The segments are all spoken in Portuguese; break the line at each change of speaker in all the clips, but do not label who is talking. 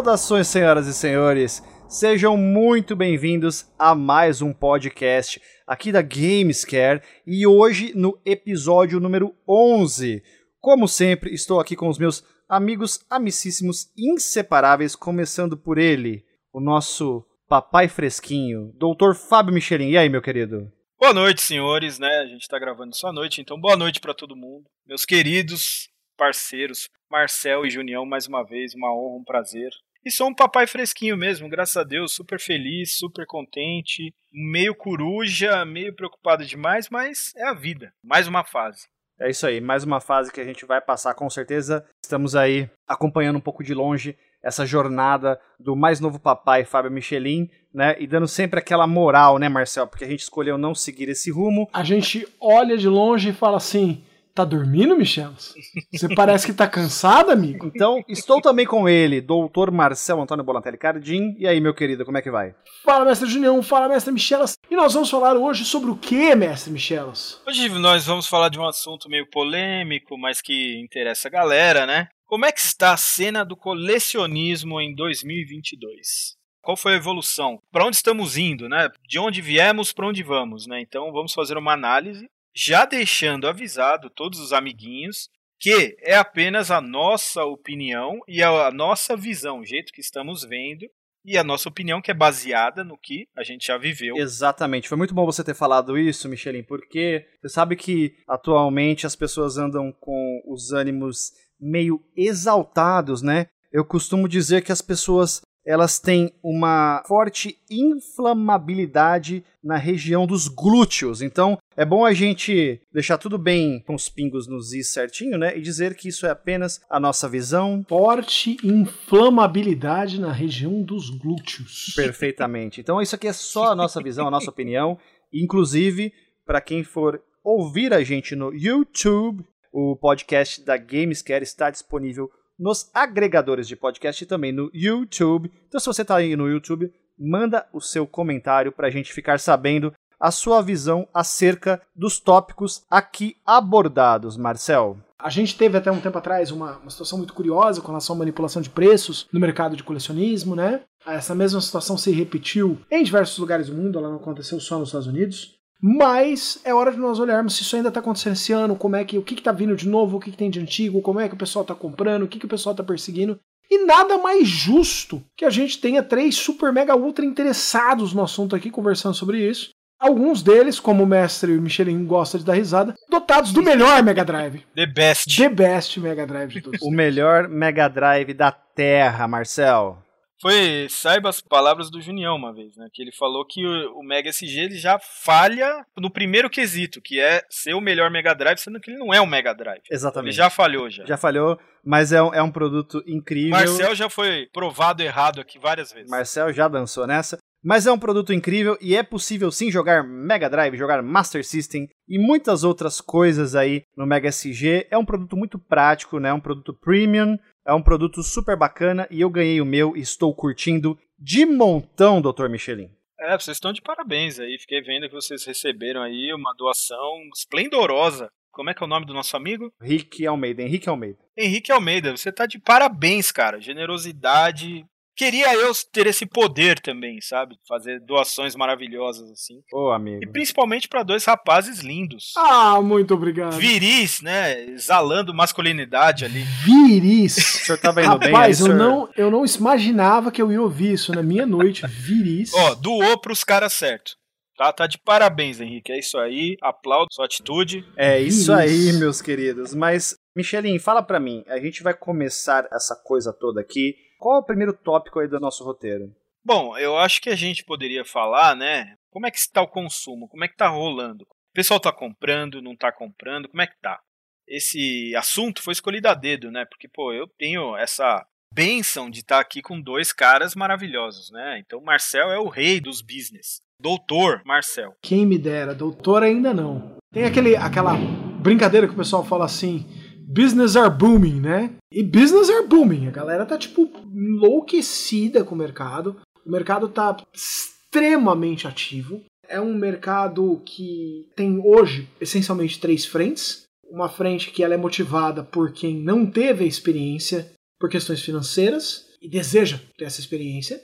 Saudações, senhoras e senhores. Sejam muito bem-vindos a mais um podcast aqui da Gamescare e hoje no episódio número 11. Como sempre, estou aqui com os meus amigos amicíssimos inseparáveis, começando por ele, o nosso papai fresquinho, Dr. Fábio Michelin. E aí, meu querido?
Boa noite, senhores, né? A gente tá gravando isso à noite, então boa noite para todo mundo. Meus queridos parceiros, Marcel e Junião, mais uma vez, uma honra, um prazer. E sou um papai fresquinho mesmo, graças a Deus, super feliz, super contente, meio coruja, meio preocupado demais, mas é a vida. Mais uma fase.
É isso aí, mais uma fase que a gente vai passar com certeza. Estamos aí acompanhando um pouco de longe essa jornada do mais novo papai, Fábio Michelin, né? E dando sempre aquela moral, né, Marcel? Porque a gente escolheu não seguir esse rumo.
A gente olha de longe e fala assim: Tá dormindo, Michelas? Você parece que tá cansado, amigo?
Então, estou também com ele, doutor Marcel Antônio Bolatelli Cardim. E aí, meu querido, como é que vai?
Fala, mestre Junião, fala, mestre Michelas. E nós vamos falar hoje sobre o que, mestre Michelas?
Hoje nós vamos falar de um assunto meio polêmico, mas que interessa a galera, né? Como é que está a cena do colecionismo em 2022? Qual foi a evolução? Para onde estamos indo, né? De onde viemos, para onde vamos, né? Então vamos fazer uma análise, já deixando avisado todos os amiguinhos que é apenas a nossa opinião e a nossa visão, o jeito que estamos vendo e a nossa opinião que é baseada no que a gente já viveu.
Exatamente. Foi muito bom você ter falado isso, Michelin, porque você sabe que atualmente as pessoas andam com os ânimos meio exaltados, né? Eu costumo dizer que as pessoas elas têm uma forte inflamabilidade na região dos glúteos. Então, é bom a gente deixar tudo bem com os pingos nos is certinho, né? E dizer que isso é apenas a nossa visão.
Forte inflamabilidade na região dos glúteos.
Perfeitamente. Então, isso aqui é só a nossa visão, a nossa opinião. Inclusive, para quem for ouvir a gente no YouTube, o podcast da Gamescare está disponível nos agregadores de podcast e também no YouTube. Então, se você está aí no YouTube, manda o seu comentário para a gente ficar sabendo a sua visão acerca dos tópicos aqui abordados, Marcel.
A gente teve até um tempo atrás uma, uma situação muito curiosa com relação à manipulação de preços no mercado de colecionismo, né? Essa mesma situação se repetiu em diversos lugares do mundo, ela não aconteceu só nos Estados Unidos. Mas é hora de nós olharmos se isso ainda está acontecendo esse ano, como é que o que está vindo de novo, o que, que, tem de antigo, como é que o pessoal está comprando, o que, que o pessoal está perseguindo. E nada mais justo que a gente tenha três super mega ultra interessados no assunto aqui conversando sobre isso. Alguns deles, como o mestre Michelin gosta de dar risada, dotados do melhor Mega Drive.
The best.
The best Mega Drive de todos.
o melhor Mega Drive da Terra, Marcel.
Foi, saiba as palavras do Junião uma vez, né? Que ele falou que o, o, Mega SG ele já falha no primeiro quesito, que é ser o melhor Mega Drive, sendo que ele não é um Mega Drive.
Exatamente.
Ele já falhou já.
Já falhou, mas é um, é um produto incrível.
Marcel já foi provado errado aqui várias vezes.
Marcel já dançou nessa. Mas é um produto incrível e é possível sim jogar Mega Drive, jogar Master System e muitas outras coisas aí no Mega SG. É um produto muito prático, né? Um produto premium, é um produto super bacana e eu ganhei o meu e estou curtindo de montão, Dr. Michelin.
É, vocês estão de parabéns aí. Fiquei vendo que vocês receberam aí uma doação esplendorosa. Como é que é o nome do nosso amigo?
Rick Almeida, Henrique Almeida.
Henrique Almeida, você tá de parabéns, cara. Generosidade, Queria eu ter esse poder também, sabe? Fazer doações maravilhosas assim.
Ô, oh, amigo.
E principalmente para dois rapazes lindos.
Ah, muito obrigado.
Viris, né? Exalando masculinidade ali.
Viris.
O senhor tava indo
Rapaz,
bem aí,
eu
senhor?
não, eu não imaginava que eu ia ouvir isso na minha noite. Viris.
Ó, doou pros caras certo. Tá, tá de parabéns, Henrique. É isso aí. Aplaudo sua atitude.
É isso aí, meus queridos. Mas, Michelin, fala pra mim. A gente vai começar essa coisa toda aqui qual é o primeiro tópico aí do nosso roteiro?
Bom, eu acho que a gente poderia falar, né? Como é que está o consumo? Como é que está rolando? O pessoal está comprando, não está comprando? Como é que tá? Esse assunto foi escolhido a dedo, né? Porque, pô, eu tenho essa benção de estar tá aqui com dois caras maravilhosos, né? Então, Marcel é o rei dos business. Doutor Marcel.
Quem me dera, doutor ainda não. Tem aquele, aquela brincadeira que o pessoal fala assim: business are booming, né? E business are booming. A galera tá, tipo, enlouquecida com o mercado. O mercado tá extremamente ativo. É um mercado que tem hoje essencialmente três frentes. Uma frente que ela é motivada por quem não teve a experiência por questões financeiras. e deseja ter essa experiência.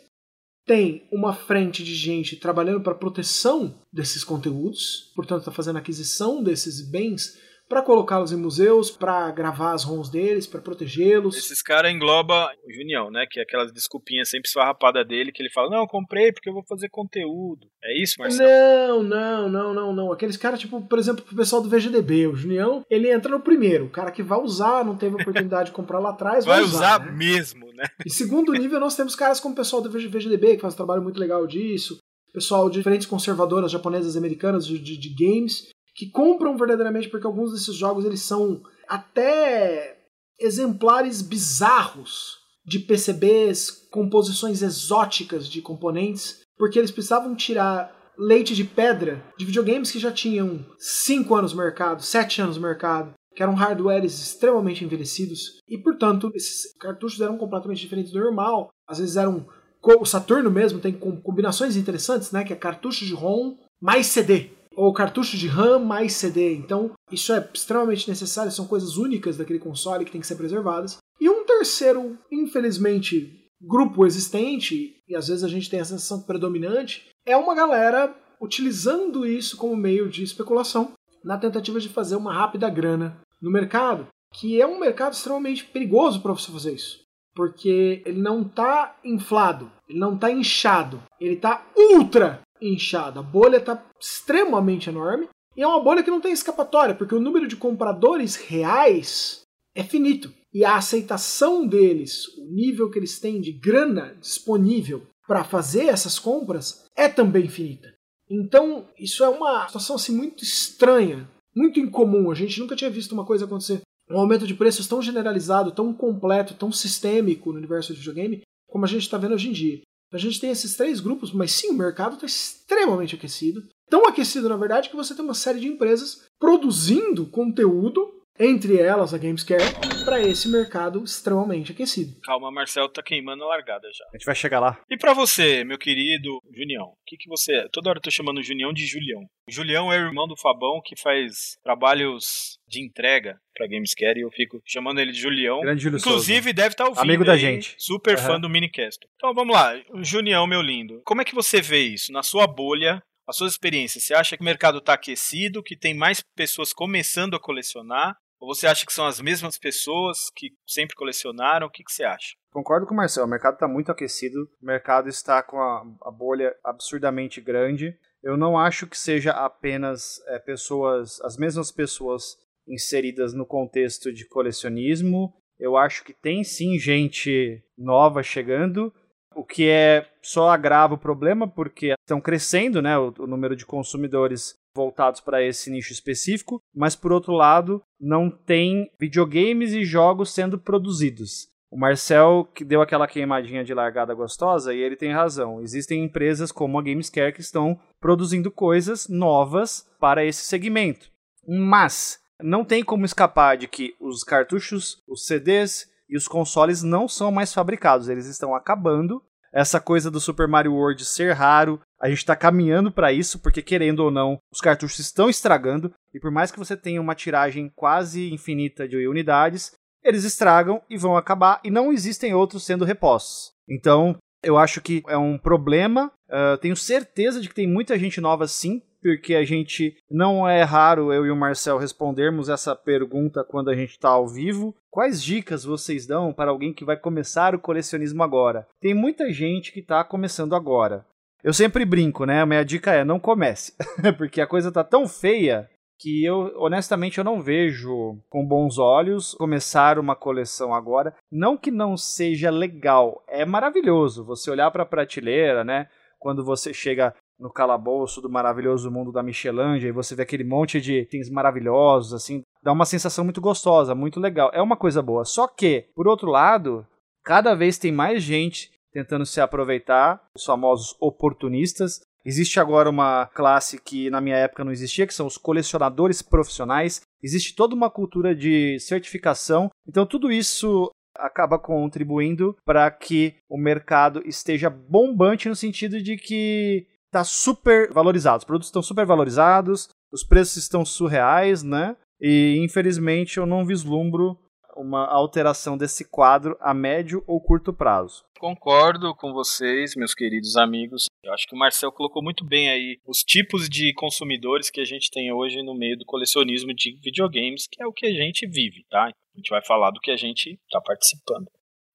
Tem uma frente de gente trabalhando para proteção desses conteúdos, portanto, está fazendo aquisição desses bens para colocá-los em museus, para gravar as ROMs deles, para protegê-los.
Esses caras engloba o Junião, né? Que é aquelas desculpinhas sempre esfarrapada dele, que ele fala, não, eu comprei porque eu vou fazer conteúdo. É isso,
Marcelo? Não, não, não, não, não. Aqueles caras, tipo, por exemplo, o pessoal do VGDB, o Junião, ele entra no primeiro. O cara que vai usar, não teve oportunidade de comprar lá atrás, vai,
vai
usar.
usar
né?
mesmo, né?
E segundo nível, nós temos caras como o pessoal do VGDB, que faz um trabalho muito legal disso. Pessoal de diferentes conservadoras japonesas e americanas de, de, de games, que compram verdadeiramente porque alguns desses jogos eles são até exemplares bizarros de PCBs, composições exóticas de componentes, porque eles precisavam tirar leite de pedra de videogames que já tinham 5 anos no mercado, 7 anos no mercado, que eram hardwares extremamente envelhecidos, e portanto esses cartuchos eram completamente diferentes do normal. Às vezes eram. O Saturno mesmo tem combinações interessantes, né? Que é cartucho de ROM mais CD ou cartucho de RAM mais CD. Então, isso é extremamente necessário, são coisas únicas daquele console que tem que ser preservadas. E um terceiro, infelizmente, grupo existente, e às vezes a gente tem a sensação predominante, é uma galera utilizando isso como meio de especulação na tentativa de fazer uma rápida grana no mercado, que é um mercado extremamente perigoso para você fazer isso. Porque ele não está inflado, ele não está inchado, ele está ultra inchada. A bolha está extremamente enorme e é uma bolha que não tem escapatória, porque o número de compradores reais é finito. E a aceitação deles, o nível que eles têm de grana disponível para fazer essas compras é também finita. Então, isso é uma situação assim, muito estranha, muito incomum. A gente nunca tinha visto uma coisa acontecer. Um aumento de preços tão generalizado, tão completo, tão sistêmico no universo de videogame, como a gente está vendo hoje em dia. A gente tem esses três grupos, mas sim, o mercado está extremamente aquecido. Tão aquecido, na verdade, que você tem uma série de empresas produzindo conteúdo, entre elas a Gamescare, para esse mercado extremamente aquecido.
Calma, Marcelo tá queimando a largada já.
A gente vai chegar lá.
E para você, meu querido Junião, o que, que você é? Toda hora eu tô chamando o Junião de Julião. O Julião é o irmão do Fabão que faz trabalhos de entrega pra Gamescare e eu fico chamando ele de Julião.
Grande Júlio
Inclusive,
Souza.
deve estar tá ouvindo.
Amigo da gente.
Super uhum. fã do Minicast. Então vamos lá, Junião, meu lindo. Como é que você vê isso na sua bolha? As suas experiências, você acha que o mercado está aquecido, que tem mais pessoas começando a colecionar? Ou você acha que são as mesmas pessoas que sempre colecionaram? O que, que você acha?
Concordo com o Marcelo, o mercado está muito aquecido, o mercado está com a, a, bolha absurdamente grande. Eu não acho que seja apenas é, pessoas, as mesmas pessoas inseridas no contexto de colecionismo. Eu acho que tem sim gente nova chegando, o que é só agrava o problema porque estão crescendo, né, o, o número de consumidores voltados para esse nicho específico, mas por outro lado, não tem videogames e jogos sendo produzidos. O Marcel que deu aquela queimadinha de largada gostosa e ele tem razão. Existem empresas como a Gamescare que estão produzindo coisas novas para esse segmento. Mas não tem como escapar de que os cartuchos, os CDs e os consoles não são mais fabricados, eles estão acabando essa coisa do Super Mario World ser raro, a gente está caminhando para isso, porque querendo ou não, os cartuchos estão estragando, e por mais que você tenha uma tiragem quase infinita de unidades, eles estragam e vão acabar, e não existem outros sendo repostos. Então, eu acho que é um problema. Uh, tenho certeza de que tem muita gente nova sim, porque a gente não é raro eu e o Marcel respondermos essa pergunta quando a gente está ao vivo. Quais dicas vocês dão para alguém que vai começar o colecionismo agora? Tem muita gente que está começando agora. Eu sempre brinco, né? A minha dica é não comece, porque a coisa tá tão feia que eu honestamente eu não vejo com bons olhos começar uma coleção agora. Não que não seja legal, é maravilhoso você olhar para a prateleira, né? Quando você chega no calabouço do maravilhoso mundo da Michelangelo e você vê aquele monte de itens maravilhosos, assim, dá uma sensação muito gostosa, muito legal. É uma coisa boa. Só que, por outro lado, cada vez tem mais gente tentando se aproveitar, os famosos oportunistas. Existe agora uma classe que na minha época não existia, que são os colecionadores profissionais. Existe toda uma cultura de certificação. Então tudo isso acaba contribuindo para que o mercado esteja bombante no sentido de que está super valorizado. Os produtos estão super valorizados, os preços estão surreais, né? E infelizmente eu não vislumbro uma alteração desse quadro a médio ou curto prazo.
Concordo com vocês, meus queridos amigos. Eu acho que o Marcel colocou muito bem aí os tipos de consumidores que a gente tem hoje no meio do colecionismo de videogames, que é o que a gente vive, tá? A gente vai falar do que a gente está participando.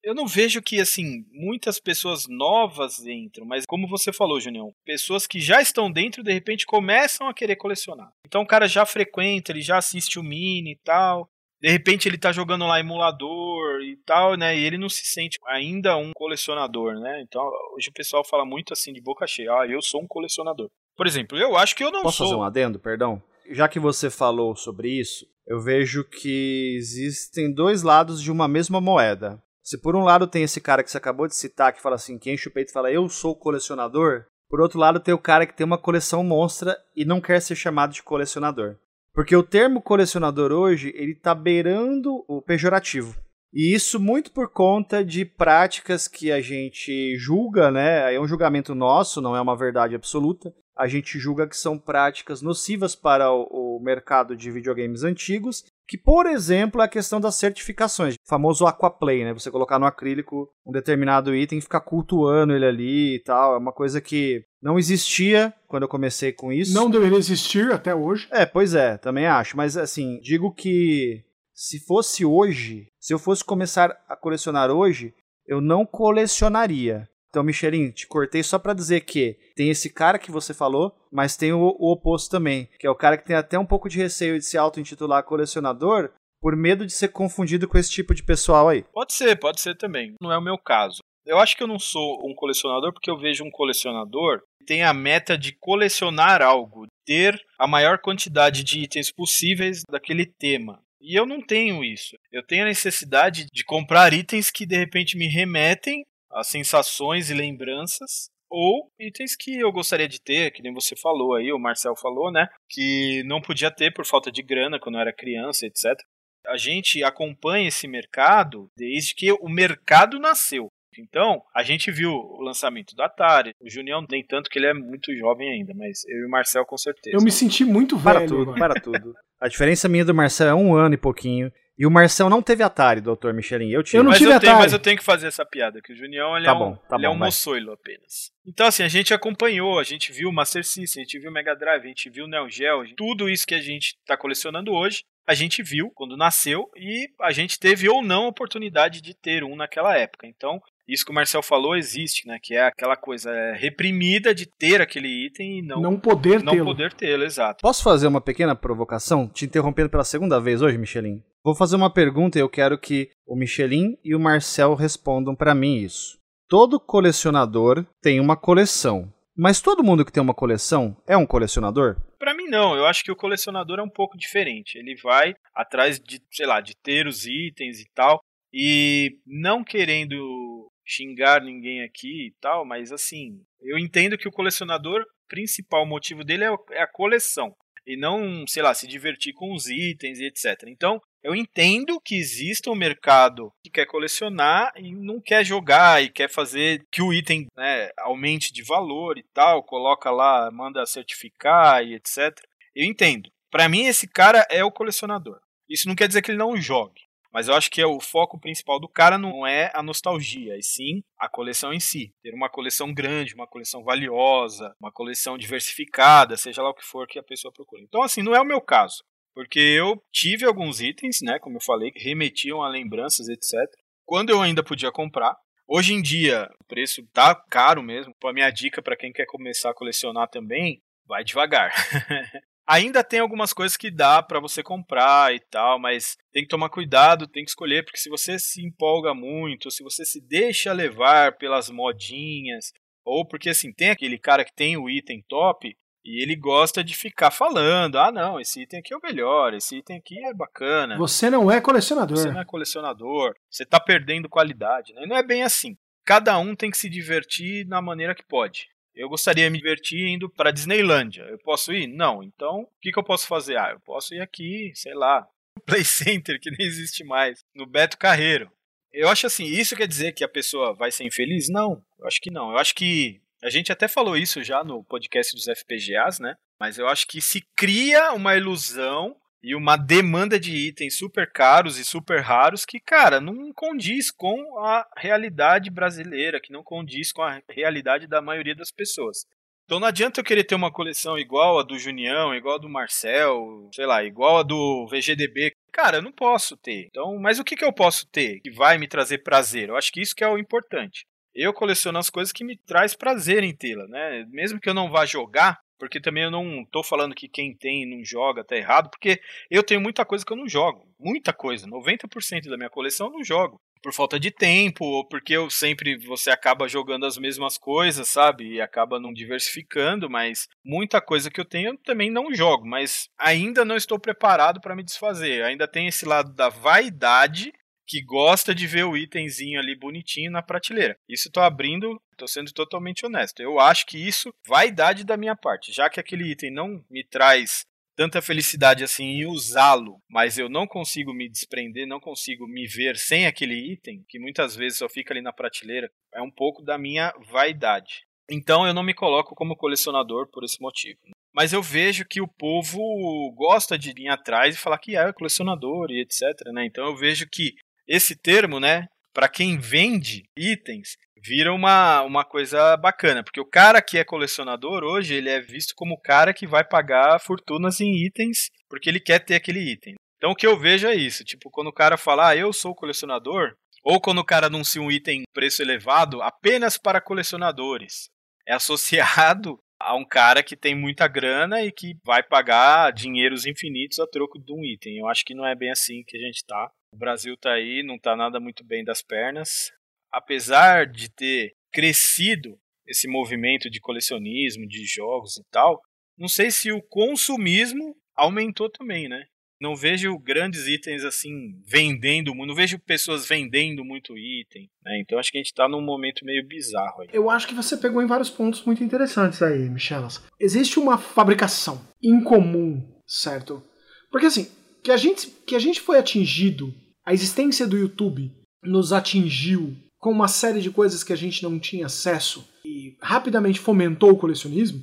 Eu não vejo que, assim, muitas pessoas novas entram, mas como você falou, Junião, pessoas que já estão dentro, de repente, começam a querer colecionar. Então o cara já frequenta, ele já assiste o Mini e tal, de repente ele tá jogando lá emulador e tal, né? E ele não se sente ainda um colecionador, né? Então hoje o pessoal fala muito assim de boca cheia, ah, eu sou um colecionador. Por exemplo, eu acho que eu não
Posso
sou.
fazer um adendo, perdão? Já que você falou sobre isso, eu vejo que existem dois lados de uma mesma moeda. Se por um lado tem esse cara que você acabou de citar, que fala assim, que enche o peito e fala, eu sou colecionador, por outro lado tem o cara que tem uma coleção monstra e não quer ser chamado de colecionador. Porque o termo colecionador hoje, ele tá beirando o pejorativo. E isso muito por conta de práticas que a gente julga, né? É um julgamento nosso, não é uma verdade absoluta. A gente julga que são práticas nocivas para o, o mercado de videogames antigos, que, por exemplo, é a questão das certificações, o famoso aquaplay, né? Você colocar no acrílico um determinado item e ficar cultuando ele ali e tal. É uma coisa que não existia quando eu comecei com isso.
Não deveria existir até hoje.
É, pois é, também acho. Mas assim, digo que se fosse hoje, se eu fosse começar a colecionar hoje, eu não colecionaria. Então, Michelin, te cortei só para dizer que tem esse cara que você falou, mas tem o, o, oposto também, que é o cara que tem até um pouco de receio de se auto-intitular colecionador por medo de ser confundido com esse tipo de pessoal aí.
Pode ser, pode ser também. Não é o meu caso. Eu acho que eu não sou um colecionador porque eu vejo um colecionador que tem a meta de colecionar algo, ter a maior quantidade de itens possíveis daquele tema. E eu não tenho isso. Eu tenho a necessidade de comprar itens que de repente me remetem a sensações e lembranças ou itens que eu gostaria de ter, que nem você falou aí, o Marcel falou, né? Que não podia ter por falta de grana quando eu era criança, etc. A gente acompanha esse mercado desde que o mercado nasceu. Então, a gente viu o lançamento do Atari. O Junião nem tanto que ele é muito jovem ainda, mas eu e o Marcel com certeza.
Eu me senti muito velho.
Para tudo, para tudo. A diferença minha do Marcel é um ano e pouquinho. E o Marcel não teve Atari, doutor Michelin. Eu tive.
Eu não
mas
tive
eu tenho,
Atari.
mas eu tenho que fazer essa piada, que o Junião ele
Tá
é
bom,
um,
tá
ele é
bom,
um
vai.
moçoilo apenas. Então, assim, a gente acompanhou, a gente viu o Master System, a gente viu o Mega Drive, a gente viu o Neo Geo, tudo isso que a gente está colecionando hoje, a gente viu quando nasceu e a gente teve ou não a oportunidade de ter um naquela época. Então, isso que o Marcel falou existe, né? Que é aquela coisa é, reprimida de ter aquele item e não,
Não poder
não
tê-lo.
poder tê-lo, exato.
Posso fazer uma pequena provocação? Te interrompendo pela segunda vez hoje, Michelin? Vou fazer uma pergunta e eu quero que o Michelin e o Marcel respondam para mim isso. Todo colecionador tem uma coleção. Mas todo mundo que tem uma coleção é um colecionador?
Pra mim não, eu acho que o colecionador é um pouco diferente. Ele vai atrás de, sei lá, de ter os itens e tal, e não querendo xingar ninguém aqui e tal, mas assim, eu entendo que o colecionador, principal motivo dele é é a coleção e não, sei lá, se divertir com os itens e etc. Então, eu entendo que exista um mercado que quer colecionar e não quer jogar e quer fazer que o item né, aumente de valor e tal, coloca lá, manda certificar e etc. Eu entendo. Pra mim, esse cara é o colecionador. Isso não quer dizer que ele não jogue. Mas eu acho que é o foco principal do cara não é a nostalgia, e sim a coleção em si. Ter uma coleção grande, uma coleção valiosa, uma coleção diversificada, seja lá o que for que a pessoa procura. Então, assim, não é o meu caso. Porque eu tive alguns itens, né, como eu falei, que remetiam a lembranças, etc. Quando eu ainda podia comprar. Hoje em dia, o preço tá caro mesmo. A minha dica para quem quer começar a colecionar também, vai devagar. Ainda tem algumas coisas que dá para você comprar e tal, mas tem que tomar cuidado, tem que escolher, porque se você se empolga muito, se você se deixa levar pelas modinhas, ou porque assim, tem aquele cara que tem o item top e ele gosta de ficar falando: ah, não, esse item aqui é o melhor, esse item aqui é bacana.
Você não é colecionador.
Você não é colecionador, você tá perdendo qualidade, né? Não é bem assim. Cada um tem que se divertir na maneira que pode. Eu gostaria de me divertir indo para Disneylândia. Eu posso ir? Não. Então, o que, que eu posso fazer? Ah, eu posso ir aqui, sei lá, no Play Center, que nem existe mais, no Beto Carreiro. Eu acho assim, isso quer dizer que a pessoa vai ser infeliz? Não, eu acho que não. Eu acho que a gente até falou isso já no podcast dos FPGAs, né? Mas eu acho que se cria uma ilusão e uma demanda de itens super caros e super raros que, cara, não condiz com a realidade brasileira, que não condiz com a realidade da maioria das pessoas. Então não adianta eu querer ter uma coleção igual a do Junião, igual a do Marcel, sei lá, igual a do VGDB. Cara, eu não posso ter. Então, mas o que, que eu posso ter que vai me trazer prazer? Eu acho que isso que é o importante. Eu coleciono as coisas que me traz prazer em tê-la, né? Mesmo que eu não vá jogar, porque também eu não tô falando que quem tem não joga tá errado, porque eu tenho muita coisa que eu não jogo. Muita coisa. 90% da minha coleção eu não jogo. Por falta de tempo, ou porque eu sempre você acaba jogando as mesmas coisas, sabe? E acaba não diversificando, mas muita coisa que eu tenho eu também não jogo, mas ainda não estou preparado para me desfazer. Ainda tem esse lado da vaidade que gosta de ver o itemzinho ali bonitinho na prateleira. Isso estou abrindo, estou sendo totalmente honesto. Eu acho que isso vaidade da minha parte, já que aquele item não me traz tanta felicidade assim em usá-lo, mas eu não consigo me desprender, não consigo me ver sem aquele item, que muitas vezes só fica ali na prateleira, é um pouco da minha vaidade. Então eu não me coloco como colecionador por esse motivo. Mas eu vejo que o povo gosta de vir atrás e falar que é colecionador e etc. Né? Então eu vejo que esse termo, né, para quem vende itens, vira uma, uma coisa bacana, porque o cara que é colecionador hoje, ele é visto como o cara que vai pagar fortunas em itens, porque ele quer ter aquele item. Então o que eu vejo é isso, tipo, quando o cara fala, ah, eu sou colecionador, ou quando o cara anuncia um item preço elevado apenas para colecionadores, é associado a um cara que tem muita grana e que vai pagar dinheiros infinitos a troco de um item. Eu acho que não é bem assim que a gente tá. O Brasil tá aí, não tá nada muito bem das pernas. Apesar de ter crescido esse movimento de colecionismo, de jogos e tal, não sei se o consumismo aumentou também, né? Não vejo grandes itens assim vendendo, não vejo pessoas vendendo muito item, né? Então acho que a gente tá num momento meio bizarro aí.
Eu acho que você pegou em vários pontos muito interessantes aí, Michelas. Existe uma fabricação incomum, certo? Porque assim, que a gente, que a gente foi atingido, a existência do YouTube nos atingiu com uma série de coisas que a gente não tinha acesso e rapidamente fomentou o colecionismo,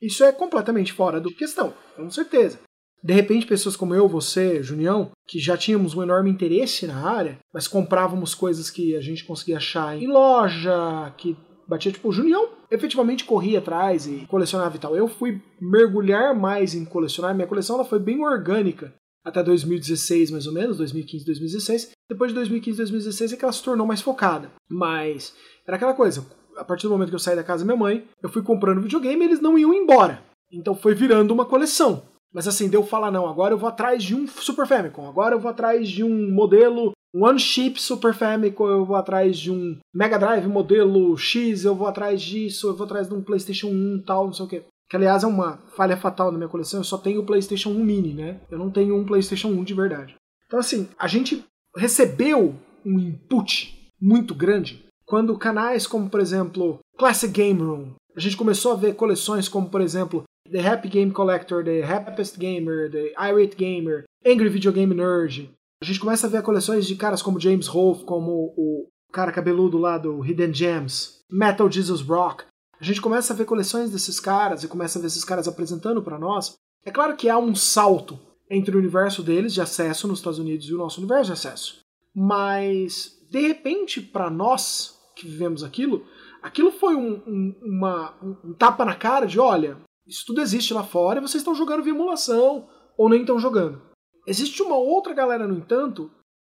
isso é completamente fora do questão, com certeza. De repente, pessoas como eu, você, Junião, que já tínhamos um enorme interesse na área, mas comprávamos coisas que a gente conseguia achar em loja, que batia tipo, o Junião efetivamente corria atrás e colecionava e tal. Eu fui mergulhar mais em colecionar, minha coleção ela foi bem orgânica até 2016, mais ou menos, 2015, 2016. Depois de 2015, 2016 é que ela se tornou mais focada. Mas era aquela coisa, a partir do momento que eu saí da casa da minha mãe, eu fui comprando videogame e eles não iam embora. Então foi virando uma coleção. Mas assim, deu falar, não, agora eu vou atrás de um Super Famicom, agora eu vou atrás de um modelo One Chip Super Famicom, eu vou atrás de um Mega Drive modelo X, eu vou atrás disso, eu vou atrás de um PlayStation 1 tal, não sei o que. Que aliás é uma falha fatal na minha coleção, eu só tenho o PlayStation 1 Mini, né? Eu não tenho um PlayStation 1 de verdade. Então assim, a gente recebeu um input muito grande quando canais como, por exemplo, Classic Game Room, a gente começou a ver coleções como, por exemplo, The Happy Game Collector, The Happiest Gamer, The Irate Gamer, Angry Video Game Nerd. A gente começa a ver coleções de caras como James Rolfe, como o cara cabeludo lá do Hidden Gems, Metal Jesus Rock. A gente começa a ver coleções desses caras e começa a ver esses caras apresentando para nós. É claro que há um salto entre o universo deles de acesso nos Estados Unidos e o nosso universo de acesso. Mas, de repente, para nós que vivemos aquilo, aquilo foi um, um, uma, um tapa na cara de: olha, isso tudo existe lá fora e vocês estão jogando via emulação ou nem estão jogando. Existe uma outra galera, no entanto,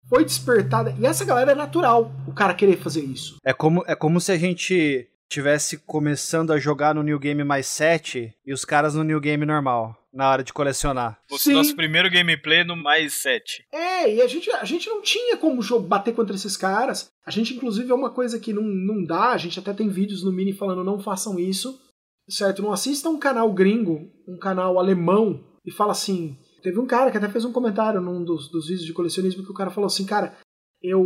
foi despertada, e essa galera é natural, o cara querer fazer isso.
É como, é como se a gente tivesse começando a jogar no New Game mais 7 e os caras no New Game normal, na hora de colecionar.
O nosso primeiro gameplay no mais 7.
É, e a gente, a gente não tinha como bater contra esses caras. A gente, inclusive, é uma coisa que não, não dá. A gente até tem vídeos no Mini falando não façam isso certo? Não assista um canal gringo, um canal alemão, e fala assim. Teve um cara que até fez um comentário num dos, dos vídeos de colecionismo que o cara falou assim, cara, eu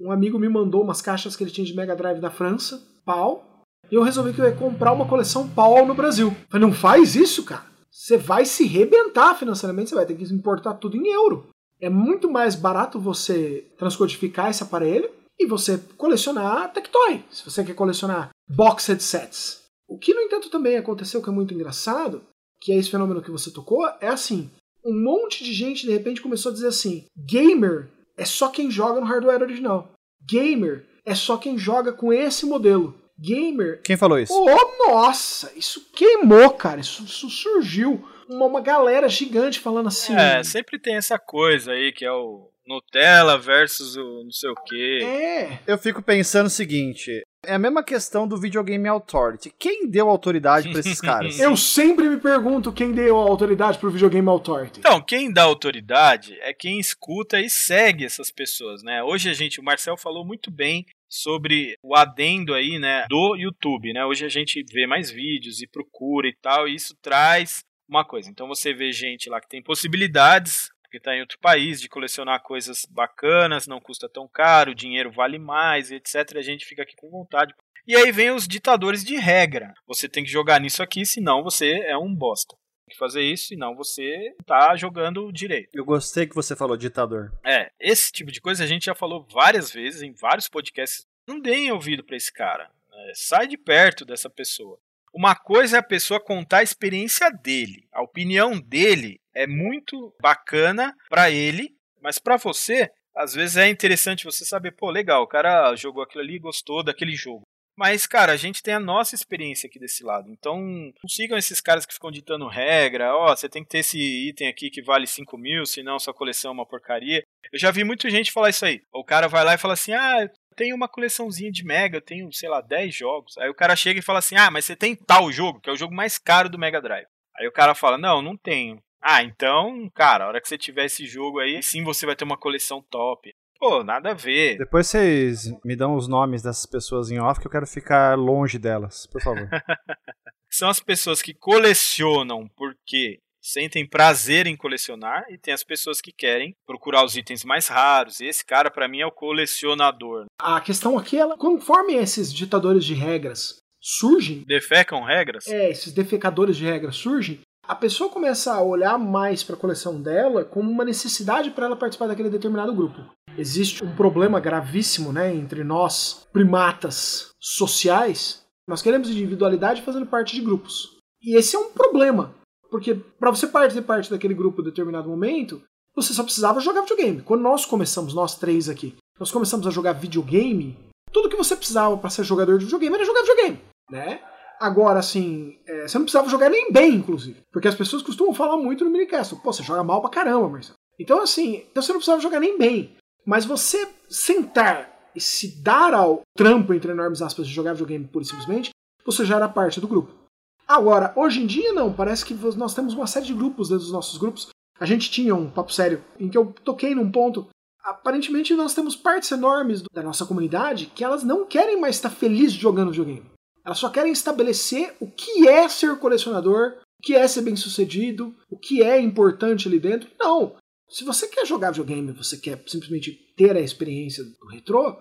um amigo me mandou umas caixas que ele tinha de Mega Drive da França, pau, e eu resolvi que eu ia comprar uma coleção pau no Brasil. Falei, não faz isso, cara. Você vai se rebentar financeiramente, você vai ter que importar tudo em euro. É muito mais barato você transcodificar esse aparelho e você colecionar Tectoy. Se você quer colecionar boxed sets, o que, no entanto, também aconteceu que é muito engraçado, que é esse fenômeno que você tocou, é assim: um monte de gente de repente começou a dizer assim: gamer é só quem joga no hardware original. Gamer é só quem joga com esse modelo. Gamer.
Quem falou isso?
Oh, nossa! Isso queimou, cara. Isso, isso surgiu. Uma, uma galera gigante falando assim.
É, sempre tem essa coisa aí que é o Nutella versus o não sei o quê.
É.
Eu fico pensando o seguinte: é a mesma questão do Videogame Authority. Quem deu autoridade pra esses caras?
Eu sempre me pergunto quem deu a autoridade pro Videogame Authority.
Então, quem dá autoridade é quem escuta e segue essas pessoas, né? Hoje a gente, o Marcel falou muito bem sobre o adendo aí, né, do YouTube, né? Hoje a gente vê mais vídeos e procura e tal, e isso traz uma coisa. Então você vê gente lá que tem possibilidades, porque está em outro país, de colecionar coisas bacanas, não custa tão caro, o dinheiro vale mais, etc. A gente fica aqui com vontade. E aí vem os ditadores de regra. Você tem que jogar nisso aqui, senão você é um bosta. Que fazer isso, senão você tá jogando direito.
Eu gostei que você falou ditador.
É, esse tipo de coisa a gente já falou várias vezes em vários podcasts. Não deem ouvido para esse cara. É, sai de perto dessa pessoa. Uma coisa é a pessoa contar a experiência dele. A opinião dele é muito bacana para ele, mas para você, às vezes é interessante você saber, pô, legal, o cara jogou aquilo ali, gostou daquele jogo. Mas, cara, a gente tem a nossa experiência aqui desse lado. Então, não sigam esses caras que ficam ditando regra. Ó, oh, você tem que ter esse item aqui que vale 5 mil, senão sua coleção é uma porcaria. Eu já vi muita gente falar isso aí. O cara vai lá e fala assim: ah, tenho uma coleçãozinha de Mega, eu tenho, sei lá, 10 jogos. Aí o cara chega e fala assim: ah, mas você tem tal jogo, que é o jogo mais caro do Mega Drive. Aí o cara fala: não, não tenho. Ah, então, cara, a hora que você tiver esse jogo aí, sim você vai ter uma coleção top. Pô, nada a ver.
Depois vocês me dão os nomes dessas pessoas em off que eu quero ficar longe delas, por favor.
São as pessoas que colecionam porque sentem prazer em colecionar e tem as pessoas que querem procurar os itens mais raros. E esse cara, para mim, é o colecionador.
A questão aqui é, conforme esses ditadores de regras surgem.
Defecam regras?
É, esses defecadores de regras surgem. A pessoa começa a olhar mais para a coleção dela como uma necessidade para ela participar daquele determinado grupo. Existe um problema gravíssimo, né, entre nós primatas sociais. Nós queremos individualidade fazendo parte de grupos. E esse é um problema, porque para você fazer parte daquele grupo em determinado momento, você só precisava jogar videogame. Quando nós começamos, nós três aqui, nós começamos a jogar videogame, tudo que você precisava para ser jogador de videogame era jogar videogame, né? Agora, assim, é, você não precisava jogar nem bem, inclusive. Porque as pessoas costumam falar muito no minicast. Pô, você joga mal pra caramba, Marcelo. Então, assim, então você não precisava jogar nem bem. Mas você sentar e se dar ao trampo, entre enormes aspas, de jogar videogame pura e simplesmente, você já era parte do grupo. Agora, hoje em dia não, parece que nós temos uma série de grupos dentro dos nossos grupos. A gente tinha um papo sério em que eu toquei num ponto. Aparentemente nós temos partes enormes da nossa comunidade que elas não querem mais estar felizes jogando videogame. Elas só querem estabelecer o que é ser colecionador, o que é ser bem sucedido, o que é importante ali dentro. Não. Se você quer jogar videogame, você quer simplesmente ter a experiência do retrô,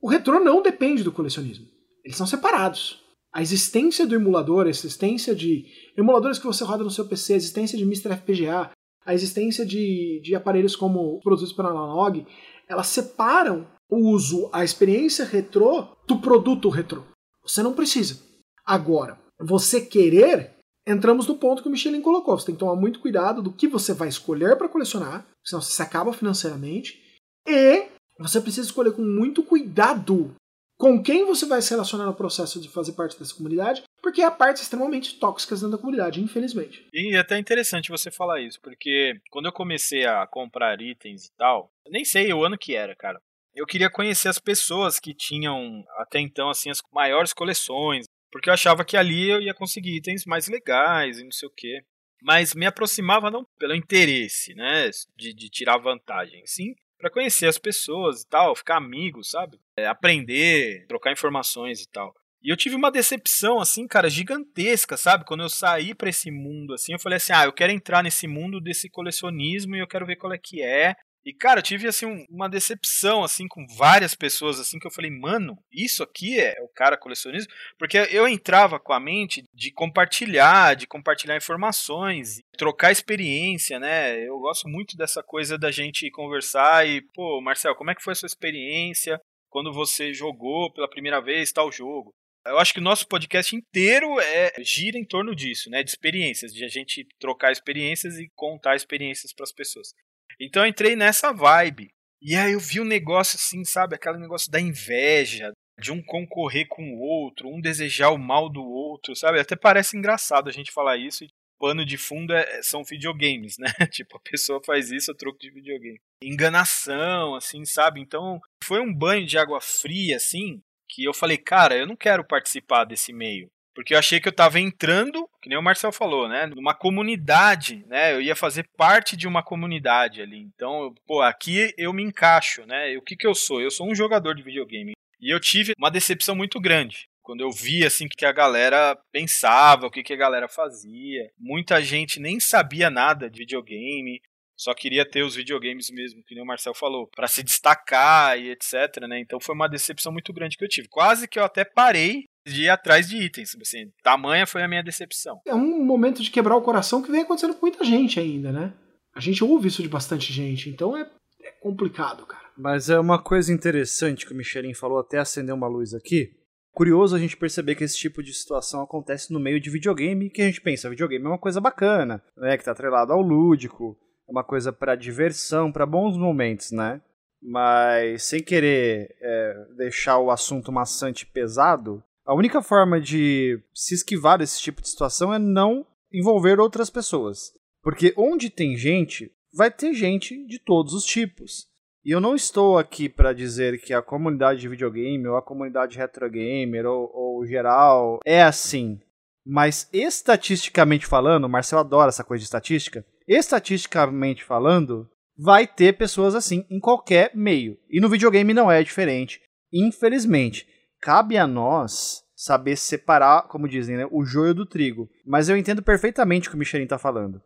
o retrô não depende do colecionismo. Eles são separados a existência do emulador, a existência de emuladores que você roda no seu PC, a existência de Mr. FPGA, a existência de, de aparelhos como produzidos pela Analog, elas separam o uso, a experiência retrô do produto retrô. Você não precisa. Agora, você querer, entramos no ponto que o Michelin colocou. Você tem que tomar muito cuidado do que você vai escolher para colecionar, senão você se acaba financeiramente. E você precisa escolher com muito cuidado com quem você vai se relacionar no processo de fazer parte dessa comunidade, porque há partes extremamente tóxicas dentro da comunidade, infelizmente.
E é até interessante você falar isso, porque quando eu comecei a comprar itens e tal, nem sei o ano que era, cara. Eu queria conhecer as pessoas que tinham até então assim as maiores coleções, porque eu achava que ali eu ia conseguir itens mais legais e não sei o quê. Mas me aproximava não pelo interesse, né, de, de tirar vantagem, sim para conhecer as pessoas e tal, ficar amigo, sabe? É, aprender, trocar informações e tal. E eu tive uma decepção, assim, cara, gigantesca, sabe? Quando eu saí para esse mundo, assim, eu falei assim, ah, eu quero entrar nesse mundo desse colecionismo e eu quero ver qual é que é. E, cara, eu tive, assim, uma decepção, assim, com várias pessoas, assim, que eu falei, mano, isso aqui é o cara colecionismo? Porque eu entrava com a mente de compartilhar, de compartilhar informações, trocar experiência, né? Eu gosto muito dessa coisa da gente conversar e, pô, Marcel, como é que foi a sua experiência quando você jogou pela primeira vez tal jogo? Eu acho que o nosso podcast inteiro é gira em torno disso, né? De experiências, de a gente trocar experiências e contar experiências para as pessoas. Então eu entrei nessa vibe. E aí eu vi um negócio assim, sabe? Aquele negócio da inveja, de um concorrer com o outro, um desejar o mal do outro, sabe? Até parece engraçado a gente falar isso. E pano de fundo é, são videogames, né? tipo, a pessoa faz isso a troco de videogame. Enganação, assim, sabe? Então foi um banho de água fria, assim, que eu falei, cara, eu não quero participar desse meio. Porque eu achei que eu estava entrando, que nem o Marcel falou, né? Numa comunidade, né? Eu ia fazer parte de uma comunidade ali. Então, pô, aqui eu me encaixo, né? O que, que eu sou? Eu sou um jogador de videogame. E eu tive uma decepção muito grande. Quando eu vi assim que a galera pensava, o que, que a galera fazia. Muita gente nem sabia nada de videogame só queria ter os videogames mesmo, que nem o Marcel falou, para se destacar e etc, né? Então foi uma decepção muito grande que eu tive. Quase que eu até parei de ir atrás de itens, assim, tamanha foi a minha decepção.
É um momento de quebrar o coração que vem acontecendo com muita gente ainda, né? A gente ouve isso de bastante gente, então é, é complicado, cara.
Mas é uma coisa interessante que o Michelin falou, até acender uma luz aqui. Curioso a gente perceber que esse tipo de situação acontece no meio de videogame, que a gente pensa, videogame é uma coisa bacana, né, que tá atrelado ao lúdico, é uma coisa para diversão, para bons momentos, né? Mas sem querer é, deixar o assunto maçante pesado, a única forma de se esquivar desse tipo de situação é não envolver outras pessoas. Porque onde tem gente, vai ter gente de todos os tipos. E eu não estou aqui para dizer que a comunidade de videogame ou a comunidade retro gamer ou, ou geral é assim. Mas estatisticamente falando, o Marcel adora essa coisa de estatística estatisticamente falando, vai ter pessoas assim em qualquer meio. E no videogame não é diferente. Infelizmente, cabe a nós saber separar, como dizem, né, o joio do trigo. Mas eu entendo perfeitamente o que o Michelin está falando.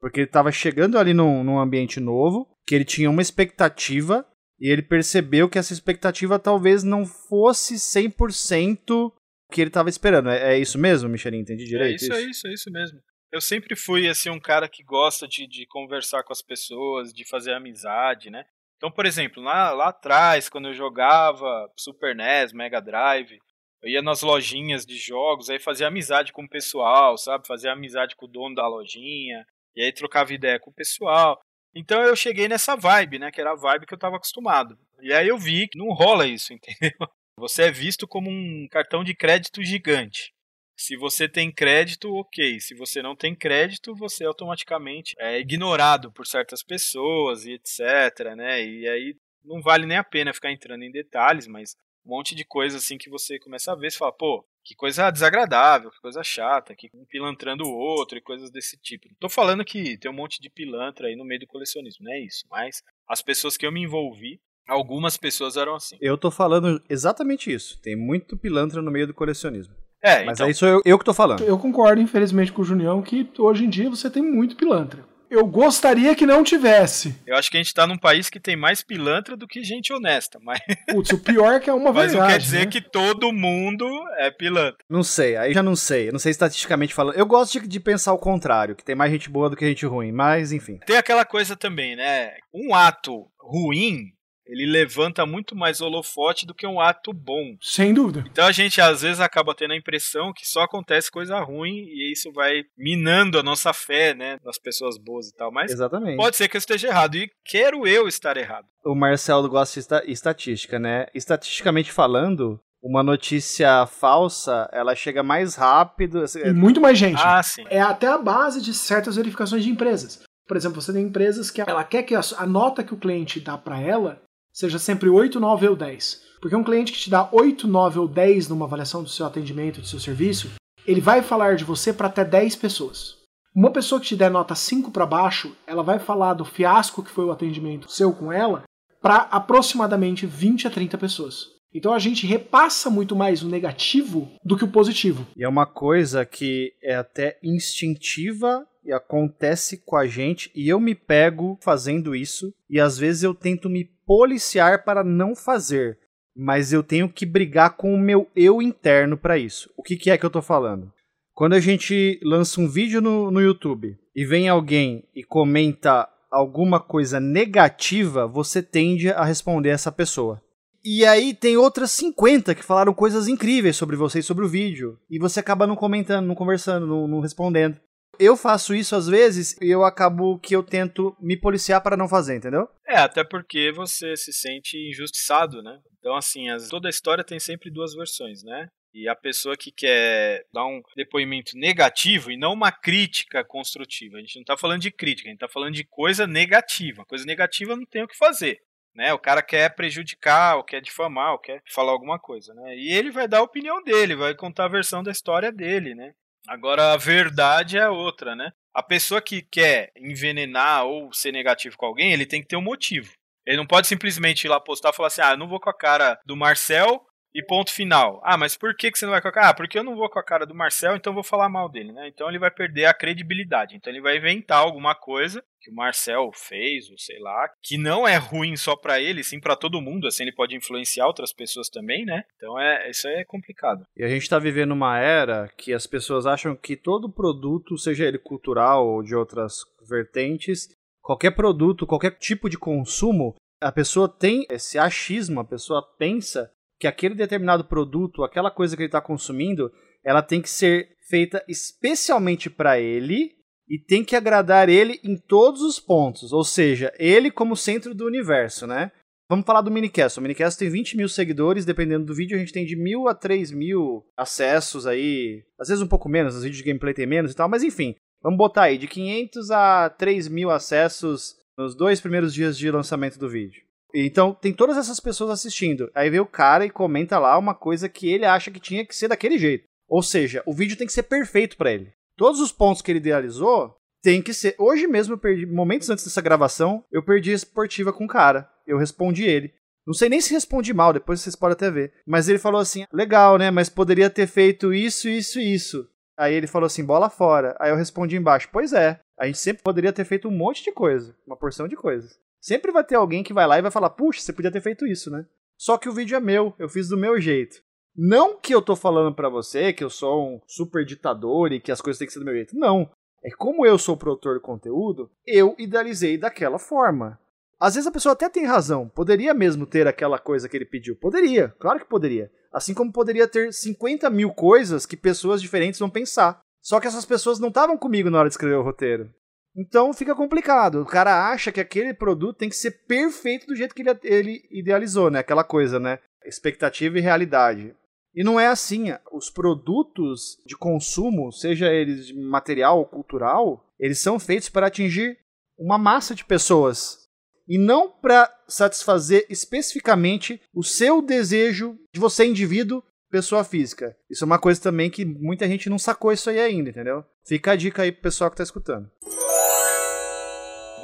Porque ele estava chegando ali num, num ambiente novo, que ele tinha uma expectativa, e ele percebeu que essa expectativa talvez não fosse 100% o que ele estava esperando. É, é, isso mesmo, Michelin? Entendi direito?
É isso, isso, é isso, é isso mesmo eu sempre fui assim um cara que gosta de, de conversar com as pessoas, de fazer amizade, né? Então, por exemplo, lá, lá atrás, quando eu jogava Super NES, Mega Drive, eu ia nas lojinhas de jogos, aí fazia amizade com o pessoal, sabe? Fazia amizade com o dono da lojinha, e aí trocava ideia com o pessoal. Então eu cheguei nessa vibe, né? Que era a vibe que eu estava acostumado. E aí eu vi que não rola isso, entendeu? Você é visto como um cartão de crédito gigante. Se você tem crédito, ok. Se você não tem crédito, você automaticamente é ignorado por certas pessoas e etc, né? E aí não vale nem a pena ficar entrando em detalhes, mas um monte de coisa assim que você começa a ver, você fala, pô, que coisa desagradável, que coisa chata, que um pilantrando o outro e coisas desse tipo. Não tô falando que tem um monte de pilantra aí no meio do colecionismo, não é isso, mas as pessoas que eu me envolvi, algumas pessoas eram assim.
Eu tô falando exatamente isso. Tem muito pilantra no meio do colecionismo.
É,
Mas então... aí sou eu, eu que tô falando.
Eu concordo, infelizmente, com o Junião que hoje em dia você tem muito pilantra. Eu gostaria que não tivesse.
Eu acho que a gente tá num país que tem mais pilantra do que gente honesta, mas.
Putz, o pior é que é uma verdade.
Mas não quer dizer
né?
que todo mundo é pilantra.
Não sei, aí já não sei. Não sei estatisticamente falando. Eu gosto de, de, pensar o contrário, que tem mais gente boa do que gente ruim, mas enfim.
Tem aquela coisa também, né? Um ato ruim ele levanta muito mais holofote do que um ato bom.
Sem dúvida.
Então a gente às vezes acaba tendo a impressão que só acontece coisa ruim e isso vai minando a nossa fé, né, nas pessoas boas e tal. Mas
Exatamente.
pode ser que eu esteja errado e quero eu estar errado.
O Marcelo gosta de estatística, né? Estatisticamente falando, uma notícia falsa, ela chega mais rápido.
Assim, e muito mais gente.
Ah, sim.
É até a base de certas verificações de empresas. Por exemplo, você tem empresas que ela quer que a nota que o cliente dá para ela seja sempre 8, 9 ou 10. Porque um cliente que te dá 8, 9 ou 10 numa avaliação do seu atendimento, do seu serviço, ele vai falar de você para até 10 pessoas. Uma pessoa que te der nota 5 para baixo, ela vai falar do fiasco que foi o atendimento seu com ela para aproximadamente 20 a 30 pessoas. Então a gente repassa muito mais o negativo do que o positivo.
E é uma coisa que é até instintiva e acontece com a gente e eu me pego fazendo isso e às vezes eu tento me policiar para não fazer, mas eu tenho que brigar com o meu eu interno para isso. O que, que, é que eu tô falando? Quando a gente lança um vídeo no, no YouTube e vem alguém e comenta alguma coisa negativa, você tende a responder essa pessoa. E aí tem outras 50 que falaram coisas incríveis sobre você e sobre o vídeo. E você acaba não comentando, não conversando, não, não respondendo. Eu faço isso às vezes e eu acabo que eu tento me policiar para não fazer, entendeu?
É, até porque você se sente injustiçado, né? Então, assim, as, toda a história tem sempre duas versões, né? E a pessoa que quer dar um depoimento negativo e não uma crítica construtiva. A gente não está falando de crítica, a gente está falando de coisa negativa. Coisa negativa não tem o que fazer né? O cara quer prejudicar, ou quer difamar, ou quer falar alguma coisa, né? E ele vai dar a opinião dele, vai contar a versão da história dele, né? Agora a verdade é outra, né? A pessoa que quer envenenar ou ser negativo com alguém, ele tem que ter um motivo. Ele não pode simplesmente ir lá postar e falar assim: ah, eu não vou com a cara do Marcel e ponto final. Ah, mas por que, que você não vai com a cara? Ah, porque eu não vou com a cara do Marcel, então vou falar mal dele, né? Então ele vai perder a credibilidade. Então ele vai inventar alguma coisa que o Marcel fez, ou sei lá, que não é ruim só para ele, sim para todo mundo, assim ele pode influenciar outras pessoas também, né? Então é, isso é complicado.
E a gente tá vivendo uma era que as pessoas acham que todo produto, seja ele cultural ou de outras vertentes, qualquer produto, qualquer tipo de consumo, a pessoa tem esse achismo, a pessoa pensa que aquele determinado produto, aquela coisa que ele está consumindo, ela tem que ser feita especialmente para ele e tem que agradar ele em todos os pontos, ou seja, ele como centro do universo, né? Vamos falar do Minicast. O Minicast tem 20 mil seguidores, dependendo do vídeo, a gente tem de mil a 3 mil acessos aí. Às vezes um pouco menos, os vídeos de gameplay tem menos e tal, mas enfim, vamos botar aí de 500 a 3 mil acessos nos dois primeiros dias de lançamento do vídeo. Então, tem todas essas pessoas assistindo. Aí vem o cara e comenta lá uma coisa que ele acha que tinha que ser daquele jeito. Ou seja, o vídeo tem que ser perfeito para ele. Todos os pontos que ele idealizou tem que ser. Hoje mesmo eu perdi, momentos antes dessa gravação, eu perdi a esportiva com o cara. Eu respondi ele. Não sei nem se respondi mal, depois vocês podem até ver. Mas ele falou assim: legal, né? Mas poderia ter feito isso, isso e isso. Aí ele falou assim: bola fora. Aí eu respondi embaixo: pois é. A gente sempre poderia ter feito um monte de coisa. Uma porção de coisas. Sempre vai ter alguém que vai lá e vai falar: puxa, você podia ter feito isso, né? Só que o vídeo é meu, eu fiz do meu jeito. Não que eu tô falando para você que eu sou um super ditador e que as coisas têm que ser do meu jeito. Não. É como eu sou produtor de conteúdo, eu idealizei daquela forma. Às vezes a pessoa até tem razão, poderia mesmo ter aquela coisa que ele pediu. Poderia, claro que poderia. Assim como poderia ter 50 mil coisas que pessoas diferentes vão pensar. Só que essas pessoas não estavam comigo na hora de escrever o roteiro. Então fica complicado. O cara acha que aquele produto tem que ser perfeito do jeito que ele, ele idealizou, né? Aquela coisa, né? Expectativa e realidade. E não é assim. Os produtos de consumo, seja eles de material ou cultural, eles são feitos para atingir uma massa de pessoas e não para satisfazer especificamente o seu desejo de você indivíduo, pessoa física. Isso é uma coisa também que muita gente não sacou isso aí ainda, entendeu? Fica a dica aí pro pessoal que tá escutando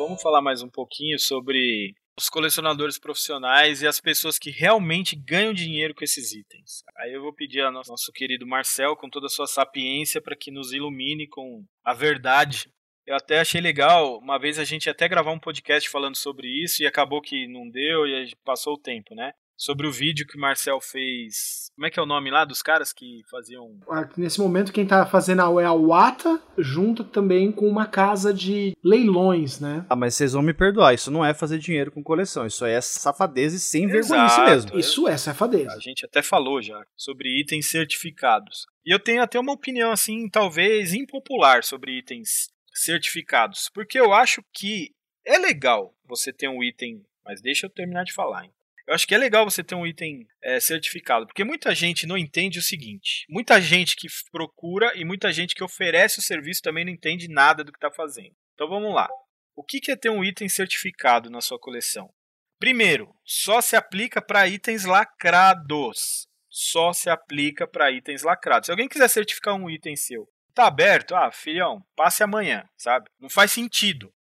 vamos falar mais um pouquinho sobre os colecionadores profissionais e as pessoas que realmente ganham dinheiro com esses itens. Aí eu vou pedir ao nosso querido Marcel, com toda a sua sapiência, para que nos ilumine com a verdade. Eu até achei legal, uma vez a gente até gravar um podcast falando sobre isso e acabou que não deu e passou o tempo, né? Sobre o vídeo que o Marcel fez. Como é que é o nome lá dos caras que faziam?
Nesse momento, quem tá fazendo é a Wata, junto também com uma casa de leilões, né?
Ah, mas vocês vão me perdoar, isso não é fazer dinheiro com coleção, isso é safadeza e sem vergonha mesmo.
Isso é safadeza.
A gente até falou já sobre itens certificados. E eu tenho até uma opinião, assim, talvez impopular sobre itens certificados, porque eu acho que é legal você ter um item, mas deixa eu terminar de falar. Hein? Eu acho que é legal você ter um item é, certificado, porque muita gente não entende o seguinte: muita gente que procura e muita gente que oferece o serviço também não entende nada do que está fazendo. Então vamos lá. O que é ter um item certificado na sua coleção? Primeiro, só se aplica para itens lacrados. Só se aplica para itens lacrados. Se alguém quiser certificar um item seu, tá aberto? Ah, filhão, passe amanhã, sabe? Não faz sentido.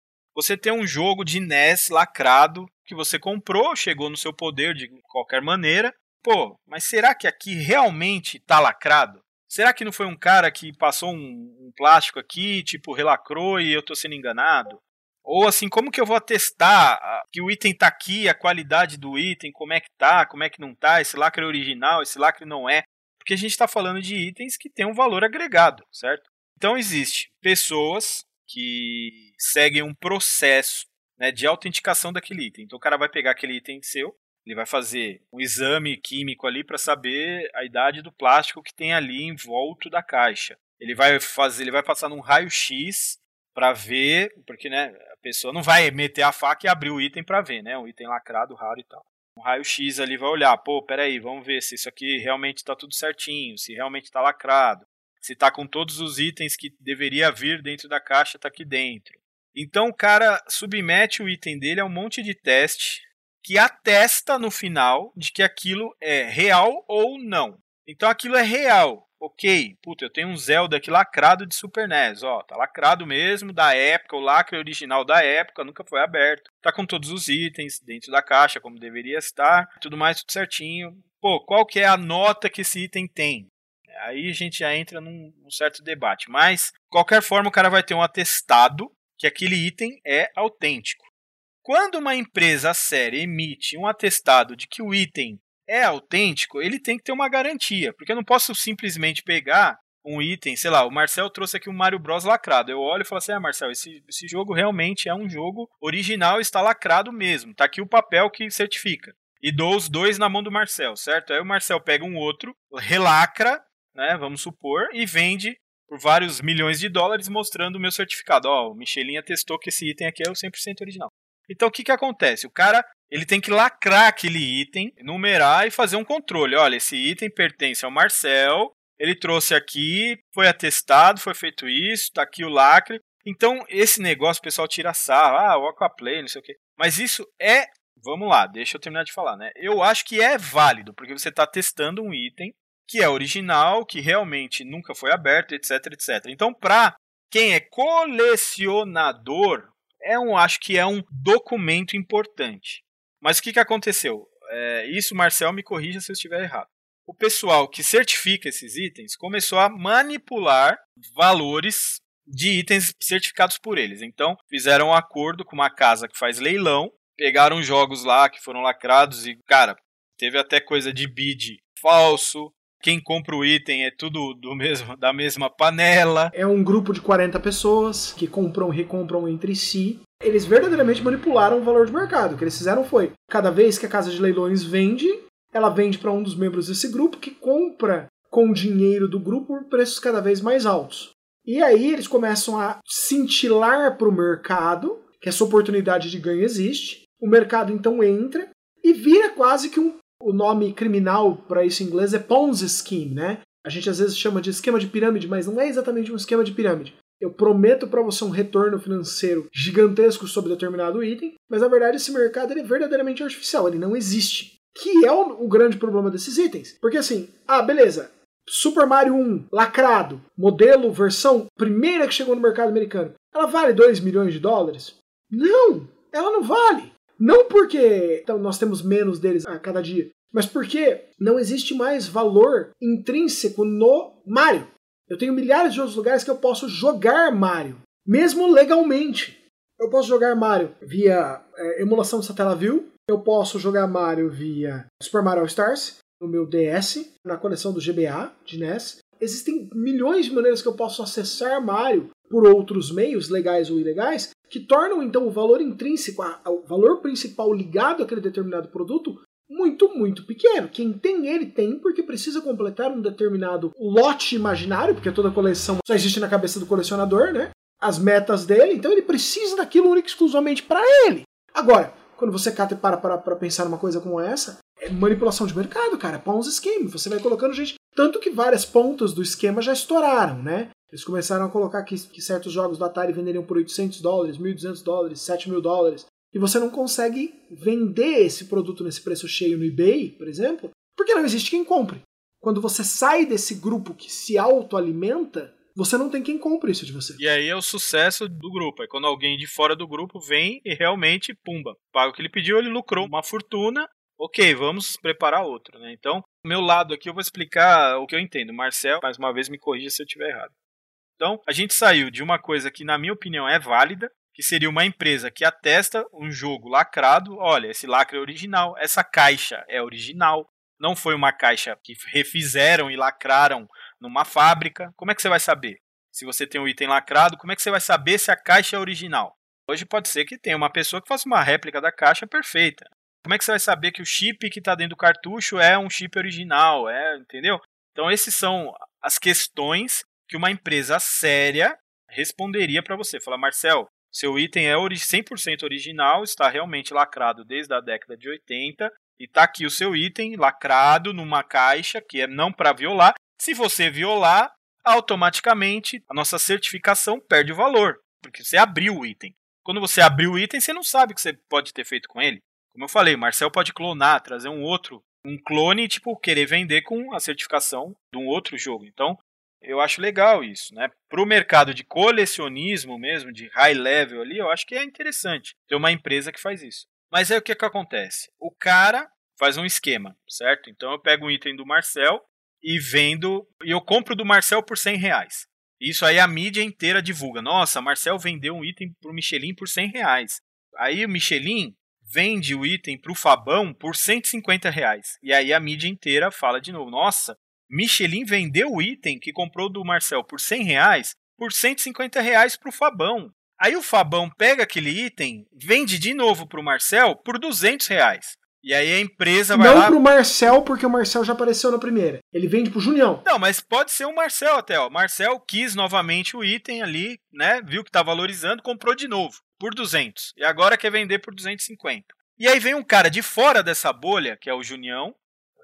Você tem um jogo de NES lacrado que você comprou, chegou no seu poder de qualquer maneira. Pô, mas será que aqui realmente tá lacrado? Será que não foi um cara que passou um, um plástico aqui, tipo, relacrou e eu tô sendo enganado? Ou assim, como que eu vou atestar que o item tá aqui, a qualidade do item, como é que tá, como é que não tá, esse lacre é original, esse lacre não é? Porque a gente está falando de itens que têm um valor agregado, certo? Então existe pessoas que seguem um processo né, de autenticação daquele item. Então o cara vai pegar aquele item seu, Ele vai fazer um exame químico ali para saber a idade do plástico que tem ali em volta da caixa. Ele vai fazer, ele vai passar num raio-x para ver, porque né, a pessoa não vai meter a faca e abrir o item para ver, né? Um item lacrado, raro e tal. Um raio-x ali vai olhar, pô, peraí, vamos ver se isso aqui realmente está tudo certinho, se realmente está lacrado, se está com todos os itens que deveria vir dentro da caixa, está aqui dentro. Então o cara submete o item dele a um monte de teste que atesta no final de que aquilo é real ou não. Então aquilo é real ok, puta, eu tenho um Zelda aqui lacrado de Super NES, ó, tá lacrado mesmo, da época, o lacre original da época, nunca foi aberto, tá com todos os itens dentro da caixa, como deveria estar, tudo mais, tudo certinho. Pô, qual que é a nota que esse item tem? Aí a gente já entra num, num certo debate, mas, qualquer forma, o cara vai ter um atestado que aquele item é autêntico. Quando uma empresa séria emite um atestado de que o item é autêntico, ele tem que ter uma garantia, porque eu não posso simplesmente pegar um item, sei lá, o Marcel trouxe aqui um Mario Bros lacrado. Eu olho e falo assim: "Ah, Marcel, esse, esse jogo realmente é um jogo original, está lacrado mesmo. Tá aqui o papel que certifica." E dou os dois na mão do Marcel, certo? Aí o Marcel pega um outro, relacra, né, vamos supor, e vende por vários milhões de dólares mostrando o meu certificado. Ó, o Michelin atestou que esse item aqui é o 100% original. Então o que que acontece? O cara ele tem que lacrar aquele item, numerar e fazer um controle. Olha, esse item pertence ao Marcel, ele trouxe aqui, foi atestado, foi feito isso, tá aqui o lacre. Então, esse negócio o pessoal tira sarro, ah, o Aquaplay, não sei o quê. Mas isso é, vamos lá, deixa eu terminar de falar, né? Eu acho que é válido, porque você está testando um item que é original, que realmente nunca foi aberto, etc, etc. Então, para quem é colecionador, é um, acho que é um documento importante. Mas o que, que aconteceu? É, isso, Marcel, me corrija se eu estiver errado. O pessoal que certifica esses itens começou a manipular valores de itens certificados por eles. Então, fizeram um acordo com uma casa que faz leilão, pegaram jogos lá que foram lacrados e, cara, teve até coisa de bid falso. Quem compra o item é tudo do mesmo, da mesma panela.
É um grupo de 40 pessoas que compram e recompram entre si eles verdadeiramente manipularam o valor de mercado. O que eles fizeram foi, cada vez que a casa de leilões vende, ela vende para um dos membros desse grupo que compra com o dinheiro do grupo por preços cada vez mais altos. E aí eles começam a cintilar para o mercado que essa oportunidade de ganho existe. O mercado então entra e vira quase que um. O nome criminal para isso em inglês é Ponzi Scheme, né? A gente às vezes chama de esquema de pirâmide, mas não é exatamente um esquema de pirâmide eu prometo para você um retorno financeiro gigantesco sobre determinado item, mas na verdade esse mercado é verdadeiramente artificial, ele não existe. Que é o, o grande problema desses itens. Porque assim, ah, beleza, Super Mario 1, lacrado, modelo, versão primeira que chegou no mercado americano, ela vale 2 milhões de dólares? Não, ela não vale. Não porque então, nós temos menos deles a cada dia, mas porque não existe mais valor intrínseco no Mario. Eu tenho milhares de outros lugares que eu posso jogar Mario, mesmo legalmente. Eu posso jogar Mario via é, emulação Satellaview, eu posso jogar Mario via Super Mario Stars no meu DS, na coleção do GBA de NES. Existem milhões de maneiras que eu posso acessar Mario por outros meios, legais ou ilegais, que tornam então o valor intrínseco, o valor principal ligado àquele determinado produto, muito, muito pequeno. Quem tem ele tem porque precisa completar um determinado lote imaginário, porque toda coleção só existe na cabeça do colecionador, né? As metas dele, então ele precisa daquilo único exclusivamente para ele. Agora, quando você cata e para para pensar numa coisa como essa, é manipulação de mercado, cara, é Ponzi scheme. Você vai colocando gente. Tanto que várias pontas do esquema já estouraram, né? Eles começaram a colocar que, que certos jogos do Atari venderiam por 800 dólares, 1.200 dólares, 7 mil dólares e você não consegue vender esse produto nesse preço cheio no eBay, por exemplo, porque não existe quem compre. Quando você sai desse grupo que se autoalimenta, você não tem quem compre isso de você.
E aí é o sucesso do grupo. É quando alguém de fora do grupo vem e realmente, pumba, paga o que ele pediu, ele lucrou uma fortuna. Ok, vamos preparar outro, né? Então, meu lado aqui eu vou explicar o que eu entendo. Marcel, mais uma vez, me corrija se eu estiver errado. Então, a gente saiu de uma coisa que, na minha opinião, é válida, que seria uma empresa que atesta um jogo lacrado. Olha, esse lacre é original, essa caixa é original. Não foi uma caixa que refizeram e lacraram numa fábrica. Como é que você vai saber? Se você tem um item lacrado, como é que você vai saber se a caixa é original? Hoje pode ser que tenha uma pessoa que faça uma réplica da caixa perfeita. Como é que você vai saber que o chip que está dentro do cartucho é um chip original? É, entendeu? Então, esses são as questões que uma empresa séria responderia para você. Fala, Marcel, seu item é 100% original, está realmente lacrado desde a década de 80 e está aqui o seu item lacrado numa caixa que é não para violar. Se você violar, automaticamente a nossa certificação perde o valor, porque você abriu o item. Quando você abriu o item, você não sabe o que você pode ter feito com ele. Como eu falei, o Marcel pode clonar, trazer um outro, um clone, tipo, querer vender com a certificação de um outro jogo. Então, eu acho legal isso, né? Para o mercado de colecionismo mesmo, de high level ali, eu acho que é interessante ter uma empresa que faz isso. Mas aí o que, que acontece? O cara faz um esquema, certo? Então eu pego um item do Marcel e vendo, e eu compro do Marcel por 100 reais. Isso aí a mídia inteira divulga. Nossa, Marcel vendeu um item pro Michelin por 100 reais. Aí o Michelin vende o item pro Fabão por 150 reais. E aí a mídia inteira fala de novo. Nossa, Michelin vendeu o item que comprou do Marcel por 100 reais por 150 reais para o Fabão. Aí o Fabão pega aquele item, vende de novo para o Marcel por 200 reais. E aí a empresa vai
Não
lá...
pro Marcel, porque o Marcel já apareceu na primeira. Ele vende pro Junião.
Não, mas pode ser o Marcel até, ó. Marcel quis novamente o item ali, né? Viu que tá valorizando, comprou de novo por 200. E agora quer vender por 250. E aí vem um cara de fora dessa bolha, que é o Junião.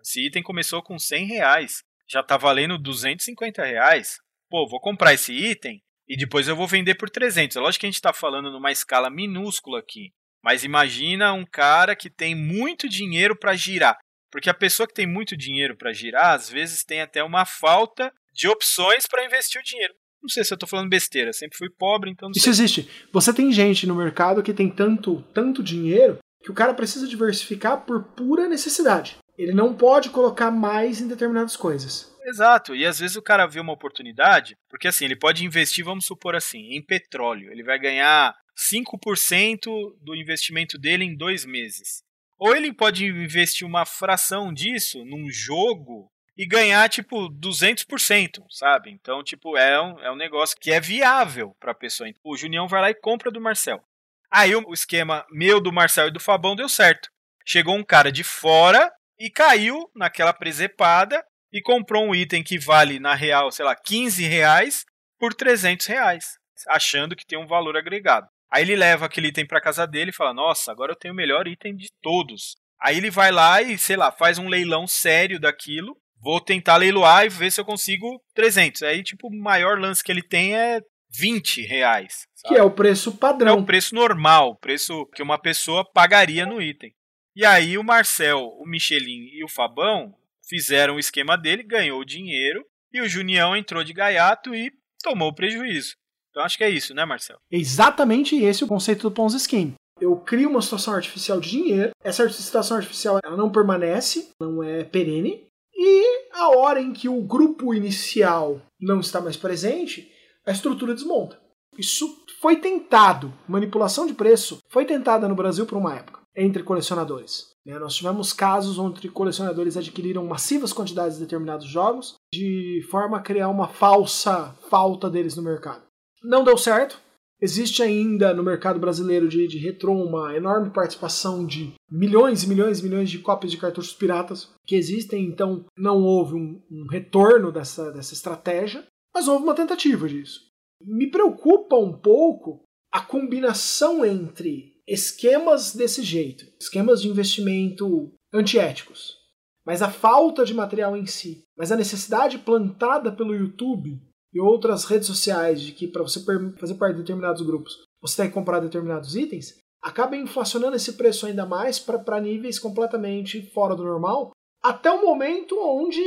Esse item começou com 100 reais já tá valendo 250 reais. Pô, vou comprar esse item e depois eu vou vender por 300. É lógico que a gente está falando numa escala minúscula aqui. Mas imagina um cara que tem muito dinheiro para girar. Porque a pessoa que tem muito dinheiro para girar, às vezes tem até uma falta de opções para investir o dinheiro. Não sei se eu estou falando besteira, sempre fui pobre, então não
Isso
sei.
existe. Você tem gente no mercado que tem tanto, tanto dinheiro que o cara precisa diversificar por pura necessidade. Ele não pode colocar mais em determinadas coisas.
Exato, e às vezes o cara vê uma oportunidade, porque assim, ele pode investir, vamos supor assim, em petróleo. Ele vai ganhar 5% do investimento dele em dois meses. Ou ele pode investir uma fração disso num jogo e ganhar, tipo, 200%, sabe? Então, tipo, é um, é um negócio que é viável para a pessoa. O Junião vai lá e compra do Marcel. Aí o esquema meu, do Marcel e do Fabão deu certo. Chegou um cara de fora e caiu naquela presepada e comprou um item que vale, na real, sei lá, 15 reais por 300 reais, achando que tem um valor agregado. Aí ele leva aquele item para casa dele e fala: Nossa, agora eu tenho o melhor item de todos. Aí ele vai lá e, sei lá, faz um leilão sério daquilo. Vou tentar leiloar e ver se eu consigo 300. Aí, tipo, o maior lance que ele tem é 20 reais.
Sabe? Que é o preço padrão.
É o preço normal, o preço que uma pessoa pagaria no item. E aí o Marcel, o Michelin e o Fabão fizeram o esquema dele, ganhou o dinheiro, e o Junião entrou de gaiato e tomou o prejuízo. Então acho que é isso, né, Marcel?
Exatamente esse é o conceito do Ponzi Scheme. Eu crio uma situação artificial de dinheiro, essa situação artificial ela não permanece, não é perene, e a hora em que o grupo inicial não está mais presente, a estrutura desmonta. Isso foi tentado, manipulação de preço foi tentada no Brasil por uma época entre colecionadores. Né? Nós tivemos casos onde colecionadores adquiriram massivas quantidades de determinados jogos de forma a criar uma falsa falta deles no mercado. Não deu certo. Existe ainda no mercado brasileiro de, de retrô uma enorme participação de milhões e milhões e milhões de cópias de cartuchos piratas que existem, então não houve um, um retorno dessa, dessa estratégia, mas houve uma tentativa disso. Me preocupa um pouco a combinação entre esquemas desse jeito, esquemas de investimento antiéticos, mas a falta de material em si, mas a necessidade plantada pelo YouTube e outras redes sociais de que para você fazer parte de determinados grupos você tem que comprar determinados itens, acaba inflacionando esse preço ainda mais para níveis completamente fora do normal, até o momento onde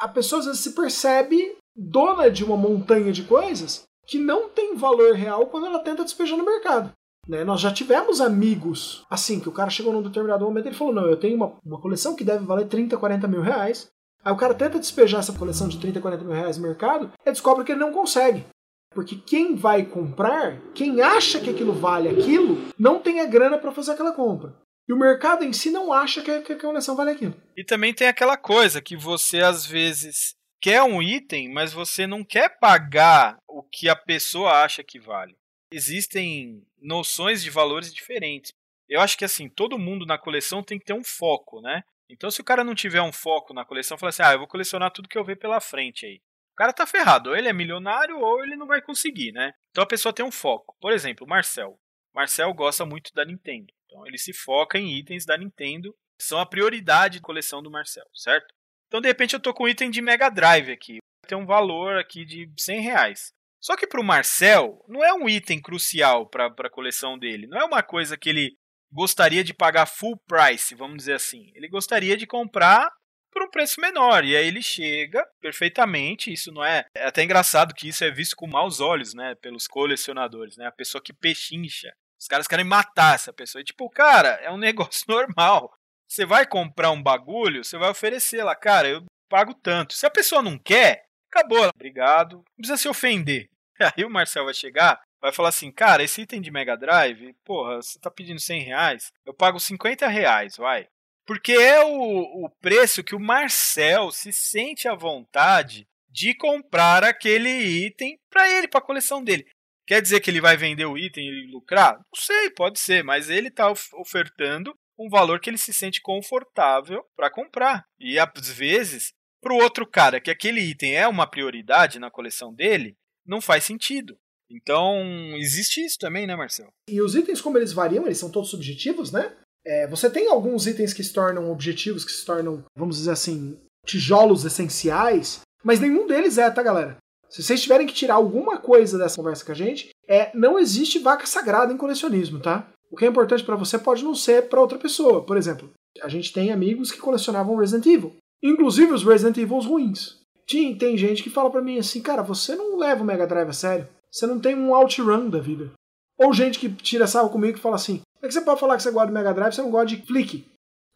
a pessoa às vezes se percebe dona de uma montanha de coisas que não tem valor real quando ela tenta despejar no mercado. Né? Nós já tivemos amigos assim, que o cara chegou num determinado momento e ele falou: Não, eu tenho uma, uma coleção que deve valer 30, 40 mil reais. Aí o cara tenta despejar essa coleção de 30, 40 mil reais no mercado e descobre que ele não consegue. Porque quem vai comprar, quem acha que aquilo vale aquilo, não tem a grana para fazer aquela compra. E o mercado em si não acha que, que a coleção vale aquilo.
E também tem aquela coisa que você às vezes quer um item, mas você não quer pagar o que a pessoa acha que vale existem noções de valores diferentes. Eu acho que assim, todo mundo na coleção tem que ter um foco, né? Então, se o cara não tiver um foco na coleção, fala assim: ah, eu vou colecionar tudo que eu ver pela frente aí. O cara tá ferrado, ou ele é milionário ou ele não vai conseguir, né? Então a pessoa tem um foco. Por exemplo, o Marcel. Marcel gosta muito da Nintendo. Então ele se foca em itens da Nintendo. São a prioridade de coleção do Marcel, certo? Então, de repente, eu tô com um item de Mega Drive aqui. Tem um valor aqui de 100 reais. Só que para o Marcel, não é um item crucial para a coleção dele. Não é uma coisa que ele gostaria de pagar full price, vamos dizer assim. Ele gostaria de comprar por um preço menor. E aí ele chega perfeitamente. Isso não é. É até engraçado que isso é visto com maus olhos, né? Pelos colecionadores, né? A pessoa que pechincha. Os caras querem matar essa pessoa. E, tipo, cara, é um negócio normal. Você vai comprar um bagulho, você vai oferecer lá, cara, eu pago tanto. Se a pessoa não quer, acabou. Obrigado. Não precisa se ofender. Aí o Marcel vai chegar vai falar assim, cara, esse item de Mega Drive, porra, você tá pedindo 100 reais, eu pago 50 reais, vai. Porque é o, o preço que o Marcel se sente à vontade de comprar aquele item para ele, para a coleção dele. Quer dizer que ele vai vender o item e lucrar? Não sei, pode ser, mas ele está ofertando um valor que ele se sente confortável para comprar. E às vezes, para o outro cara que aquele item é uma prioridade na coleção dele, não faz sentido. Então, existe isso também, né, Marcelo?
E os itens, como eles variam, eles são todos subjetivos, né? É, você tem alguns itens que se tornam objetivos, que se tornam, vamos dizer assim, tijolos essenciais, mas nenhum deles é, tá, galera? Se vocês tiverem que tirar alguma coisa dessa conversa com a gente, é não existe vaca sagrada em colecionismo, tá? O que é importante para você pode não ser para outra pessoa. Por exemplo, a gente tem amigos que colecionavam Resident Evil, inclusive os Resident Evil ruins. Tem, tem gente que fala para mim assim, cara, você não leva o Mega Drive a sério. Você não tem um outrun da vida. Ou gente que tira sarro comigo e fala assim: como é que você pode falar que você gosta do Mega Drive você não gosta de Flick?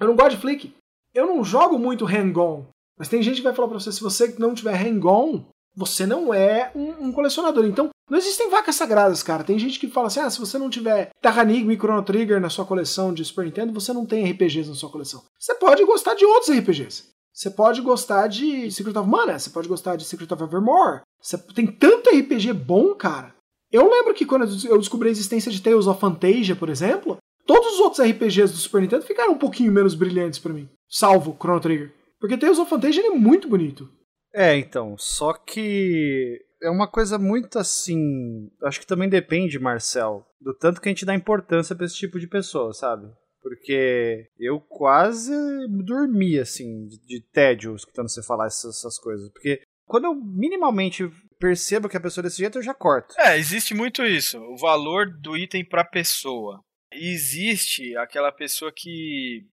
Eu não gosto de Flick. Eu não jogo muito hang-on. Mas tem gente que vai falar pra você: se você não tiver hang-on, você não é um, um, colecionador. Então, não existem vacas sagradas, cara. Tem gente que fala assim: ah, se você não tiver Terranigma e Chrono Trigger na sua coleção de Super Nintendo, você não tem RPGs na sua coleção. Você pode gostar de outros RPGs. Você pode gostar de Secret of Mana, você pode gostar de Secret of Evermore. Tem tanto RPG bom, cara. Eu lembro que quando eu descobri a existência de Tales of Fantasia, por exemplo, todos os outros RPGs do Super Nintendo ficaram um pouquinho menos brilhantes para mim, salvo Chrono Trigger. Porque Tales of Fantasia é muito bonito.
É, então, só que é uma coisa muito assim. Acho que também depende, Marcel, do tanto que a gente dá importância para esse tipo de pessoa, sabe? Porque eu quase dormi, assim, de, de tédio escutando você falar essas, essas, coisas. Porque quando eu minimamente percebo que a pessoa é desse jeito, eu já corto.
É, existe muito isso. O valor do item pra pessoa. existe aquela pessoa que.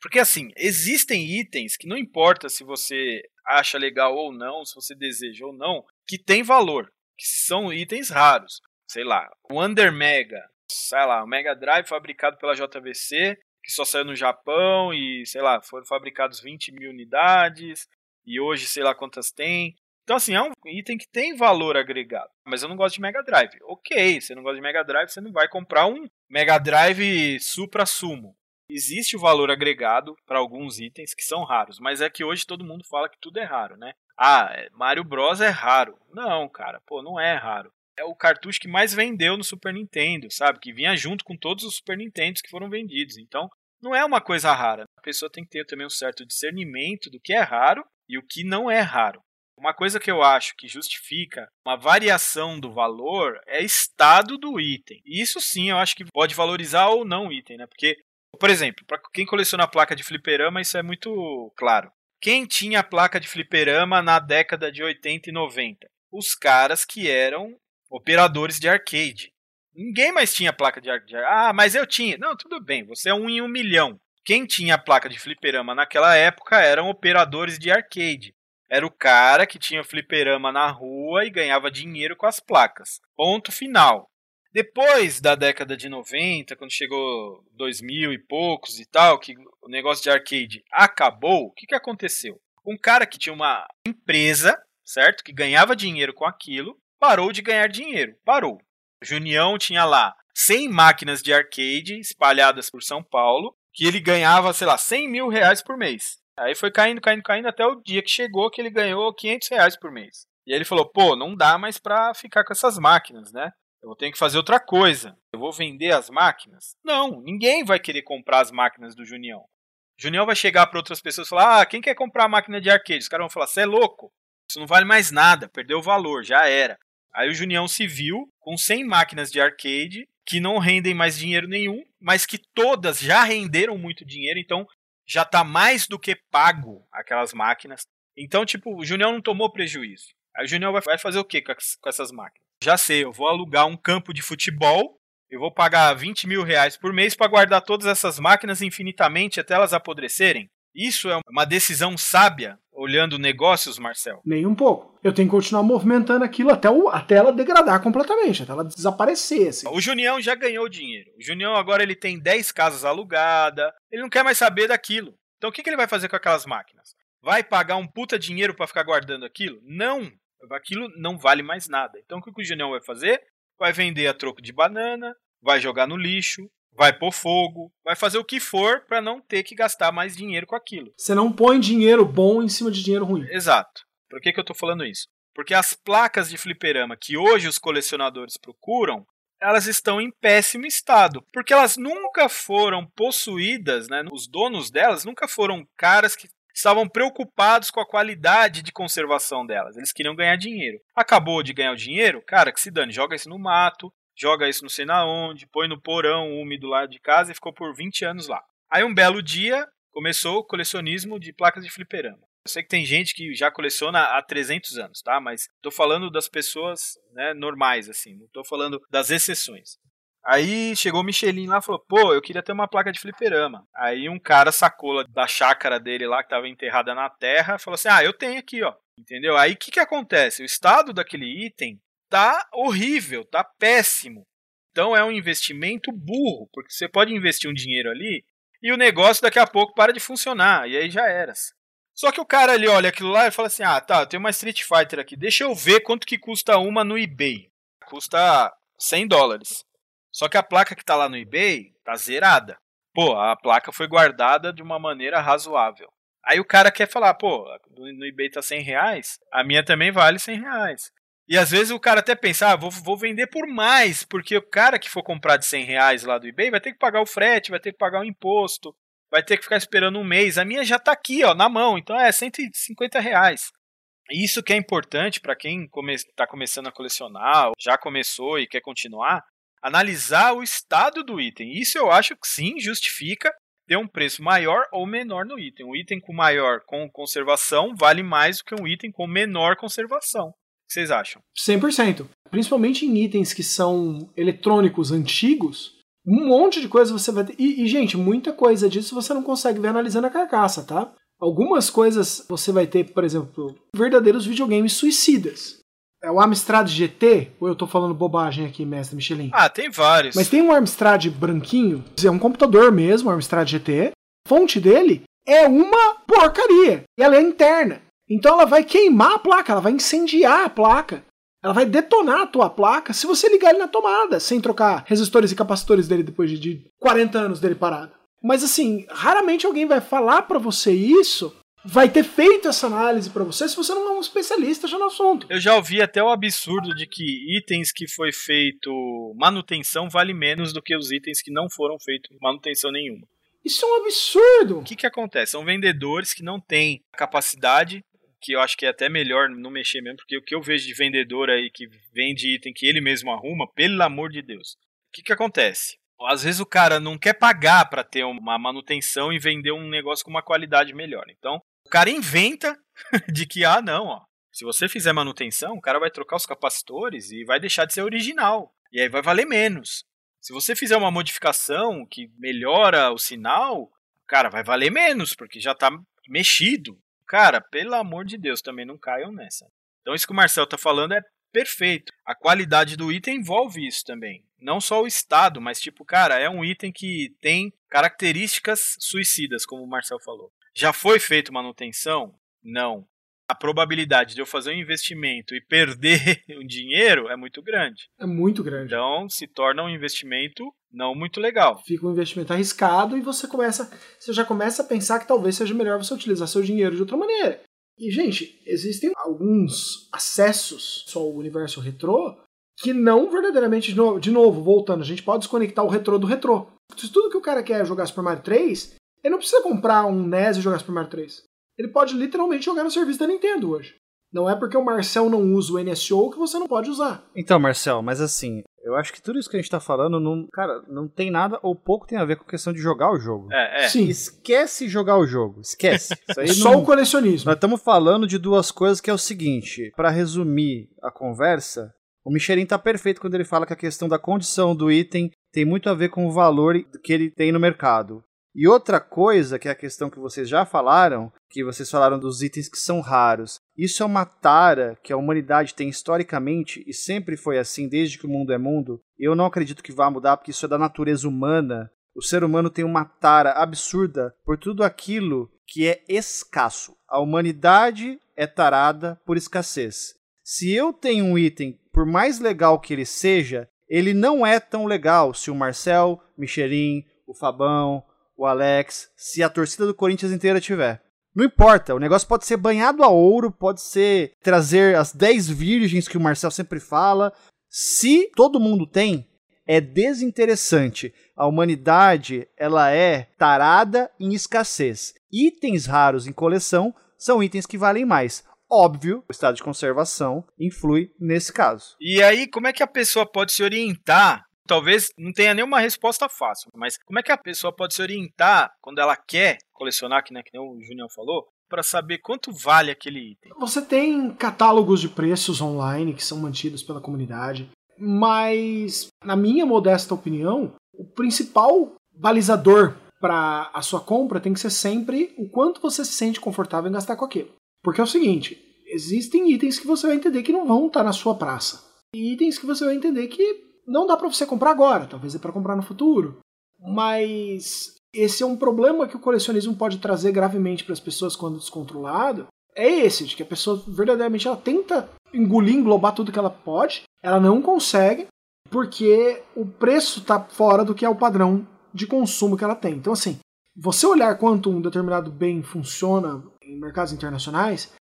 Porque assim, existem itens que não importa se você acha legal ou não, se você deseja ou não, que tem valor. Que são itens raros. Sei lá, o Under Mega sei lá, o Mega Drive fabricado pela JVC, que só saiu no Japão e, sei lá, foram fabricados 20 mil unidades e hoje sei lá quantas tem. Então, assim, é um item que tem valor agregado. Mas eu não gosto de Mega Drive. Ok, você não gosta de Mega Drive, você não vai comprar um Mega Drive Supra Sumo. Existe o valor agregado para alguns itens que são raros, mas é que hoje todo mundo fala que tudo é raro, né? Ah, é, Mario Bros é raro. Não, cara, pô, não é raro é o cartucho que mais vendeu no Super Nintendo, sabe? Que vinha junto com todos os Super Nintendos que foram vendidos. Então, não é uma coisa rara. A pessoa tem que ter também um certo discernimento do que é raro e o que não é raro. Uma coisa que eu acho que justifica uma variação do valor é estado do item. Isso sim eu acho que pode valorizar ou não o item, né? Porque, por exemplo, para quem coleciona a placa de fliperama, isso é muito claro. Quem tinha a placa de fliperama na década de 80 e 90? Os caras que eram operadores de arcade. Ninguém mais tinha placa de arcade. Ah, mas eu tinha. Não, tudo bem, você é um em um milhão. Quem tinha placa de fliperama naquela época eram operadores de arcade. Era o cara que tinha fliperama na rua e ganhava dinheiro com as placas. Ponto final. Depois da década de 90, quando chegou 2000 e poucos e tal, que o negócio de arcade acabou, o que, que aconteceu? Um cara que tinha uma empresa, certo? Que ganhava dinheiro com aquilo, parou de ganhar dinheiro. Parou. Junião tinha lá 100 máquinas de arcade espalhadas por São Paulo, que ele ganhava, sei lá, 100 mil reais por mês. Aí foi caindo, caindo, caindo até o dia que chegou que ele ganhou 500 reais por mês. E aí ele falou, pô, não dá mais pra ficar com essas máquinas, né? Eu ter que fazer outra coisa. Eu vou vender as máquinas? Não, ninguém vai querer comprar as máquinas do Junião. O Junião vai chegar para outras pessoas e falar: Ah, quem quer comprar a máquina de arcade? Os caras vão falar: Você é louco? Isso não vale mais nada, perdeu o valor, já era. Aí o Junião se viu com 100 máquinas de arcade que não rendem mais dinheiro nenhum, mas que todas já renderam muito dinheiro, então já está mais do que pago aquelas máquinas. Então, tipo, o Junião não tomou prejuízo. Aí o Junião vai fazer o que com essas máquinas? Já sei, eu vou alugar um campo de futebol, eu vou pagar 20 mil reais por mês para guardar todas essas máquinas infinitamente até elas apodrecerem. Isso é uma decisão sábia, olhando negócios, Marcel?
Nem um pouco. Eu tenho que continuar movimentando aquilo até, o, até ela degradar completamente, até ela desaparecer. Assim.
O Junião já ganhou dinheiro. O Junião agora ele tem 10 casas alugadas, ele não quer mais saber daquilo. Então o que, que ele vai fazer com aquelas máquinas? Vai pagar um puta dinheiro para ficar guardando aquilo? Não! aquilo não vale mais nada. Então o que o Junião vai fazer? Vai vender a troco de banana, vai jogar no lixo, vai pôr fogo, vai fazer o que for para não ter que gastar mais dinheiro com aquilo.
Você não põe dinheiro bom em cima de dinheiro ruim.
Exato. Por que, que eu tô falando isso? Porque as placas de fliperama que hoje os colecionadores procuram, elas estão em péssimo estado. Porque elas nunca foram possuídas, né? Os donos delas nunca foram caras que estavam preocupados com a qualidade de conservação delas. Eles queriam ganhar dinheiro. Acabou de ganhar o dinheiro? Cara, que se dane, joga isso no mato, joga isso não sei na onde, põe no porão úmido lá de casa e ficou por 20 anos lá. Aí um belo dia começou o colecionismo de placas de fliperama. Eu sei que tem gente que já coleciona há 300 anos, tá? Mas tô falando das pessoas né, normais, assim, não tô falando das exceções. Aí chegou o Michelin lá e falou: pô, eu queria ter uma placa de fliperama. Aí um cara sacou da chácara dele lá, que tava enterrada na terra, falou assim: ah, eu tenho aqui, ó. Entendeu? Aí o que, que acontece? O estado daquele item tá horrível, tá péssimo. Então é um investimento burro, porque você pode investir um dinheiro ali e o negócio daqui a pouco para de funcionar, e aí já era. Só que o cara ali olha aquilo lá e fala assim: ah, tá, eu tenho uma Street Fighter aqui, deixa eu ver quanto que custa uma no eBay. Custa 100 dólares. Só que a placa que tá lá no eBay tá zerada. Pô, a placa foi guardada de uma maneira razoável. Aí o cara quer falar, pô, no eBay tá 100 reais, a minha também vale 100 reais. E às vezes o cara até pensa, ah, vou, vou vender por mais, porque o cara que for comprar de 100 reais lá do eBay vai ter que pagar o frete, vai ter que pagar o imposto, vai ter que ficar esperando um mês. A minha já tá aqui, ó, na mão, então é 150 reais. Isso que é importante para quem está come tá começando a colecionar, já começou e quer continuar, analisar o estado do item. Isso eu acho que sim justifica ter um preço maior ou menor no item. Um item com maior com conservação vale mais do que um item com menor conservação. Que vocês acham?
100%. Principalmente em itens que são eletrônicos antigos, um monte de coisa você vai ter. E, e, gente, muita coisa disso você não consegue ver analisando a carcaça, tá? Algumas coisas você vai ter, por exemplo, verdadeiros videogames suicidas. É o Amstrad GT? Ou eu tô falando bobagem aqui, mestre Michelin?
Ah, tem vários.
Mas tem um Amstrad branquinho, é um computador mesmo, o Amstrad GT. A fonte dele é uma porcaria. E ela é interna. Então ela vai queimar a placa, ela vai incendiar a placa. Ela vai detonar a tua placa se você ligar ele na tomada, sem trocar resistores e capacitores dele depois de 40 anos dele parado. Mas assim, raramente alguém vai falar para você isso vai ter feito essa análise para você se você não é um especialista já no assunto.
Eu já ouvi até o absurdo de que itens que foi feito manutenção vale menos do que os itens que não foram feitos manutenção nenhuma.
Isso é um absurdo.
O que, que acontece? São vendedores que não têm capacidade, que eu acho que é até melhor não mexer mesmo, porque o que eu vejo de vendedor aí que vende item que ele mesmo arruma, pelo amor de Deus. O que, que acontece? Às vezes o cara não quer pagar para ter uma manutenção e vender um negócio com uma qualidade melhor. Então, o cara inventa de que, ah, não, ó, se você fizer manutenção, o cara vai trocar os capacitores e vai deixar de ser original. E aí vai valer menos. Se você fizer uma modificação que melhora o sinal, cara, vai valer menos, porque já está mexido. Cara, pelo amor de Deus, também não caiam nessa. Então isso que o Marcel tá falando é perfeito. A qualidade do item envolve isso também. Não só o estado, mas tipo, cara, é um item que tem características suicidas, como o Marcel falou. Já foi feito manutenção? Não. A probabilidade de eu fazer um investimento e perder o dinheiro é muito grande.
É muito grande.
Então se torna um investimento não muito legal.
Fica um investimento arriscado e você começa, você já começa a pensar que talvez seja melhor você utilizar seu dinheiro de outra maneira. E gente, existem alguns acessos ao universo retrô que não verdadeiramente, de novo, de novo, voltando, a gente pode desconectar o retrô do retrô. Se tudo que o cara quer é jogar Super Mario 3, ele não precisa comprar um NES e jogar Super Mario 3. Ele pode literalmente jogar no serviço da Nintendo hoje. Não é porque o Marcel não usa o NSO que você não pode usar.
Então, Marcel, mas assim, eu acho que tudo isso que a gente tá falando, não, cara, não tem nada ou pouco tem a ver com a questão de jogar o jogo.
É, é.
Sim.
Esquece jogar o jogo, esquece. Isso aí
Só
não-
o colecionismo.
Nós estamos falando de duas coisas que é o seguinte, Pra resumir a conversa, o Michelin tá perfeito quando ele fala que a questão da condição do item tem muito a ver com o valor que ele tem no mercado. E outra coisa, que é a questão que vocês já falaram, que vocês falaram dos itens que são raros. Isso é uma tara que a humanidade tem historicamente e sempre foi assim desde que o mundo é mundo. Eu não acredito que vá mudar porque isso é da natureza humana. O ser humano tem uma tara absurda por tudo aquilo que é escasso. A humanidade é tarada por escassez. Se eu tenho um item, por mais legal que ele seja, ele não é tão legal se o Marcel, Michelin, o Fabão, o Alex, se a torcida do Corinthians inteira tiver. Não importa, o negócio pode ser banhado a ouro, pode ser trazer as 10 virgens que o Marcel sempre fala. Se todo mundo tem, é desinteressante. A humanidade, ela é tarada em escassez. Itens raros em coleção são itens que valem mais. Óbvio, o estado de conservação influi nesse caso.
E aí, como é que a pessoa pode se orientar? Talvez não tenha nenhuma resposta fácil, mas como é que a pessoa pode se orientar quando ela quer colecionar, que, né, que nem o Junião falou, para saber quanto vale aquele item?
Você tem catálogos de preços online que são mantidos pela comunidade, mas, na minha modesta opinião, o principal balizador para a sua compra tem que ser sempre o quanto você se sente confortável em gastar com aquilo. Porque é o seguinte: existem itens que você vai entender que não vão estar na sua praça, e itens que você vai entender que não dá para você comprar agora, talvez é para comprar no futuro. Mas esse é um problema que o colecionismo pode trazer gravemente para as pessoas quando descontrolado. É esse, de que a pessoa verdadeiramente ela tenta engolir, englobar tudo que ela pode, ela não consegue, porque o preço está fora do que é o padrão de consumo que ela tem. Então, assim, você olhar quanto um determinado bem funciona em mercados internacionais,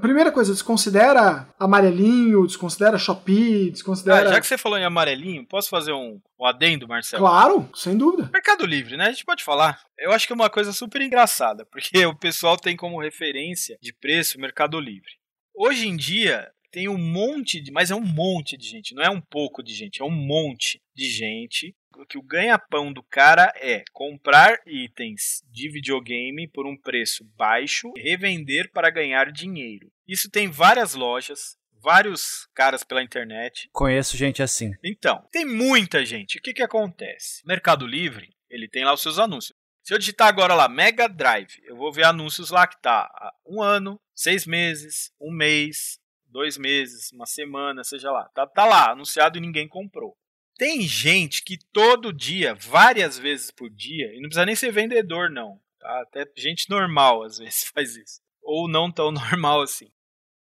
primeira coisa, desconsidera amarelinho, desconsidera Shopee, desconsidera.
Ah, já que você falou em amarelinho, posso fazer um, um adendo, Marcelo?
Claro, sem dúvida.
Mercado Livre, né? A gente pode falar. Eu acho que é uma coisa super engraçada, porque o pessoal tem como referência de preço o Mercado Livre. Hoje em dia, tem um monte de. Mas é um monte de gente, não é um pouco de gente, é um monte de gente. Que o ganha-pão do cara é comprar itens de videogame por um preço baixo e revender para ganhar dinheiro. Isso tem várias lojas, vários caras pela internet.
Conheço gente assim.
Então, tem muita gente. O que, que acontece? Mercado Livre, ele tem lá os seus anúncios. Se eu digitar agora lá Mega Drive, eu vou ver anúncios lá que tá há um ano, seis meses, um mês, dois meses, uma semana, seja lá. Tá, tá lá, anunciado e ninguém comprou. Tem gente que todo dia, várias vezes por dia, e não precisa nem ser vendedor, não. Tá? Até gente normal às vezes faz isso. Ou não tão normal assim.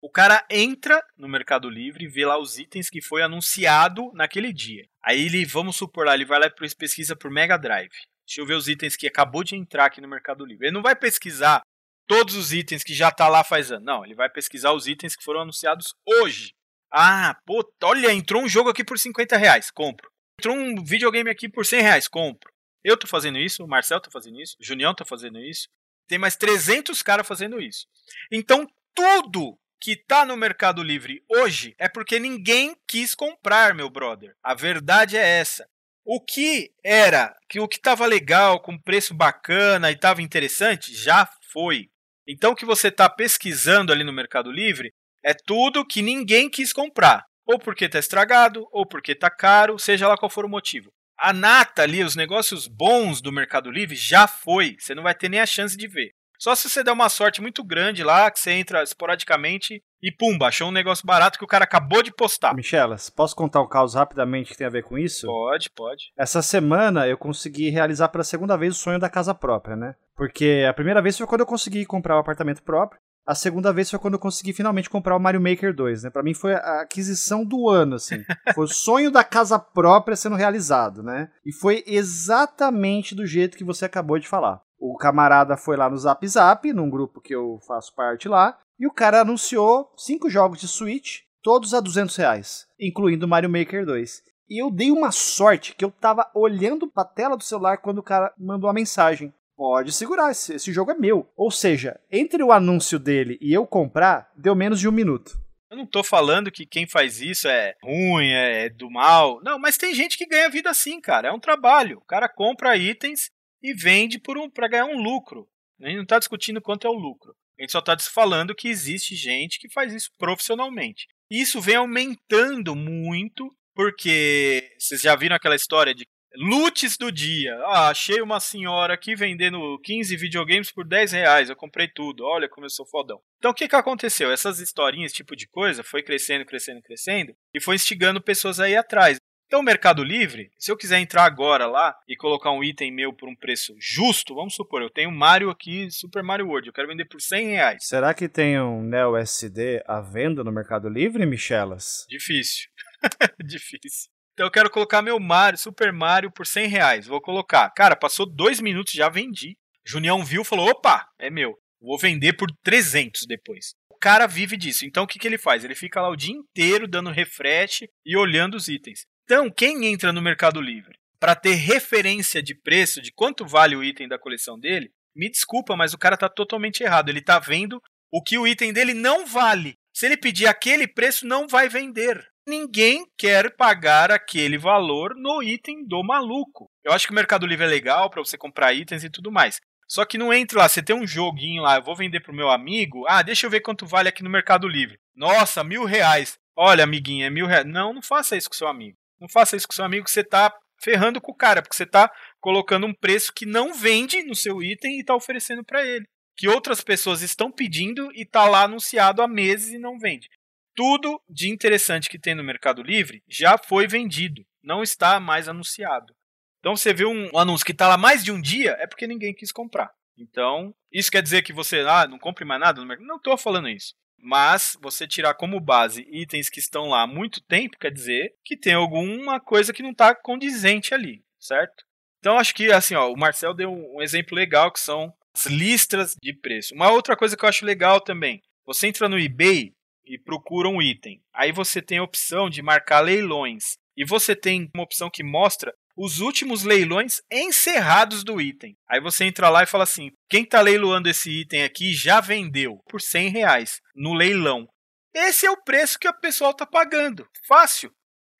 O cara entra no Mercado Livre e vê lá os itens que foi anunciado naquele dia. Aí ele, vamos supor lá, ele vai lá e pesquisa por Mega Drive. Deixa eu ver os itens que acabou de entrar aqui no Mercado Livre. Ele não vai pesquisar todos os itens que já tá lá faz ano. Não, ele vai pesquisar os itens que foram anunciados hoje. Ah, pô, olha, entrou um jogo aqui por 50 reais, compro. Entrou um videogame aqui por 100 reais, compro. Eu tô fazendo isso, o Marcel tá fazendo isso, o Junião tá fazendo isso. Tem mais 300 caras fazendo isso. Então, tudo que tá no Mercado Livre hoje é porque ninguém quis comprar, meu brother. A verdade é essa. O que era, que o que estava legal, com preço bacana e estava interessante, já foi. Então o que você está pesquisando ali no Mercado Livre é tudo que ninguém quis comprar. Ou porque está estragado, ou porque está caro, seja lá qual for o motivo. A nata ali, os negócios bons do Mercado Livre já foi. Você não vai ter nem a chance de ver. Só se você der uma sorte muito grande lá, que você entra esporadicamente e pumba, achou um negócio barato que o cara acabou de postar.
Michelas, posso contar um caso rapidamente que tem a ver com isso?
Pode, pode.
Essa semana eu consegui realizar pela segunda vez o sonho da casa própria, né? Porque a primeira vez foi quando eu consegui comprar o um apartamento próprio. A segunda vez foi quando eu consegui finalmente comprar o Mario Maker 2, né? Pra mim foi a aquisição do ano, assim. Foi o sonho da casa própria sendo realizado, né? E foi exatamente do jeito que você acabou de falar. O camarada foi lá no Zap Zap, num grupo que eu faço parte lá, e o cara anunciou cinco jogos de Switch todos a 200 reais, incluindo Mario Maker 2. E eu dei uma sorte que eu tava olhando pra tela do celular quando o cara mandou a mensagem. Pode segurar, esse, esse jogo é meu. Ou seja, entre o anúncio dele e eu comprar, deu menos de um minuto.
Eu não tô falando que quem faz isso é ruim, é do mal. Não, mas tem gente que ganha vida assim, cara. É um trabalho. O cara compra itens e vende por um para ganhar um lucro. A gente não está discutindo quanto é o lucro. A gente só está falando que existe gente que faz isso profissionalmente. E isso vem aumentando muito, porque vocês já viram aquela história de lutes do dia. Ah, achei uma senhora aqui vendendo 15 videogames por 10 reais. Eu comprei tudo. Olha como eu sou fodão. Então o que, que aconteceu? Essas historinhas, esse tipo de coisa, foi crescendo, crescendo, crescendo e foi instigando pessoas aí atrás. Então, o Mercado Livre, se eu quiser entrar agora lá e colocar um item meu por um preço justo, vamos supor, eu tenho Mario aqui, Super Mario World, eu quero vender por 100 reais.
Será que tem um Neo SD à venda no Mercado Livre, Michelas?
Difícil. Difícil. Então eu quero colocar meu Mario, Super Mario por 100 reais. Vou colocar. Cara, passou dois minutos, já vendi. Junião viu falou: opa, é meu. Vou vender por 300 depois. O cara vive disso. Então o que, que ele faz? Ele fica lá o dia inteiro dando refresh e olhando os itens. Então, quem entra no Mercado Livre para ter referência de preço de quanto vale o item da coleção dele, me desculpa, mas o cara está totalmente errado. Ele está vendo o que o item dele não vale. Se ele pedir aquele preço, não vai vender. Ninguém quer pagar aquele valor no item do maluco. Eu acho que o Mercado Livre é legal para você comprar itens e tudo mais. Só que não entre lá, você tem um joguinho lá, eu vou vender pro meu amigo. Ah, deixa eu ver quanto vale aqui no Mercado Livre. Nossa, mil reais. Olha, amiguinho, é mil reais. Não, não faça isso com seu amigo. Não faça isso com seu amigo que você está ferrando com o cara, porque você está colocando um preço que não vende no seu item e está oferecendo para ele. Que outras pessoas estão pedindo e está lá anunciado há meses e não vende. Tudo de interessante que tem no Mercado Livre já foi vendido, não está mais anunciado. Então você vê um anúncio que está lá mais de um dia, é porque ninguém quis comprar. Então, isso quer dizer que você ah, não compre mais nada no mercado? Não estou falando isso. Mas você tirar como base itens que estão lá há muito tempo, quer dizer que tem alguma coisa que não está condizente ali, certo? Então acho que assim, ó, o Marcel deu um exemplo legal que são as listras de preço. Uma outra coisa que eu acho legal também, você entra no eBay e procura um item. Aí você tem a opção de marcar leilões. E você tem uma opção que mostra os últimos leilões encerrados do item. Aí você entra lá e fala assim: quem está leiloando esse item aqui já vendeu por 100 reais no leilão. Esse é o preço que o pessoal está pagando. Fácil.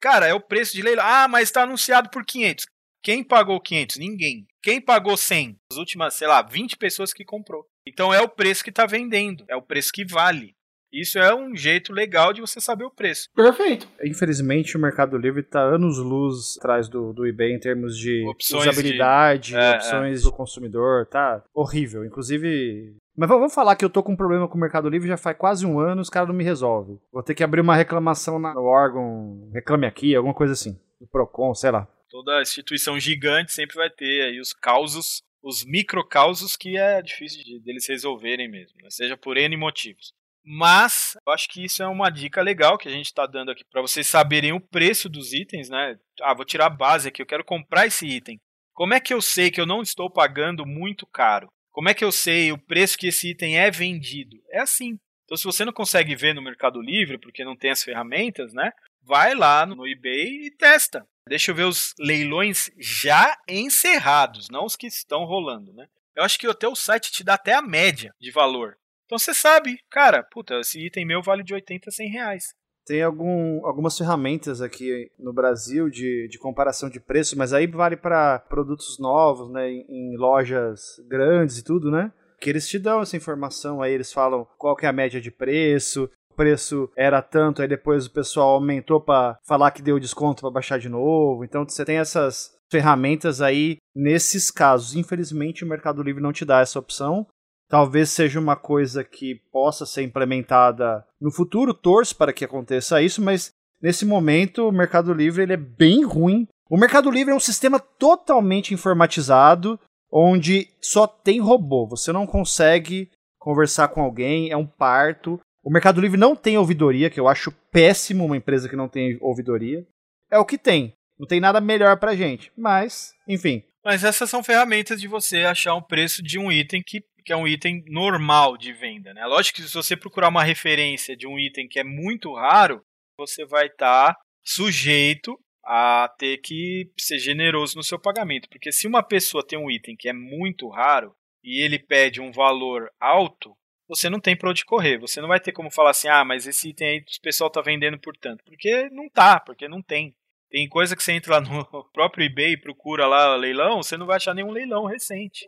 Cara, é o preço de leilão. Ah, mas está anunciado por 500. Quem pagou 500? Ninguém. Quem pagou 100? As últimas, sei lá, 20 pessoas que comprou. Então é o preço que está vendendo. É o preço que vale. Isso é um jeito legal de você saber o preço.
Perfeito.
Infelizmente, o Mercado Livre está anos-luz atrás do, do eBay em termos de opções usabilidade, de... É, opções é. do consumidor. Tá horrível. Inclusive, mas vamos falar que eu tô com um problema com o Mercado Livre já faz quase um ano, os caras não me resolvem. Vou ter que abrir uma reclamação no órgão, reclame aqui, alguma coisa assim. No Procon, sei lá.
Toda instituição gigante sempre vai ter aí os causos, os microcausos que é difícil de, deles resolverem mesmo, né? seja por N motivos. Mas eu acho que isso é uma dica legal que a gente está dando aqui para vocês saberem o preço dos itens, né? Ah, vou tirar a base aqui, eu quero comprar esse item. Como é que eu sei que eu não estou pagando muito caro? Como é que eu sei o preço que esse item é vendido? É assim. Então, se você não consegue ver no Mercado Livre, porque não tem as ferramentas, né? Vai lá no eBay e testa. Deixa eu ver os leilões já encerrados, não os que estão rolando, né? Eu acho que até o site te dá até a média de valor. Então você sabe, cara, puta, esse item meu vale de 80 a 100 reais.
Tem algum, algumas ferramentas aqui no Brasil de, de comparação de preço, mas aí vale para produtos novos, né, em, em, lojas grandes e tudo, né? Que eles te dão essa informação aí, eles falam qual que é a média de preço, o preço era tanto, aí depois o pessoal aumentou para falar que deu desconto para baixar de novo. Então você tem essas ferramentas aí nesses casos. Infelizmente o Mercado Livre não te dá essa opção. Talvez seja uma coisa que possa ser implementada no futuro, torço para que aconteça isso, mas nesse momento o Mercado Livre ele é bem ruim. O Mercado Livre é um sistema totalmente informatizado, onde só tem robô. Você não consegue conversar com alguém, é um parto. O Mercado Livre não tem ouvidoria, que eu acho péssimo uma empresa que não tem ouvidoria. É o que tem. Não tem nada melhor pra gente. Mas, enfim.
Mas essas são ferramentas de você achar um preço de um item que que é um item normal de venda. Né? Lógico que se você procurar uma referência de um item que é muito raro, você vai estar tá sujeito a ter que ser generoso no seu pagamento. Porque se uma pessoa tem um item que é muito raro e ele pede um valor alto, você não tem para onde correr. Você não vai ter como falar assim, ah, mas esse item aí o pessoal tá vendendo por tanto. Porque não tá, porque não tem. Tem coisa que você entra lá no próprio eBay e procura lá leilão, você não vai achar nenhum leilão recente.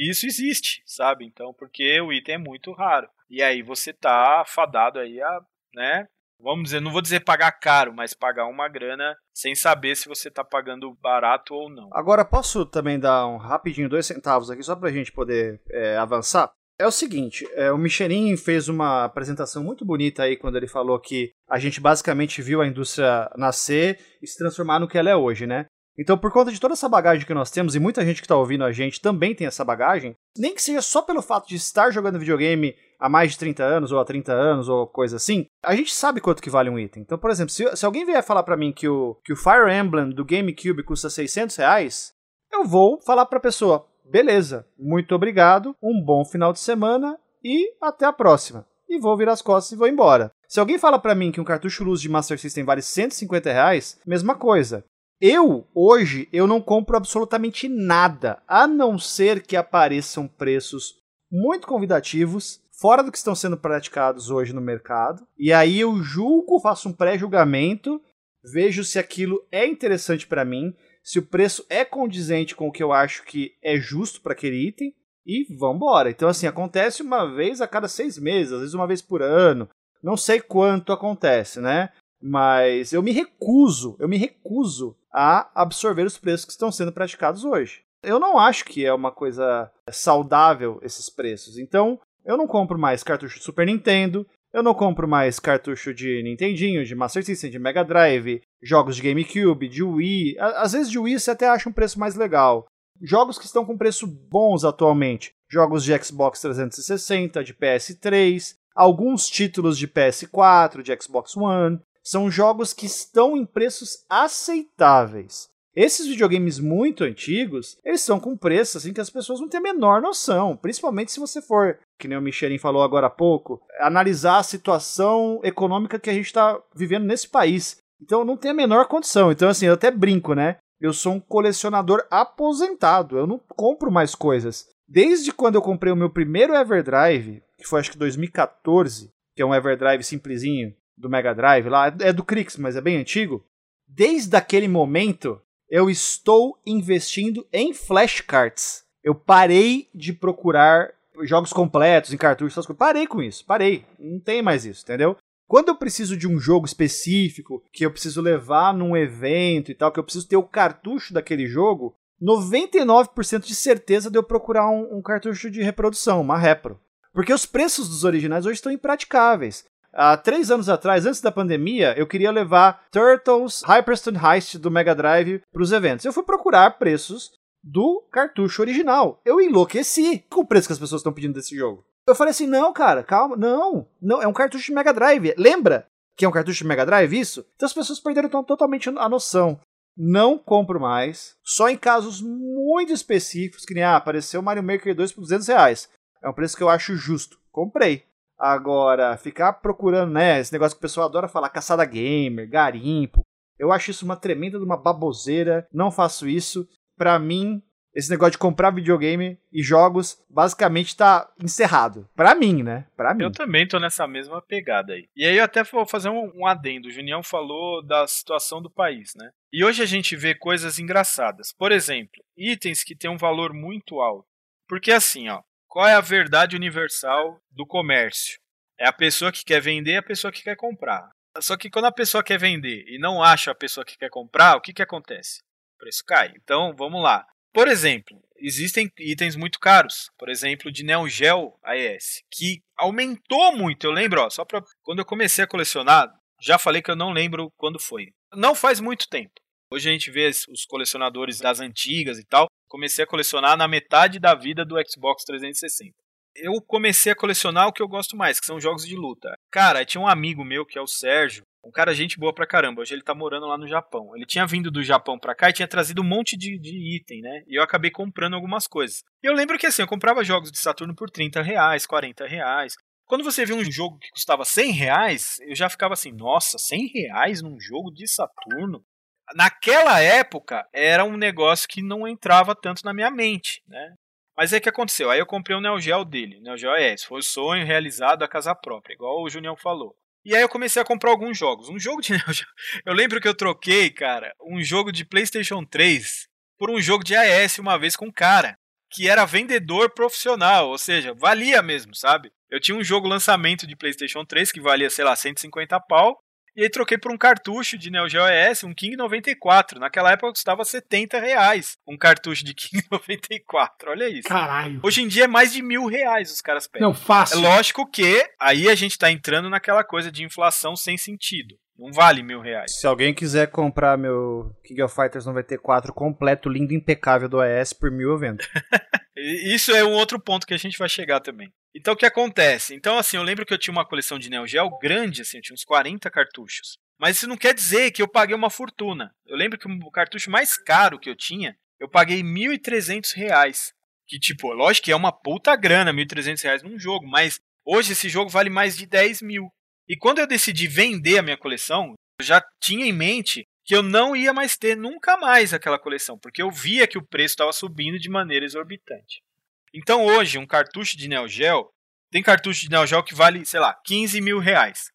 E isso existe, sabe? Então, porque o item é muito raro. E aí você tá fadado aí a, né, vamos dizer, não vou dizer pagar caro, mas pagar uma grana sem saber se você está pagando barato ou não.
Agora, posso também dar um rapidinho, dois centavos aqui, só para a gente poder é, avançar? É o seguinte, é, o Michelin fez uma apresentação muito bonita aí quando ele falou que a gente basicamente viu a indústria nascer e se transformar no que ela é hoje, né? Então, por conta de toda essa bagagem que nós temos, e muita gente que está ouvindo a gente também tem essa bagagem, nem que seja só pelo fato de estar jogando videogame há mais de 30 anos, ou há 30 anos, ou coisa assim, a gente sabe quanto que vale um item. Então, por exemplo, se, se alguém vier falar para mim que o, que o Fire Emblem do GameCube custa 600 reais, eu vou falar pra pessoa, beleza, muito obrigado, um bom final de semana e até a próxima. E vou virar as costas e vou embora. Se alguém fala para mim que um cartucho luz de Master System vale 150 reais, mesma coisa. Eu, hoje, eu não compro absolutamente nada, a não ser que apareçam preços muito convidativos fora do que estão sendo praticados hoje no mercado. E aí eu julgo, faço um pré-julgamento, vejo se aquilo é interessante para mim, se o preço é condizente com o que eu acho que é justo para aquele item e vambora. Então, assim, acontece uma vez a cada seis meses, às vezes uma vez por ano. Não sei quanto acontece, né? Mas eu me recuso, eu me recuso a absorver os preços que estão sendo praticados hoje. Eu não acho que é uma coisa saudável esses preços. Então, eu não compro mais cartucho de Super Nintendo, eu não compro mais cartucho de Nintendinho, de Master System, de Mega Drive, jogos de GameCube, de Wii. Às vezes de Wii você até acha um preço mais legal. Jogos que estão com preço bons atualmente. Jogos de Xbox 360, de PS3, alguns títulos de PS4, de Xbox One. São jogos que estão em preços aceitáveis. Esses videogames muito antigos, eles são com preços assim que as pessoas não têm a menor noção, principalmente se você for, que nem o Michelin falou agora há pouco, analisar a situação econômica que a gente está vivendo nesse país. Então não tem a menor condição. Então assim, eu até brinco, né? Eu sou um colecionador aposentado, eu não compro mais coisas. Desde quando eu comprei o meu primeiro Everdrive, que foi acho que 2014, que é um Everdrive simplesinho do Mega Drive lá, é do Crix, mas é bem antigo. Desde aquele momento, eu estou investindo em flashcards. Eu parei de procurar jogos completos em cartuchos, essas coisas. Parei com isso, parei. Não tem mais isso, entendeu? Quando eu preciso de um jogo específico, que eu preciso levar num evento e tal, que eu preciso ter o cartucho daquele jogo, 99% de certeza de eu procurar um, um, cartucho de reprodução, uma repro. Porque os preços dos originais hoje estão impraticáveis. Há três anos atrás, antes da pandemia, eu queria levar Turtles Hyperston Heist do Mega Drive para os eventos. Eu fui procurar preços do cartucho original. Eu enlouqueci com o preço que as pessoas estão pedindo desse jogo. Eu falei assim: não, cara, calma, não, não, é um cartucho de Mega Drive. Lembra que é um cartucho de Mega Drive isso? Então as pessoas perderam totalmente a noção. Não compro mais, só em casos muito específicos, que nem ah, apareceu Mario Maker 2 por 200 reais. É um preço que eu acho justo. Comprei. Agora, ficar procurando, né, esse negócio que o pessoal adora falar, caçada gamer, garimpo. Eu acho isso uma tremenda uma baboseira. Não faço isso. Pra mim, esse negócio de comprar videogame e jogos basicamente tá encerrado. Pra mim, né? Pra mim.
Eu também tô nessa mesma pegada aí. E aí eu até vou fazer um, um adendo. O Junião falou da situação do país, né? E hoje a gente vê coisas engraçadas. Por exemplo, itens que têm um valor muito alto. Porque assim, ó, qual é a verdade universal do comércio? É a pessoa que quer vender e a pessoa que quer comprar. Só que quando a pessoa quer vender e não acha a pessoa que quer comprar, o que, que acontece? O preço cai. Então, vamos lá. Por exemplo, existem itens muito caros. Por exemplo, de Neo Geo AES, que aumentou muito. Eu lembro, ó, só para quando eu comecei a colecionar, já falei que eu não lembro quando foi. Não faz muito tempo. Hoje a gente vê os colecionadores das antigas e tal. Comecei a colecionar na metade da vida do Xbox 360. Eu comecei a colecionar o que eu gosto mais, que são jogos de luta. Cara, tinha um amigo meu que é o Sérgio, um cara gente boa pra caramba. Hoje ele tá morando lá no Japão. Ele tinha vindo do Japão pra cá e tinha trazido um monte de, de item, né? E eu acabei comprando algumas coisas. E eu lembro que assim, eu comprava jogos de Saturno por 30 reais, 40 reais. Quando você vê um jogo que custava 100 reais, eu já ficava assim, nossa, 100 reais num jogo de Saturno? Naquela época, era um negócio que não entrava tanto na minha mente, né? Mas é que aconteceu, aí eu comprei um Neo Geo dele, Neo Geo ES, foi o sonho realizado a casa própria, igual o Junião falou. E aí eu comecei a comprar alguns jogos. Um jogo de Neo Geo, eu lembro que eu troquei, cara, um jogo de PlayStation 3 por um jogo de AES uma vez com um cara que era vendedor profissional, ou seja, valia mesmo, sabe? Eu tinha um jogo lançamento de PlayStation 3 que valia, sei lá, 150 pau, e aí troquei por um cartucho de Neo Geo ES, um King 94. Naquela época custava 70 reais um cartucho de King 94. Olha isso.
Caralho.
Hoje em dia é mais de mil reais os caras pegam.
Não, fácil.
É lógico que aí a gente tá entrando naquela coisa de inflação sem sentido. Não vale mil reais.
Se alguém quiser comprar meu King of Fighters 94 completo, lindo, impecável do AES por mil eu vendo.
Isso é um outro ponto que a gente vai chegar também. Então o que acontece? Então assim, eu lembro que eu tinha uma coleção de Neo Geo grande, assim, eu tinha uns 40 cartuchos. Mas isso não quer dizer que eu paguei uma fortuna. Eu lembro que o cartucho mais caro que eu tinha, eu paguei 1.300 reais. Que tipo, lógico que é uma puta grana, 1.300 reais num jogo, mas hoje esse jogo vale mais de 10 mil. E quando eu decidi vender a minha coleção, eu já tinha em mente que eu não ia mais ter nunca mais aquela coleção, porque eu via que o preço estava subindo de maneira exorbitante. Então hoje, um cartucho de Neo Geo, tem cartucho de Neo Geo que vale, sei lá, 15 mil reais.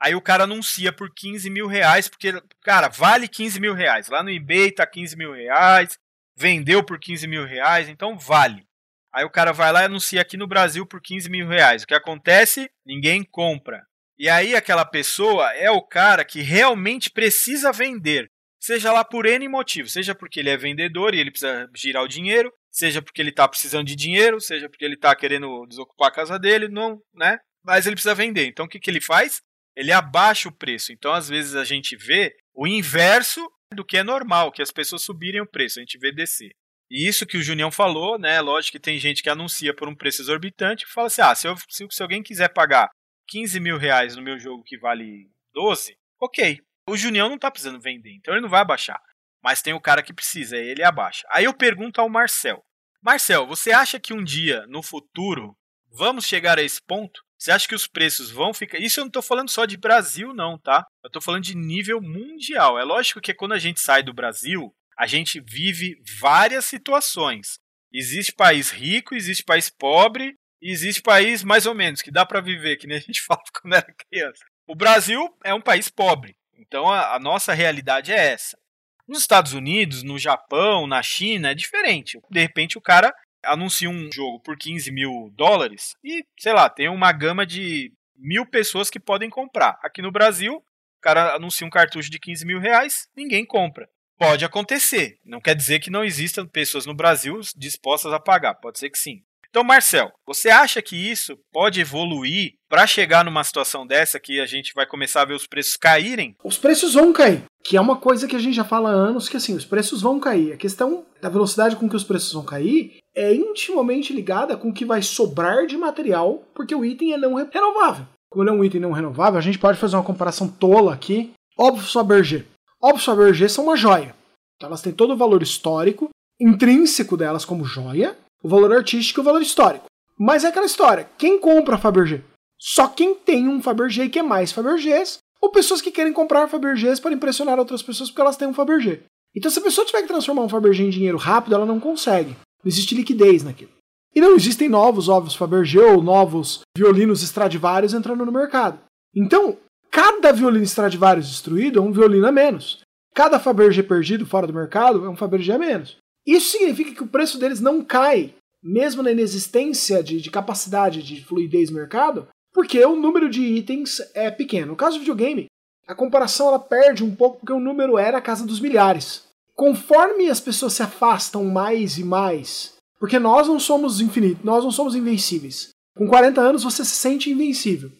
Aí o cara anuncia por 15 mil reais, porque, cara, vale 15 mil reais. Lá no eBay tá 15 mil reais, vendeu por 15 mil reais, então vale. Aí o cara vai lá e anuncia aqui no Brasil por 15 mil reais. O que acontece? Ninguém compra. E aí aquela pessoa é o cara que realmente precisa vender, seja lá por N motivo, seja porque ele é vendedor e ele precisa girar o dinheiro, seja porque ele está precisando de dinheiro, seja porque ele está querendo desocupar a casa dele, não, né? Mas ele precisa vender. Então o que, que ele faz? Ele abaixa o preço. Então às vezes a gente vê o inverso do que é normal, que as pessoas subirem o preço, a gente vê descer. E isso que o Junião falou, né? Lógico que tem gente que anuncia por um preço exorbitante e fala assim: ah, se, eu, se, se alguém quiser pagar 15 mil reais no meu jogo que vale 12, ok. O Junião não tá precisando vender, então ele não vai abaixar. Mas tem o cara que precisa, ele abaixa. Aí eu pergunto ao Marcel: Marcel, você acha que um dia, no futuro, vamos chegar a esse ponto? Você acha que os preços vão ficar. Isso eu não estou falando só de Brasil, não, tá? Eu estou falando de nível mundial. É lógico que quando a gente sai do Brasil, a gente vive várias situações. Existe país rico, existe país pobre, existe país mais ou menos que dá para viver, que nem a gente falava quando era criança. O Brasil é um país pobre, então a, a nossa realidade é essa. Nos Estados Unidos, no Japão, na China, é diferente. De repente o cara anuncia um jogo por 15 mil dólares e, sei lá, tem uma gama de mil pessoas que podem comprar. Aqui no Brasil, o cara anuncia um cartucho de 15 mil reais, ninguém compra. Pode acontecer. Não quer dizer que não existam pessoas no Brasil dispostas a pagar. Pode ser que sim. Então, Marcel, você acha que isso pode evoluir para chegar numa situação dessa que a gente vai começar a ver os preços caírem?
Os preços vão cair, que é uma coisa que a gente já fala há anos que assim, os preços vão cair. A questão da velocidade com que os preços vão cair é intimamente ligada com o que vai sobrar de material, porque o item é não renovável. Como ele é um item não renovável, a gente pode fazer uma comparação tola aqui. Óbvio Fabergé. Óbvio Fabergé são uma joia. Então elas têm todo o valor histórico intrínseco delas como joia, o valor artístico e o valor histórico. Mas é aquela história, quem compra Fabergé? Só quem tem um Fabergé e quer mais Fabergés, ou pessoas que querem comprar Fabergés para impressionar outras pessoas porque elas têm um Fabergé. Então se a pessoa tiver que transformar um Fabergé em dinheiro rápido, ela não consegue. Não existe liquidez naquilo. E não existem novos ovos Fabergé ou novos violinos Stradivarius entrando no mercado. Então, cada violino Stradivarius destruído é um violino a menos. Cada Fabergé perdido fora do mercado é um Fabergé a menos. Isso significa que o preço deles não cai, mesmo na inexistência de, de capacidade de fluidez no mercado, porque o número de itens é pequeno. No caso do videogame, a comparação ela perde um pouco porque o número era a casa dos milhares. Conforme as pessoas se afastam mais e mais, porque nós não somos infinitos, nós não somos invencíveis. Com 40 anos você se sente invencível.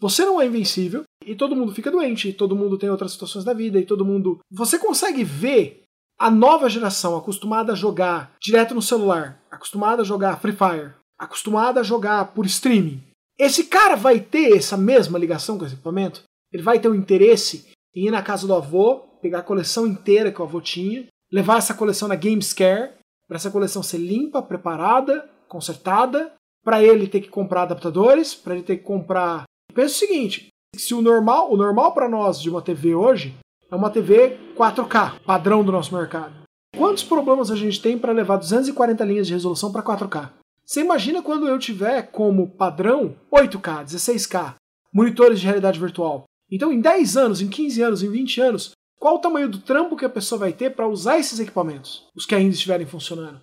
Você não é invencível e todo mundo fica doente, todo mundo tem outras situações da vida e todo mundo. Você consegue ver a nova geração, acostumada a jogar direto no celular, acostumada a jogar Free Fire, acostumada a jogar por streaming, esse cara vai ter essa mesma ligação com esse equipamento? Ele vai ter o um interesse em ir na casa do avô, pegar a coleção inteira que o avô tinha, levar essa coleção na Gamescare, para essa coleção ser limpa, preparada, consertada, para ele ter que comprar adaptadores, para ele ter que comprar. Pensa o seguinte: se o normal, o normal para nós de uma TV hoje é uma TV 4K, padrão do nosso mercado. Quantos problemas a gente tem para levar 240 linhas de resolução para 4K? Você imagina quando eu tiver como padrão 8K, 16K, monitores de realidade virtual. Então, em 10 anos, em 15 anos, em 20 anos, qual o tamanho do trampo que a pessoa vai ter para usar esses equipamentos, os que ainda estiverem funcionando?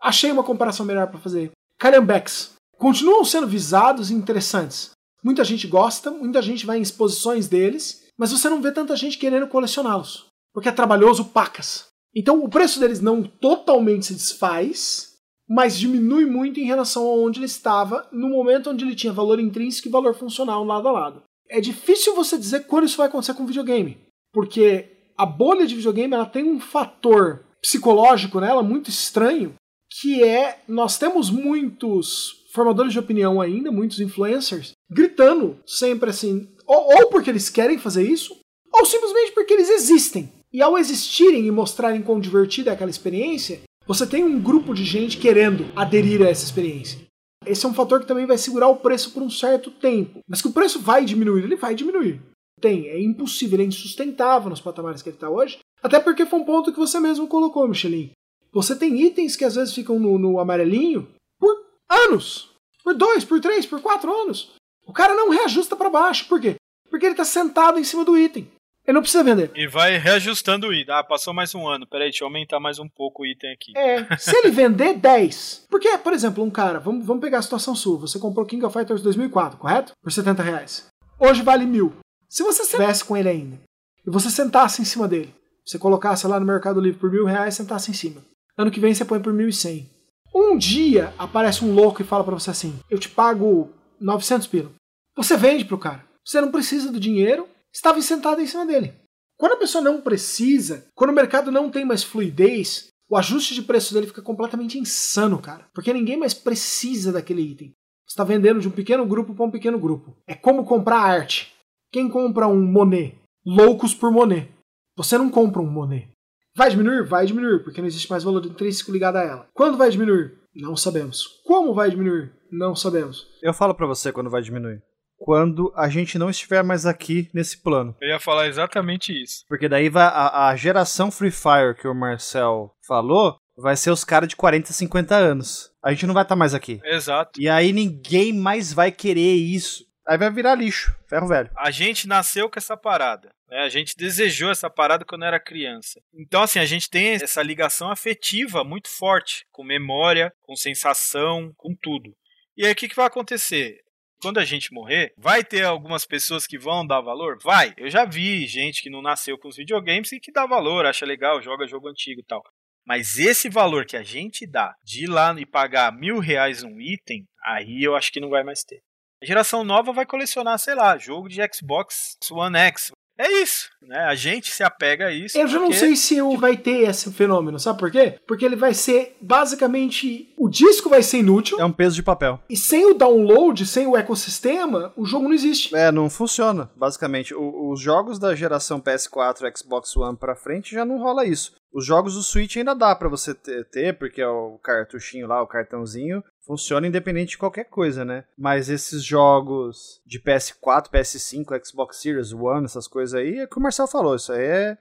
Achei uma comparação melhor para fazer. Calhambecs continuam sendo visados e interessantes. Muita gente gosta, muita gente vai em exposições deles, mas você não vê tanta gente querendo colecioná-los, porque é trabalhoso pacas. Então o preço deles não totalmente se desfaz, mas diminui muito em relação a onde ele estava no momento onde ele tinha valor intrínseco e valor funcional lado a lado. É difícil você dizer quando isso vai acontecer com videogame, porque a bolha de videogame ela tem um fator psicológico nela muito estranho, que é nós temos muitos formadores de opinião ainda, muitos influencers, gritando sempre assim, ou, ou porque eles querem fazer isso, ou simplesmente porque eles existem. E ao existirem e mostrarem quão divertida é aquela experiência, você tem um grupo de gente querendo aderir a essa experiência. Esse é um fator que também vai segurar o preço por um certo tempo. Mas que o preço vai diminuir, ele vai diminuir. Tem, é impossível, é insustentável nos patamares que ele está hoje. Até porque foi um ponto que você mesmo colocou, Michelin. Você tem itens que às vezes ficam no, no amarelinho por anos. Por dois, por três, por quatro anos. O cara não reajusta para baixo. Por quê? Porque ele está sentado em cima do item. Ele não precisa vender.
E vai reajustando o item. Ah, passou mais um ano. Peraí, deixa eu aumentar mais um pouco o item aqui.
É, se ele vender 10. Porque, por exemplo, um cara, vamos, vamos pegar a situação sua. Você comprou King of Fighters 2004, correto? Por 70 reais. Hoje vale mil. Se você estivesse com ele ainda, e você sentasse em cima dele, você colocasse lá no Mercado Livre por mil reais e sentasse em cima. Ano que vem você põe por mil e cem. Um dia aparece um louco e fala para você assim: Eu te pago 900 pila. Você vende pro cara. Você não precisa do dinheiro, estava sentado em cima dele. Quando a pessoa não precisa, quando o mercado não tem mais fluidez, o ajuste de preço dele fica completamente insano, cara. Porque ninguém mais precisa daquele item. Você está vendendo de um pequeno grupo para um pequeno grupo. É como comprar arte. Quem compra um Monet? Loucos por Monet. Você não compra um Monet. Vai diminuir? Vai diminuir, porque não existe mais valor intrínseco ligado a ela. Quando vai diminuir? Não sabemos. Como vai diminuir? Não sabemos.
Eu falo para você quando vai diminuir. Quando a gente não estiver mais aqui nesse plano.
Eu ia falar exatamente isso.
Porque daí vai a, a geração Free Fire que o Marcel falou vai ser os caras de 40, 50 anos. A gente não vai estar tá mais aqui.
Exato.
E aí ninguém mais vai querer isso. Aí vai virar lixo, ferro velho.
A gente nasceu com essa parada. Né? A gente desejou essa parada quando era criança. Então, assim, a gente tem essa ligação afetiva muito forte, com memória, com sensação, com tudo. E aí o que, que vai acontecer? Quando a gente morrer, vai ter algumas pessoas que vão dar valor? Vai. Eu já vi gente que não nasceu com os videogames e que dá valor, acha legal, joga jogo antigo e tal. Mas esse valor que a gente dá de ir lá e pagar mil reais um item, aí eu acho que não vai mais ter. A geração nova vai colecionar, sei lá, jogo de Xbox One X. É isso, né? A gente se apega a isso.
Eu já
porque...
não sei se eu vai ter esse fenômeno, sabe por quê? Porque ele vai ser basicamente o disco vai ser inútil.
É um peso de papel.
E sem o download, sem o ecossistema, o jogo não existe.
É, não funciona, basicamente. O, os jogos da geração PS4, Xbox One para frente já não rola isso. Os jogos do Switch ainda dá para você ter, porque é o cartuchinho lá, o cartãozinho, funciona independente de qualquer coisa, né? Mas esses jogos de PS4, PS5, Xbox Series One, essas coisas aí, é o que o Marcel falou, isso aí é,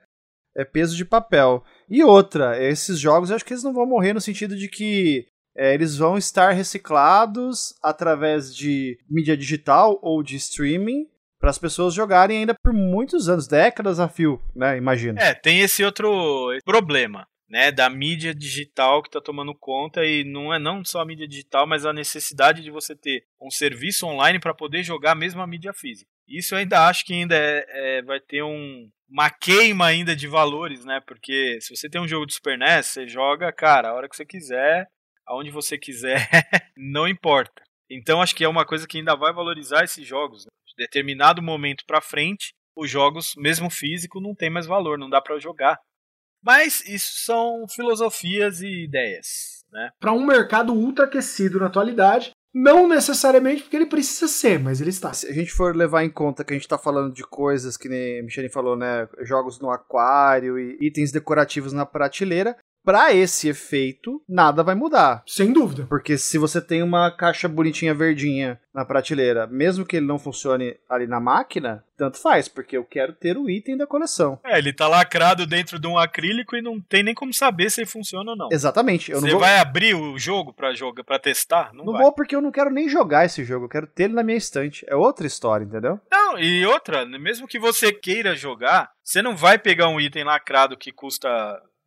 é peso de papel. E outra, esses jogos eu acho que eles não vão morrer no sentido de que é, eles vão estar reciclados através de mídia digital ou de streaming para as pessoas jogarem ainda por muitos anos, décadas a fio, né? Imagina.
É, tem esse outro problema né, da mídia digital que está tomando conta e não é não só a mídia digital, mas a necessidade de você ter um serviço online para poder jogar mesmo a mídia física. Isso eu ainda acho que ainda é, é, vai ter um, uma queima ainda de valores, né? Porque se você tem um jogo de Super NES, você joga, cara, a hora que você quiser, aonde você quiser, não importa. Então acho que é uma coisa que ainda vai valorizar esses jogos. Né? De determinado momento para frente, os jogos, mesmo físico, não tem mais valor, não dá para jogar. Mas isso são filosofias e ideias, né?
Para um mercado ultra aquecido na atualidade, não necessariamente porque ele precisa ser, mas ele está.
Se a gente for levar em conta que a gente está falando de coisas que nem a Michele falou, né? Jogos no aquário e itens decorativos na prateleira, Para esse efeito, nada vai mudar.
Sem dúvida.
Porque se você tem uma caixa bonitinha verdinha na prateleira, mesmo que ele não funcione ali na máquina, tanto faz, porque eu quero ter o item da coleção.
É, ele tá lacrado dentro de um acrílico e não tem nem como saber se ele funciona ou não.
Exatamente.
Você
vou...
vai abrir o jogo para jogar, para testar?
Não, não vou porque eu não quero nem jogar esse jogo, eu quero ter ele na minha estante. É outra história, entendeu?
Não, e outra, mesmo que você queira jogar, você não vai pegar um item lacrado que custa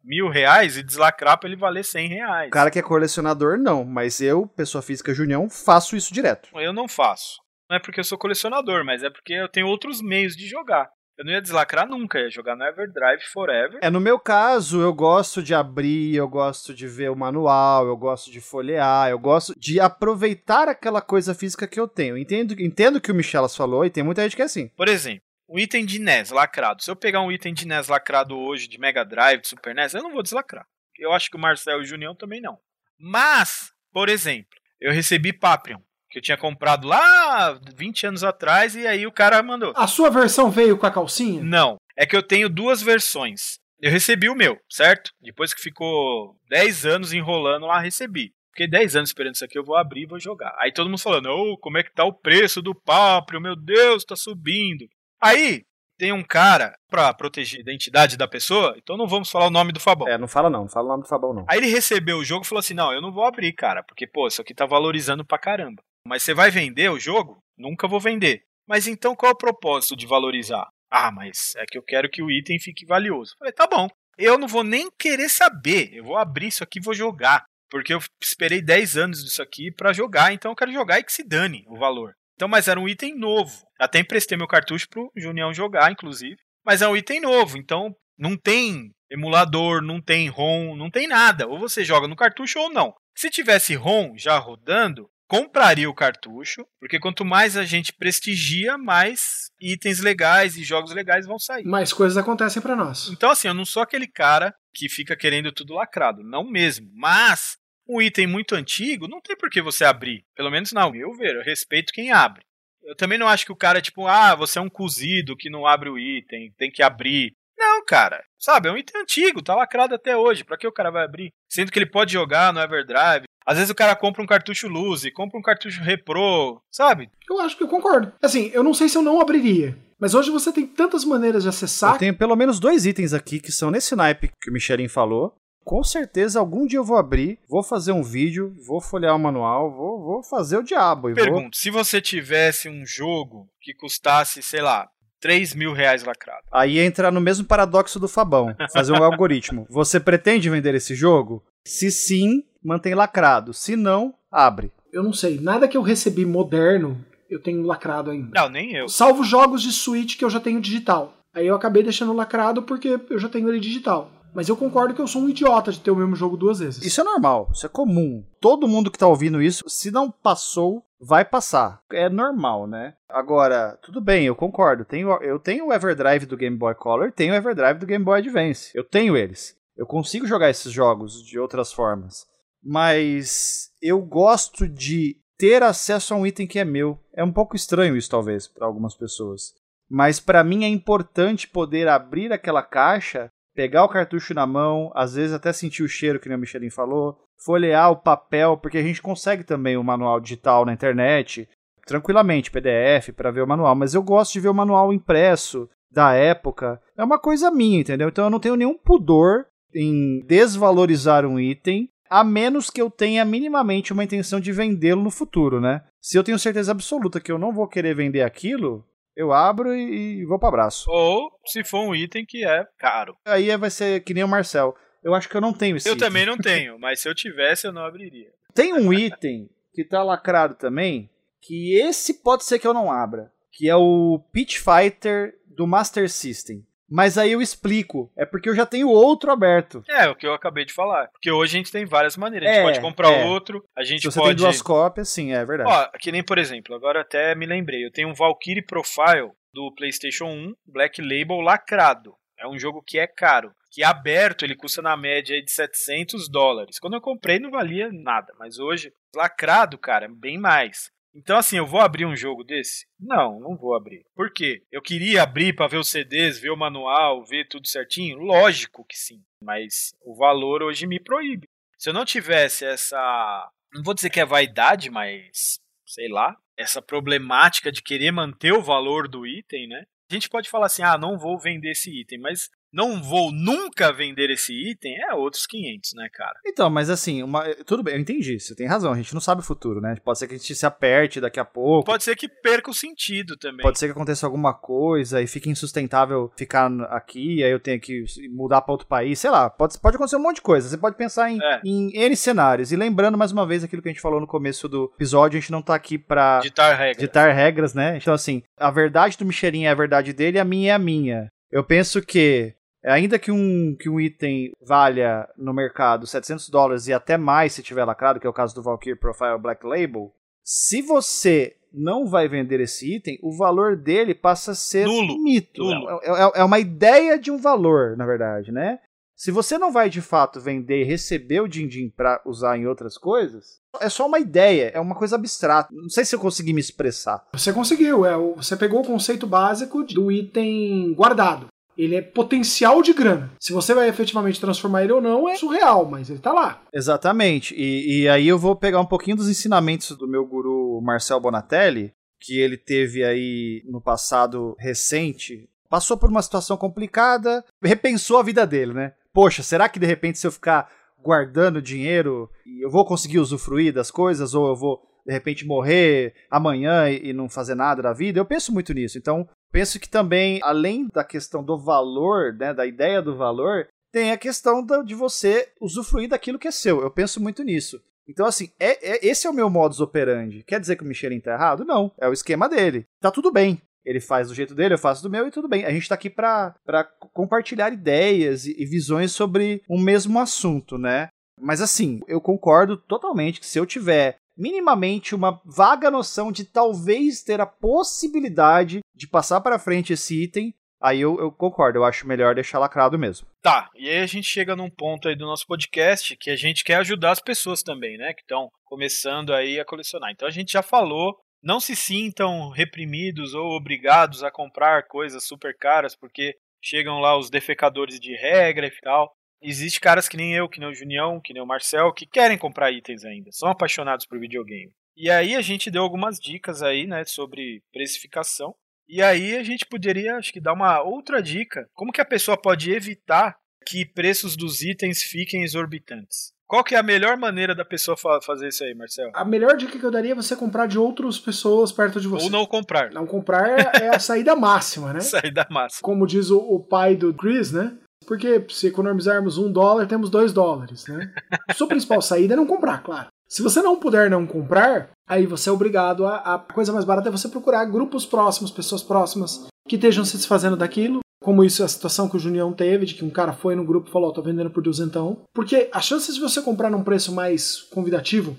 mil reais e deslacrar pra ele valer cem reais.
O cara que é colecionador, não. Mas eu, pessoa física Junião, faço isso direto.
Eu não faço. Não é porque eu sou colecionador, mas é porque eu tenho outros meios de jogar. Eu não ia deslacrar nunca, ia jogar no Everdrive Forever.
É, no meu caso, eu gosto de abrir, eu gosto de ver o manual, eu gosto de folhear, eu gosto de aproveitar aquela coisa física que eu tenho. Entendo, entendo que o Michelas falou e tem muita gente que é assim.
Por exemplo, um item de NES lacrado. Se eu pegar um item de NES lacrado hoje, de Mega Drive, de Super NES, eu não vou deslacrar. Eu acho que o Marcel e o Junião também não. Mas, por exemplo, eu recebi Paprion, que eu tinha comprado lá 20 anos atrás, e aí o cara mandou.
A sua versão veio com a calcinha?
Não. É que eu tenho duas versões. Eu recebi o meu, certo? Depois que ficou 10 anos enrolando lá, recebi. Fiquei 10 anos esperando isso aqui, eu vou abrir e vou jogar. Aí todo mundo falando, oh, como é que tá o preço do Paprion? Meu Deus, tá subindo. Aí tem um cara para proteger a identidade da pessoa, então não vamos falar o nome do Fabão.
É, não fala não, não fala o nome do Fabão não.
Aí ele recebeu o jogo e falou assim: "Não, eu não vou abrir, cara, porque pô, isso aqui tá valorizando pra caramba. Mas você vai vender o jogo? Nunca vou vender. Mas então qual é o propósito de valorizar? Ah, mas é que eu quero que o item fique valioso. Falei, tá bom. Eu não vou nem querer saber. Eu vou abrir isso aqui e vou jogar. Porque eu esperei 10 anos disso aqui para jogar, então eu quero jogar e que se dane o valor. Então, mas era um item novo. Até emprestei meu cartucho pro Junião jogar, inclusive. Mas é um item novo, então não tem emulador, não tem ROM, não tem nada. Ou você joga no cartucho ou não. Se tivesse ROM já rodando, compraria o cartucho, porque quanto mais a gente prestigia, mais itens legais e jogos legais vão sair.
Mais coisas acontecem para nós.
Então, assim, eu não sou aquele cara que fica querendo tudo lacrado, não mesmo. Mas um item muito antigo, não tem por que você abrir. Pelo menos não, meu ver, eu respeito quem abre. Eu também não acho que o cara, tipo, ah, você é um cozido que não abre o item, tem que abrir. Não, cara. Sabe, é um item antigo, tá lacrado até hoje. Pra que o cara vai abrir? Sendo que ele pode jogar no Everdrive. Às vezes o cara compra um cartucho Luzi, compra um cartucho Repro, sabe?
Eu acho que eu concordo. Assim, eu não sei se eu não abriria. Mas hoje você tem tantas maneiras de acessar.
Eu tenho pelo menos dois itens aqui que são nesse naipe que o Michelin falou com certeza algum dia eu vou abrir, vou fazer um vídeo, vou folhear o manual, vou, vou fazer o diabo.
Pergunto,
vou...
se você tivesse um jogo que custasse, sei lá, 3 mil reais lacrado.
Aí entra no mesmo paradoxo do Fabão, fazer um algoritmo. Você pretende vender esse jogo? Se sim, mantém lacrado. Se não, abre.
Eu não sei, nada que eu recebi moderno eu tenho lacrado ainda.
Não, nem eu.
Salvo jogos de Switch que eu já tenho digital. Aí eu acabei deixando lacrado porque eu já tenho ele digital. Mas eu concordo que eu sou um idiota de ter o mesmo jogo duas vezes.
Isso é normal, isso é comum. Todo mundo que tá ouvindo isso, se não passou, vai passar. É normal, né? Agora, tudo bem, eu concordo. Tenho, eu tenho o Everdrive do Game Boy Color, tenho o Everdrive do Game Boy Advance. Eu tenho eles. Eu consigo jogar esses jogos de outras formas. Mas eu gosto de ter acesso a um item que é meu. É um pouco estranho isso, talvez, para algumas pessoas. Mas para mim é importante poder abrir aquela caixa pegar o cartucho na mão, às vezes até sentir o cheiro, que nem o Michelin falou, folhear o papel, porque a gente consegue também o manual digital na internet, tranquilamente, PDF, para ver o manual, mas eu gosto de ver o manual impresso da época. É uma coisa minha, entendeu? Então eu não tenho nenhum pudor em desvalorizar um item, a menos que eu tenha minimamente uma intenção de vendê-lo no futuro, né? Se eu tenho certeza absoluta que eu não vou querer vender aquilo, eu abro e, e vou para abraço.
Ou se for um item que é caro.
Aí vai ser que nem o Marcel. Eu acho que eu não tenho esse
Eu
item.
também não tenho, mas se eu tivesse eu não abriria.
Tem um item que tá lacrado também, que esse pode ser que eu não abra, que é o Pitch Fighter do Master System. Mas aí eu explico. É porque eu já tenho outro aberto.
É, o que eu acabei de falar. Porque hoje a gente tem várias maneiras. A gente
É,
pode comprar
é.
outro, a gente
Se você
pode.
tem duas cópias, sim, é verdade.
Ó, que nem, por exemplo, agora até me lembrei. Eu tenho um Valkyrie Profile do PlayStation 1, Black Label lacrado. É um jogo que é caro. Que aberto ele custa na média de 700 dólares. Quando eu comprei não valia nada, mas hoje, lacrado, cara, bem mais. Então, assim, eu vou abrir um jogo desse? Não, não vou abrir. Por quê? Eu queria abrir para ver os CDs, ver o manual, ver tudo certinho? Lógico que sim. Mas o valor hoje me proíbe. Se eu não tivesse essa. Não vou dizer que é vaidade, mas. Sei lá. Essa problemática de querer manter o valor do item, né? A gente pode falar assim: ah, não vou vender esse item, mas não vou nunca vender esse item, é outros 500, né, cara?
Então, mas assim, uma, tudo bem, eu entendi, você tem razão, a gente não sabe o futuro, né? Pode ser que a gente se aperte daqui a pouco.
Pode ser que perca o sentido também.
Pode ser que aconteça alguma coisa e fique insustentável ficar aqui, aí eu tenho que mudar para outro país, sei lá, pode, pode acontecer um monte de coisa. Você pode pensar em, é. em N cenários. E lembrando mais uma vez aquilo que a gente falou no começo do episódio, a gente não tá aqui pra
ditar regras,
ditar regras né? Então, assim, a verdade do Michelin é a verdade dele, a minha é a minha. Eu penso que Ainda que um, que um item valha no mercado 700 dólares e até mais se tiver lacrado, que é o caso do Valkyrie Profile Black Label, se você não vai vender esse item, o valor dele passa a ser
Nulo.
mito.
Nulo.
É, é, é, uma ideia de um valor, na verdade, né? Se você não vai de fato vender e receber o din-din para usar em outras coisas, é só uma ideia, é uma coisa abstrata. Não sei se eu consegui me expressar.
Você conseguiu, é, você pegou o conceito básico do item guardado. Ele é potencial de grana. Se você vai efetivamente transformar ele ou não, é surreal, mas ele tá lá.
Exatamente. E, e aí eu vou pegar um pouquinho dos ensinamentos do meu guru Marcel Bonatelli, que ele teve aí no passado recente. Passou por uma situação complicada, repensou a vida dele, né? Poxa, será que de repente se eu ficar guardando dinheiro, eu vou conseguir usufruir das coisas ou eu vou de repente morrer amanhã e não fazer nada da vida? Eu penso muito nisso. Então, penso que também, além da questão do valor, né, da ideia do valor, tem a questão de você usufruir daquilo que é seu. Eu penso muito nisso. Então, assim, é, é, esse é o meu modus operandi. Quer dizer que o Michelin tá errado? Não. É o esquema dele. Tá tudo bem. Ele faz do jeito dele, eu faço do meu e tudo bem. A gente tá aqui pra, pra compartilhar ideias e, e visões sobre um mesmo assunto, né? Mas assim, eu concordo totalmente que se eu tiver minimamente uma vaga noção de talvez ter a possibilidade de passar para frente esse item, aí eu, eu, concordo, eu acho melhor deixar lacrado mesmo.
Tá, e aí a gente chega num ponto aí do nosso podcast que a gente quer ajudar as pessoas também, né, que estão começando aí a colecionar. Então a gente já falou, não se sintam reprimidos ou obrigados a comprar coisas super caras, porque chegam lá os defecadores de regra e tal. Existe caras que nem eu, que nem o Junião, que nem o Marcel, que querem comprar itens ainda, são apaixonados por videogame. E aí a gente deu algumas dicas aí, né, sobre precificação. E aí a gente poderia, acho que, dar uma outra dica. Como que a pessoa pode evitar que preços dos itens fiquem exorbitantes? Qual que é a melhor maneira da pessoa fa fazer isso aí, Marcel?
A melhor dica que eu daria é você comprar de outras pessoas perto de você.
Ou não comprar.
Não comprar é a saída máxima, né?
saída máxima.
Como diz o, o pai do Chris, né? Porque se economizarmos um dólar, temos dois dólares, né? Sua principal saída é não comprar, claro. Se você não puder não comprar, aí você é obrigado a. A coisa mais barata é você procurar grupos próximos, pessoas próximas que estejam se desfazendo daquilo. Como isso é a situação que o Junião teve, de que um cara foi no grupo e falou: oh, tô vendendo por duzentão. Porque a chance de você comprar num preço mais convidativo,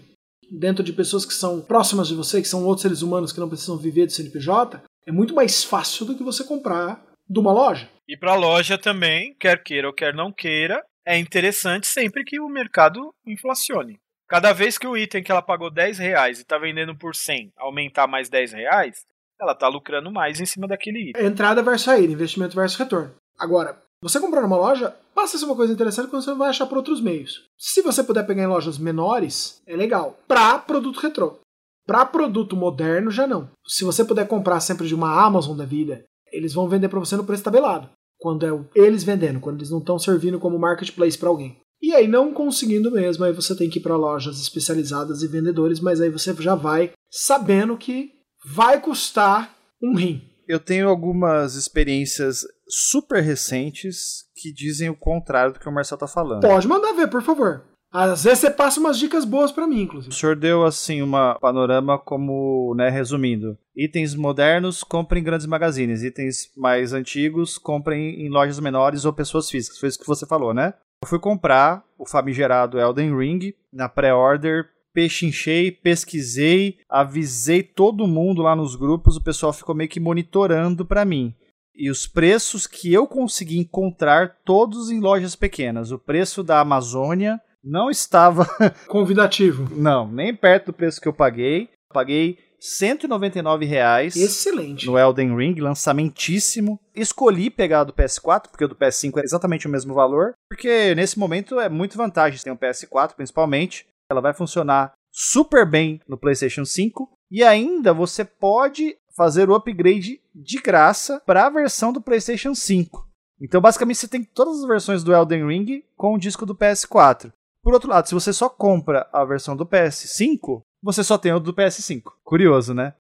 dentro de pessoas que são próximas de você, que são outros seres humanos que não precisam viver de CNPJ, é muito mais fácil do que você comprar de uma loja.
E para a loja também, quer queira ou quer não queira, é interessante sempre que o mercado inflacione. Cada vez que o item que ela pagou 10 reais e está vendendo por 100 aumentar mais 10 reais, ela está lucrando mais em cima daquele item.
Entrada versus saída, investimento versus retorno. Agora, você comprar numa loja, passa a ser uma coisa interessante quando você vai achar por outros meios. Se você puder pegar em lojas menores, é legal. Para produto retrô. Para produto moderno, já não. Se você puder comprar sempre de uma Amazon da vida, eles vão vender para você no preço tabelado. Quando é eles vendendo, quando eles não estão servindo como marketplace para alguém. E aí, não conseguindo mesmo, aí você tem que ir para lojas especializadas e vendedores, mas aí você já vai sabendo que vai custar um rim.
Eu tenho algumas experiências super recentes que dizem o contrário do que o Marcel tá falando.
Pode mandar ver, por favor. Às vezes você passa umas dicas boas para mim, inclusive.
O senhor deu, assim, uma panorama como, né, resumindo. Itens modernos, comprem em grandes magazines. Itens mais antigos, comprem em lojas menores ou pessoas físicas. Foi isso que você falou, né? Eu fui comprar o famigerado Elden Ring na pré-order pechinchei, pesquisei, avisei todo mundo lá nos grupos, o pessoal ficou meio que monitorando para mim. E os preços que eu consegui encontrar todos em lojas pequenas. O preço da Amazônia não estava
convidativo.
Não, nem perto do preço que eu paguei. Paguei 199 reais
Excelente.
no Elden Ring, lançamentíssimo. Escolhi pegar do PS4, porque o do PS5 é exatamente o mesmo valor, porque nesse momento é muito vantagem. Tem um PS4, principalmente. Ela vai funcionar super bem no PlayStation 5 e ainda você pode fazer o upgrade de graça para a versão do PlayStation 5. Então, basicamente, você tem todas as versões do Elden Ring com o disco do PS4. Por outro lado, se você só compra a versão do PS5, você só tem o do PS5. Curioso, né?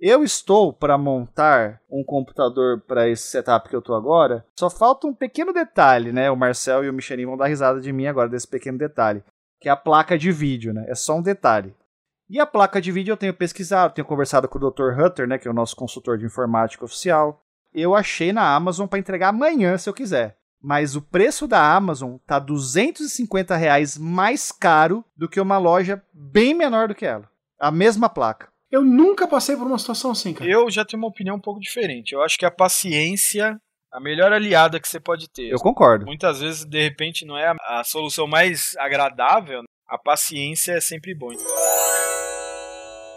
Eu estou para montar um computador para esse setup que eu tô agora. Só falta um pequeno detalhe, né? O Marcel e o Michelin vão dar risada de mim agora desse pequeno detalhe, que é a placa de vídeo, né? É só um detalhe. E a placa de vídeo eu tenho pesquisado, tenho conversado com o Dr. Hutter, né, que é o nosso consultor de informática oficial. Eu achei na Amazon para entregar amanhã se eu quiser. Mas o preço da Amazon tá 250 reais mais caro do que uma loja bem menor do que ela. A mesma placa.
Eu nunca passei por uma situação assim, cara.
Eu já tenho uma opinião um pouco diferente. Eu acho que a paciência a melhor aliada que você pode ter.
Eu concordo.
Muitas vezes, de repente, não é a, a solução mais agradável. A paciência é sempre bom.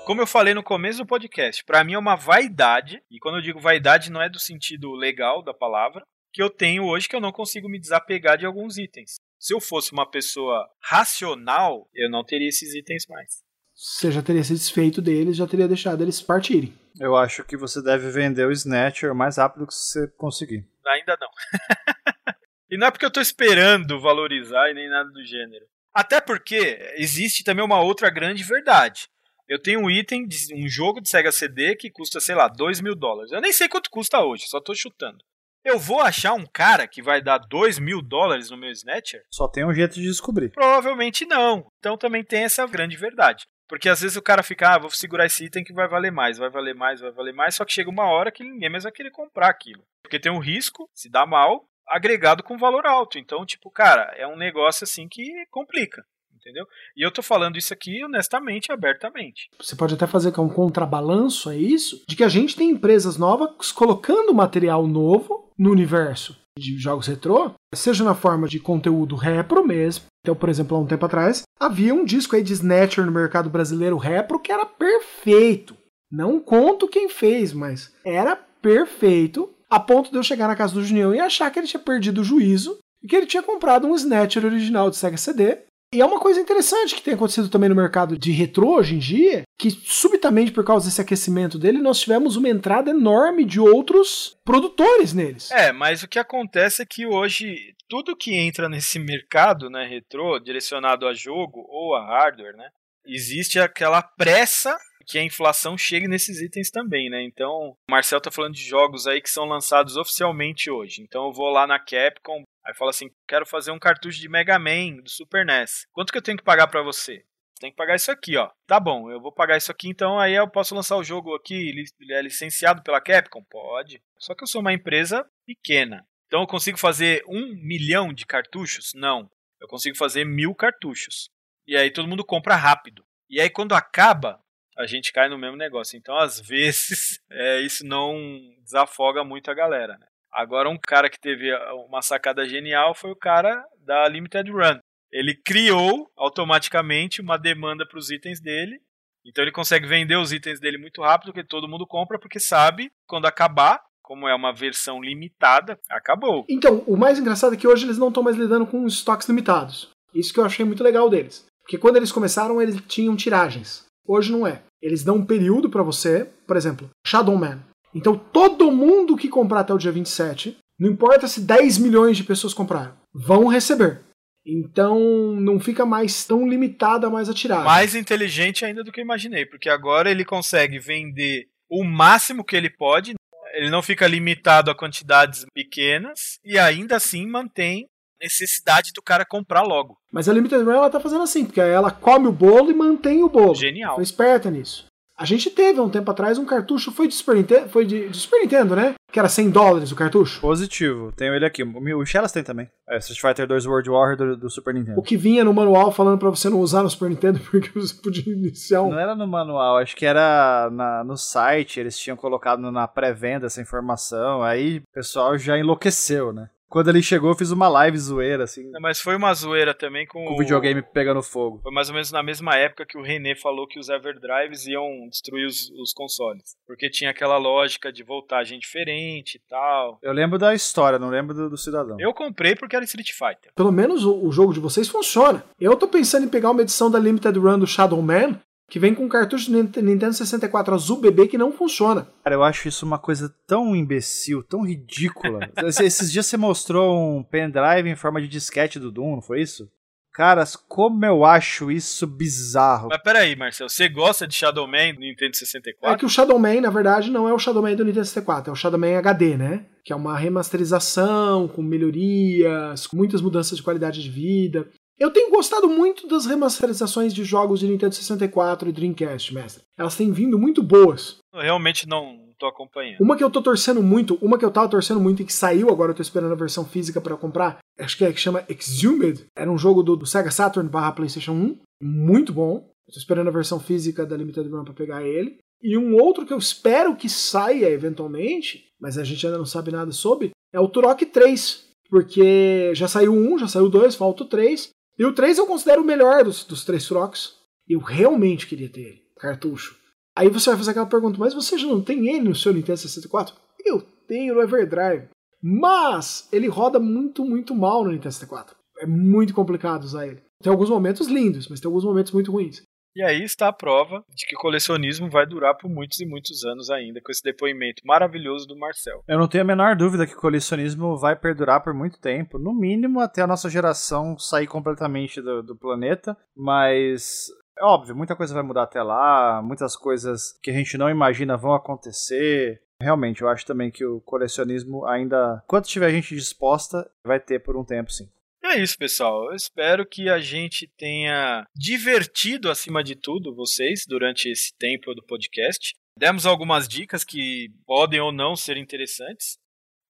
Como eu falei no começo do podcast, para mim é uma vaidade, e quando eu digo vaidade não é do sentido legal da palavra, que eu tenho hoje que eu não consigo me desapegar de alguns itens. Se eu fosse uma pessoa racional, eu não teria esses itens mais.
Você já teria se desfeito deles, já teria deixado eles partirem.
Eu acho que você deve vender o Snatcher o mais rápido que você conseguir.
Ainda não. e não é porque eu tô esperando valorizar e nem nada do gênero. Até porque existe também uma outra grande verdade. Eu tenho um item, de um jogo de Sega CD que custa, sei lá, 2 mil dólares. Eu nem sei quanto custa hoje, só tô chutando. Eu vou achar um cara que vai dar 2 mil dólares no meu Snatcher?
Só tem um jeito de descobrir.
Provavelmente não. Então também tem essa grande verdade. Porque às vezes o cara fica, ah, vou segurar esse item que vai valer mais, vai valer mais, vai valer mais, só que chega uma hora que ninguém mais vai querer comprar aquilo. Porque tem um risco, se dá mal, agregado com valor alto. Então, tipo, cara, é um negócio assim que complica entendeu? E eu tô falando isso aqui honestamente, abertamente.
Você pode até fazer um contrabalanço a isso, de que a gente tem empresas novas colocando material novo no universo de jogos retrô, seja na forma de conteúdo repro mesmo. Então, por exemplo, há um tempo atrás, havia um disco aí de Snatcher no mercado brasileiro repro que era perfeito. Não conto quem fez, mas era perfeito, a ponto de eu chegar na casa do Junião e achar que ele tinha perdido o juízo e que ele tinha comprado um Snatcher original de Sega CD e é uma coisa interessante que tem acontecido também no mercado de retrô hoje em dia, que subitamente por causa desse aquecimento dele, nós tivemos uma entrada enorme de outros produtores neles.
É, mas o que acontece é que hoje tudo que entra nesse mercado, né, retrô, direcionado a jogo ou a hardware, né, existe aquela pressa que a inflação chegue nesses itens também, né? Então, o Marcel tá falando de jogos aí que são lançados oficialmente hoje. Então, eu vou lá na Capcom, Aí fala assim: quero fazer um cartucho de Mega Man do Super NES. Quanto que eu tenho que pagar para você? Tem que pagar isso aqui, ó. Tá bom, eu vou pagar isso aqui, então aí eu posso lançar o jogo aqui. Ele é licenciado pela Capcom? Pode. Só que eu sou uma empresa pequena. Então eu consigo fazer um milhão de cartuchos? Não. Eu consigo fazer mil cartuchos. E aí todo mundo compra rápido. E aí quando acaba, a gente cai no mesmo negócio. Então, às vezes, é, isso não desafoga muito a galera. Né? Agora, um cara que teve uma sacada genial foi o cara da Limited Run. Ele criou automaticamente uma demanda para os itens dele. Então ele consegue vender os itens dele muito rápido, porque todo mundo compra, porque sabe quando acabar, como é uma versão limitada, acabou.
Então, o mais engraçado é que hoje eles não estão mais lidando com estoques limitados. Isso que eu achei muito legal deles. Porque quando eles começaram, eles tinham tiragens. Hoje não é. Eles dão um período para você, por exemplo, Shadow Man. Então todo mundo que comprar até o dia 27, não importa se 10 milhões de pessoas compraram, vão receber. Então não fica mais tão limitada mais a tiragem.
Mais inteligente ainda do que eu imaginei, porque agora ele consegue vender o máximo que ele pode, ele não fica limitado a quantidades pequenas e ainda assim mantém necessidade do cara comprar logo.
Mas a Limited Run ela tá fazendo assim, porque ela come o bolo e mantém o bolo.
Genial.
Foi esperta nisso. A gente teve há um tempo atrás um cartucho, foi de Super Nintendo, foi de, de Super Nintendo, né? Que era 100 dólares o cartucho.
Positivo, tenho ele aqui. O Shellas tem também. É Street Fighter 2 World War do, do, Super Nintendo.
O que vinha no manual falando para você não usar no Super Nintendo porque você podia iniciar um...
Não era no manual, acho que era na, no site, eles tinham colocado na pré-venda essa informação, aí o pessoal já enlouqueceu, né? Quando ele chegou, eu fiz uma live zoeira, assim.
Não, mas foi uma zoeira também com,
com o videogame pegando fogo.
Foi mais ou menos na mesma época que o René falou que os Everdrives iam destruir os, os consoles. Porque tinha aquela lógica de voltagem diferente e tal.
Eu lembro da história, não lembro do, do cidadão.
Eu comprei porque era Street Fighter.
Pelo menos o, o jogo de vocês funciona. Eu tô pensando em pegar uma edição da Limited Run do Shadow Man que vem com um cartucho do Nintendo 64 azul bebê que não funciona.
Cara, eu acho isso uma coisa tão imbecil, tão ridícula. Esses dias você mostrou um pendrive em forma de disquete do Doom, não foi isso? Caras, como eu acho isso bizarro.
Mas peraí, Marcelo, você gosta de Shadow Man do Nintendo 64?
É que o Shadow Man, na verdade, não é o Shadow Man do Nintendo 64, é o Shadow Man HD, né? Que é uma remasterização, com melhorias, com muitas mudanças de qualidade de vida. Eu tenho gostado muito das remasterizações de jogos de Nintendo 64 e Dreamcast, mestre. Elas têm vindo muito boas.
Eu realmente não tô acompanhando.
Uma que eu tô torcendo muito, uma que eu tava torcendo muito e que saiu, agora eu tô esperando a versão física para comprar, acho que é que chama Exhumed. Era um jogo do, do Sega Saturn barra PlayStation 1, muito bom. Eu tô esperando a versão física da Limited Run pra pegar ele. E um outro que eu espero que saia eventualmente, mas a gente ainda não sabe nada sobre, é o Turok 3. Porque já saiu um, já saiu dois, falta o 3. E o 3 eu considero o melhor dos, dos três Trocs. Eu realmente queria ter ele, cartucho. Aí você vai fazer aquela pergunta, mas você já não tem ele no seu Nintendo 64? Eu tenho no Everdrive. Mas ele roda muito, muito mal no Nintendo 64. É muito complicado usar ele. Tem alguns momentos lindos, mas tem alguns momentos muito ruins.
E aí está a prova de que colecionismo vai durar por muitos e muitos anos ainda, com esse depoimento maravilhoso do Marcel.
Eu não tenho a menor dúvida que o colecionismo vai perdurar por muito tempo, no mínimo até a nossa geração sair completamente do, do planeta, mas é óbvio, muita coisa vai mudar até lá, muitas coisas que a gente não imagina vão acontecer. Realmente, eu acho também que o colecionismo ainda, quando tiver gente disposta, vai ter por um tempo, sim
é isso, pessoal. Eu espero que a gente tenha divertido, acima de tudo, vocês durante esse tempo do podcast. Demos algumas dicas que podem ou não ser interessantes.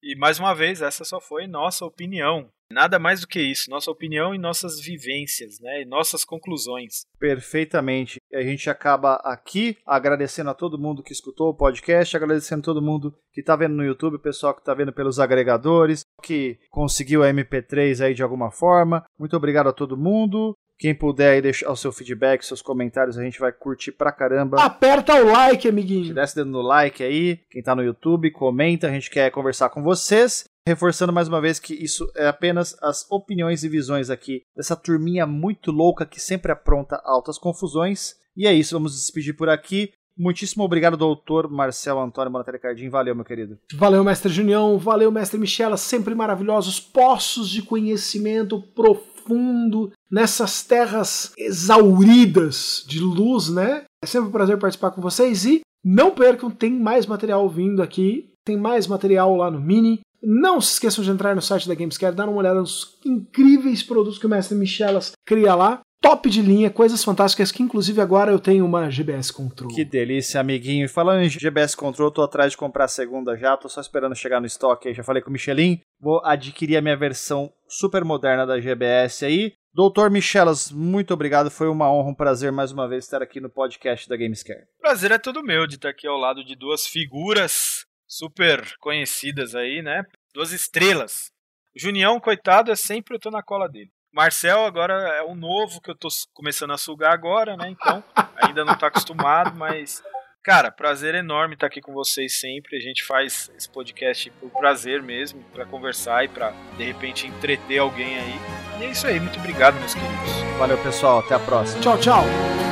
E mais uma vez, essa só foi nossa opinião. Nada mais do que isso, nossa opinião e nossas vivências, né? E nossas conclusões.
Perfeitamente. A gente acaba aqui agradecendo a todo mundo que escutou o podcast, agradecendo a todo mundo que está vendo no YouTube, o pessoal que está vendo pelos agregadores, que conseguiu a MP3 aí de alguma forma. Muito obrigado a todo mundo. Quem puder aí deixar o seu feedback, seus comentários, a gente vai curtir pra caramba.
Aperta o like, amiguinho.
Desce dedo no like aí. Quem tá no YouTube, comenta. A gente quer conversar com vocês. Reforçando mais uma vez que isso é apenas as opiniões e visões aqui dessa turminha muito louca que sempre apronta altas confusões. E é isso, vamos despedir por aqui. Muitíssimo obrigado, doutor Marcelo Antônio Monatelli Cardim. Valeu, meu querido.
Valeu, mestre Junião. Valeu, mestre Michela. Sempre maravilhosos. Poços de conhecimento profundo fundo, nessas terras exauridas de luz, né? É sempre um prazer participar com vocês e não percam, tem mais material vindo aqui, tem mais material lá no Mini. Não se esqueçam de entrar no site da Gamescare, dar uma olhada nos incríveis produtos que o mestre Michelas cria lá. Top de linha, coisas fantásticas que inclusive agora eu tenho uma GBS Control.
Que delícia, amiguinho. E falando em GBS Control, tô atrás de comprar a segunda já, tô só esperando chegar no estoque aí. Já falei com o Michelin, vou adquirir a minha versão super moderna da GBS aí. Doutor Michelas, muito obrigado. Foi uma honra, um prazer mais uma vez estar aqui no podcast da Gamescare.
Prazer é todo meu de estar aqui ao lado de duas figuras super conhecidas aí, né? Duas estrelas. O Junião, coitado, é sempre eu tô na cola dele. Marcel agora é um novo que eu tô começando a sugar agora, né? Então, ainda não tá acostumado, mas Cara, prazer enorme estar aqui com vocês sempre. A gente faz esse podcast por prazer mesmo, para conversar e para de repente entreter alguém aí. E é isso aí, muito obrigado, meus queridos.
Valeu, pessoal, até a próxima.
Tchau, tchau.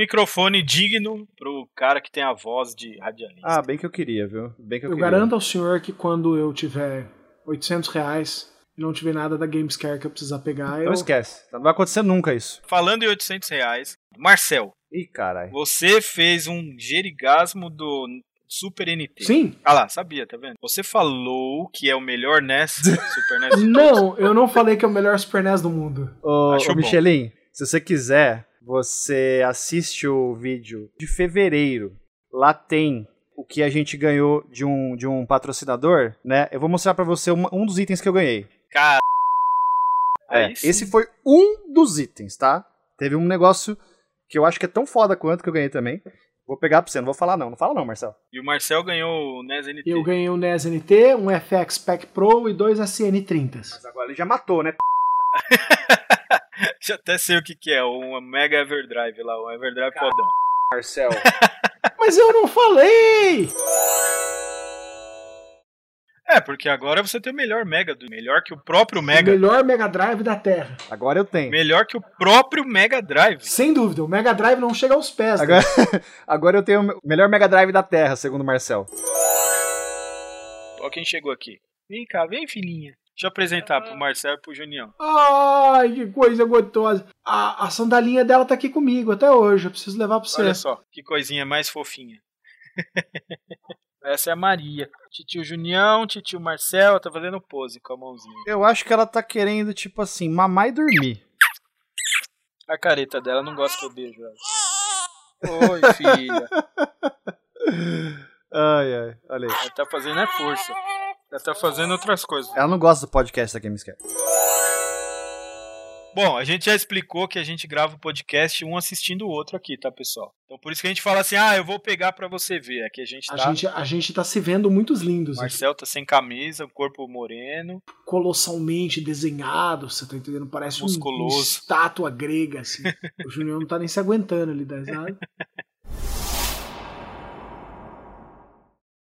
Microfone digno pro cara que tem a voz de radialista.
Ah, bem que eu queria, viu? Bem que eu,
eu
queria.
garanto ao senhor que quando eu tiver 800 reais e não tiver nada da Gamescare que eu precisar pegar,
Não
eu...
esquece, não vai acontecer nunca isso.
Falando em 800 reais, Marcel.
Ih, caralho.
Você fez um gerigasmo do Super NT.
Sim.
Ah lá, sabia, tá vendo? Você falou que é o melhor NES, Super NES.
Não, eu não falei que é o melhor Super NES do mundo.
Ô, ô Michelin, se você quiser, você assiste o vídeo de fevereiro lá tem o que a gente ganhou de um, de um patrocinador, né? Eu vou mostrar pra você uma- um dos itens que eu ganhei.
Cara.
É, esse foi um dos itens, tá? Teve um negócio que eu acho que é tão foda quanto que eu ganhei também. Vou pegar pra você, não vou falar não. Não fala não, Marcelo.
E o Marcel ganhou o NES NT.
Eu ganhei um NES NT, um FX Pack Pro e dois SN30s.
Mas agora ele já matou, né?
Já até sei o que, que é, um Mega Everdrive lá, um Everdrive fodão.
Marcel.
Mas eu não falei!
É, porque agora você tem o melhor Mega do melhor que o próprio
O
Mega.
melhor Mega Drive da Terra.
Agora eu tenho.
Melhor que o próprio Mega Drive.
Sem dúvida, o Mega Drive não chega aos pés.
Agora,
né?
agora eu tenho o melhor Mega Drive da Terra, segundo o Marcel.
Ó quem chegou aqui. Vem cá, vem filhinha. Deixa eu apresentar pro Marcel e pro Junião.
Ai, que coisa gostosa. A, a sandalinha dela tá aqui comigo até hoje. Eu preciso levar pra você.
Olha só, que coisinha mais fofinha. Essa é a Maria. Titio Junião, titio Marcel, tá fazendo pose com a mãozinha.
Eu acho que ela tá querendo, tipo assim, mamar e dormir.
A careta dela não gosta que eu beijo ela. Oi, filha.
Ai, ai, olha aí.
Ela tá fazendo é força. Ela tá fazendo outras coisas.
Ela não gosta do podcast da Gamescare.
Bom, a gente já explicou que a gente grava o podcast um assistindo o outro aqui, tá, pessoal? Então por isso que a gente fala assim, ah, eu vou pegar pra você ver. Aqui a gente
A,
tá.
gente, a gente tá se vendo muitos lindos.
O
aqui.
Marcel tá sem camisa, corpo moreno.
Colossalmente desenhado, você tá entendendo? Parece um- uma
Musculoso.
estátua grega, assim. o Junior não tá nem se aguentando ali da risada.